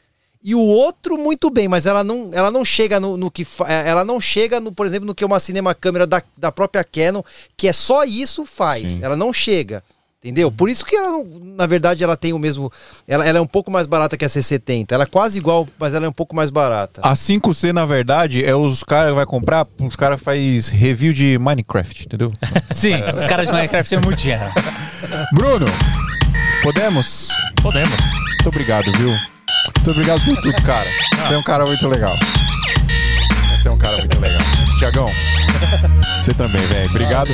e o outro muito bem, mas ela não, ela não chega no, no que fa- é, ela não chega no, por exemplo, no que uma cinema câmera da, da própria Canon, que é só isso faz. Sim. Ela não chega. Entendeu? Por isso que ela, não- na verdade, ela tem o mesmo. Ela, ela é um pouco mais barata que a C70. Ela é quase igual, mas ela é um pouco mais barata. A 5C, na verdade, é os caras que vai comprar, os caras faz review de Minecraft, entendeu? Sim, os caras de Minecraft é muito dinheiro. Bruno, podemos? Podemos. Muito obrigado, viu? Muito obrigado por tudo, cara. Você é um cara muito legal. Você é um cara muito legal. Tiagão, você também, velho. Obrigado.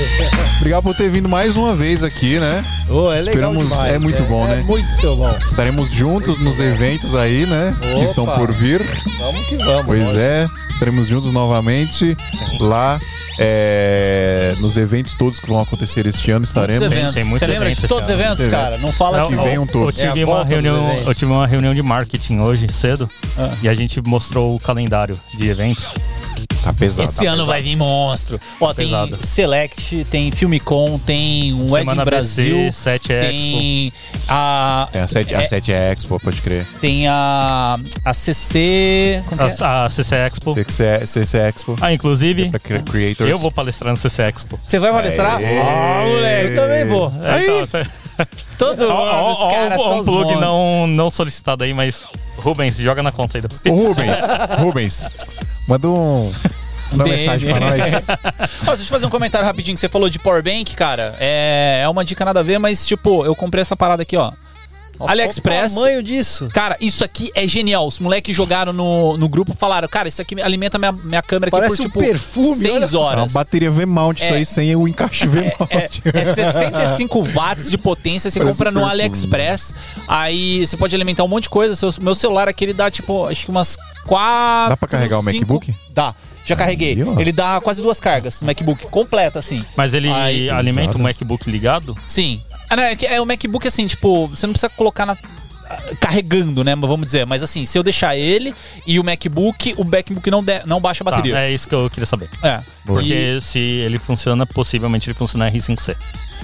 Obrigado por ter vindo mais uma vez aqui, né? Ô, é Esperamos- demais. é muito bom, é né? muito bom. Estaremos juntos nos eventos aí, né? Que Opa. estão por vir. Vamos que vamos. Pois Olha. é, estaremos juntos novamente lá é, nos eventos todos que vão acontecer este ano. Muitos Estaremos. eventos. tem muito Você lembra evento de todos os eventos, cara? Não fala Não, que que venham todos. Eu É tive, uma volta dos reunião, eventos. eu tive uma reunião de marketing hoje, cedo, Ah. e a gente mostrou o calendário de eventos. Tá pesado. Esse ano vai vir monstro. Ó, tem Pesado. Select, tem Filmicon, tem um Ed Semana Brasil, BC, 7 Expo. tem a É a 7, a 7 Expo, pode crer. tem a a CC, como que é? A, a CC Expo. CC, CC Expo. Ah, inclusive, cre- creators. eu vou palestrar no CC Expo. Você vai palestrar? Aê. Ah, moleque. Eu também vou. É, então, você- Todo ó, ano ó, os ó, caras um, são um os plug não, não solicitado aí, mas Rubens, joga na conta aí. Rubens, Rubens, manda um, uma DM. mensagem pra nós. Ó, deixa eu fazer um comentário rapidinho que você falou de Power Bank, cara. É, é uma dica nada a ver, mas tipo, eu comprei essa parada aqui, ó. Nossa, AliExpress. O tamanho disso. Cara, isso aqui é genial. Os moleques jogaram no, no grupo falaram, cara, isso aqui alimenta minha, minha câmera aqui Parece por um tipo perfume, seis É uma horas. bateria V-mount, isso É. aí, sem o encaixe V-mount. É, é 65 watts de potência, você Parece compra um no. AliExpress. Aí você pode alimentar um monte de coisa. Seu- meu celular aqui ele dá tipo, acho que umas quatro. Dá pra carregar o cinco- MacBook? Dá. Já carreguei. Ele dá quase duas cargas no MacBook, completa assim. Mas ele Aí- alimenta Pesado. o MacBook ligado? Sim. Ah, não, é, que é o MacBook assim, tipo, você não precisa colocar na carregando, né, vamos dizer, mas assim, se eu deixar ele e o MacBook, o MacBook não de- não baixa a Tá, bateria. é isso que eu queria saber. É. Porque se ele funciona, possivelmente ele funciona R5C.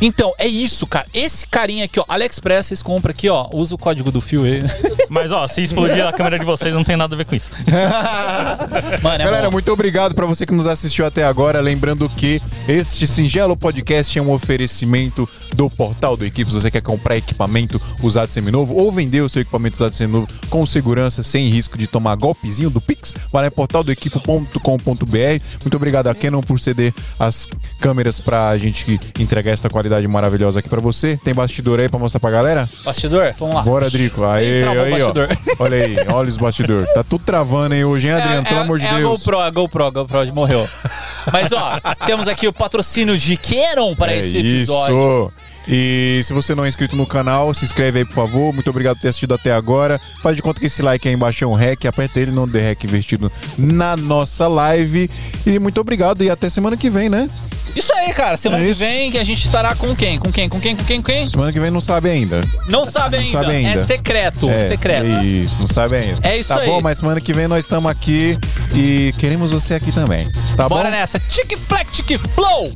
Então, é isso, cara. Esse carinha aqui, ó, AliExpress, vocês compram aqui, ó, usa o código do fio aí. Mas ó, se explodir a câmera de vocês, não tem nada a ver com isso. Mano, é Galera, bom. muito obrigado pra você que nos assistiu até agora. Lembrando que este singelo podcast é um oferecimento do portal do Equipe. Se você quer comprar equipamento usado seminovo ou vender o seu equipamento usado seminovo com segurança, sem risco de tomar golpezinho do Pix, vai lá em portaldoequipo.com.br. Muito obrigado a Canon por ceder as câmeras pra gente entregar esta qualidade maravilhosa aqui pra você. Tem bastidor aí pra mostrar pra galera? Bastidor? Vamos lá. Bora, Drico. Aí, aí, ó. bastidor. Olha aí, olha os bastidores. Tá tudo travando aí hoje, hein, Adriano? Pelo amor de é a Deus. GoPro, a GoPro, a GoPro morreu. Mas ó, temos aqui o patrocínio de Canon para É esse episódio. Isso. E se você não é inscrito no canal, se inscreve aí, por favor. Muito obrigado por ter assistido até agora. Faz de conta que esse like aí embaixo é um rec. Aperta ele, não dê rec investido na nossa live. E muito obrigado e até semana que vem, né? Isso aí, cara. Semana É que vem que a gente estará com quem? Com quem? Com quem? Com quem? Com quem? Semana que vem não sabe ainda. Não sabe Não ainda. sabe ainda. É secreto. É, secreto. é isso, não sabe ainda. É isso tá aí. bom, mas semana que vem nós estamos aqui e queremos você aqui também. Tá Bora bom? nessa. Tic flex, tic flow.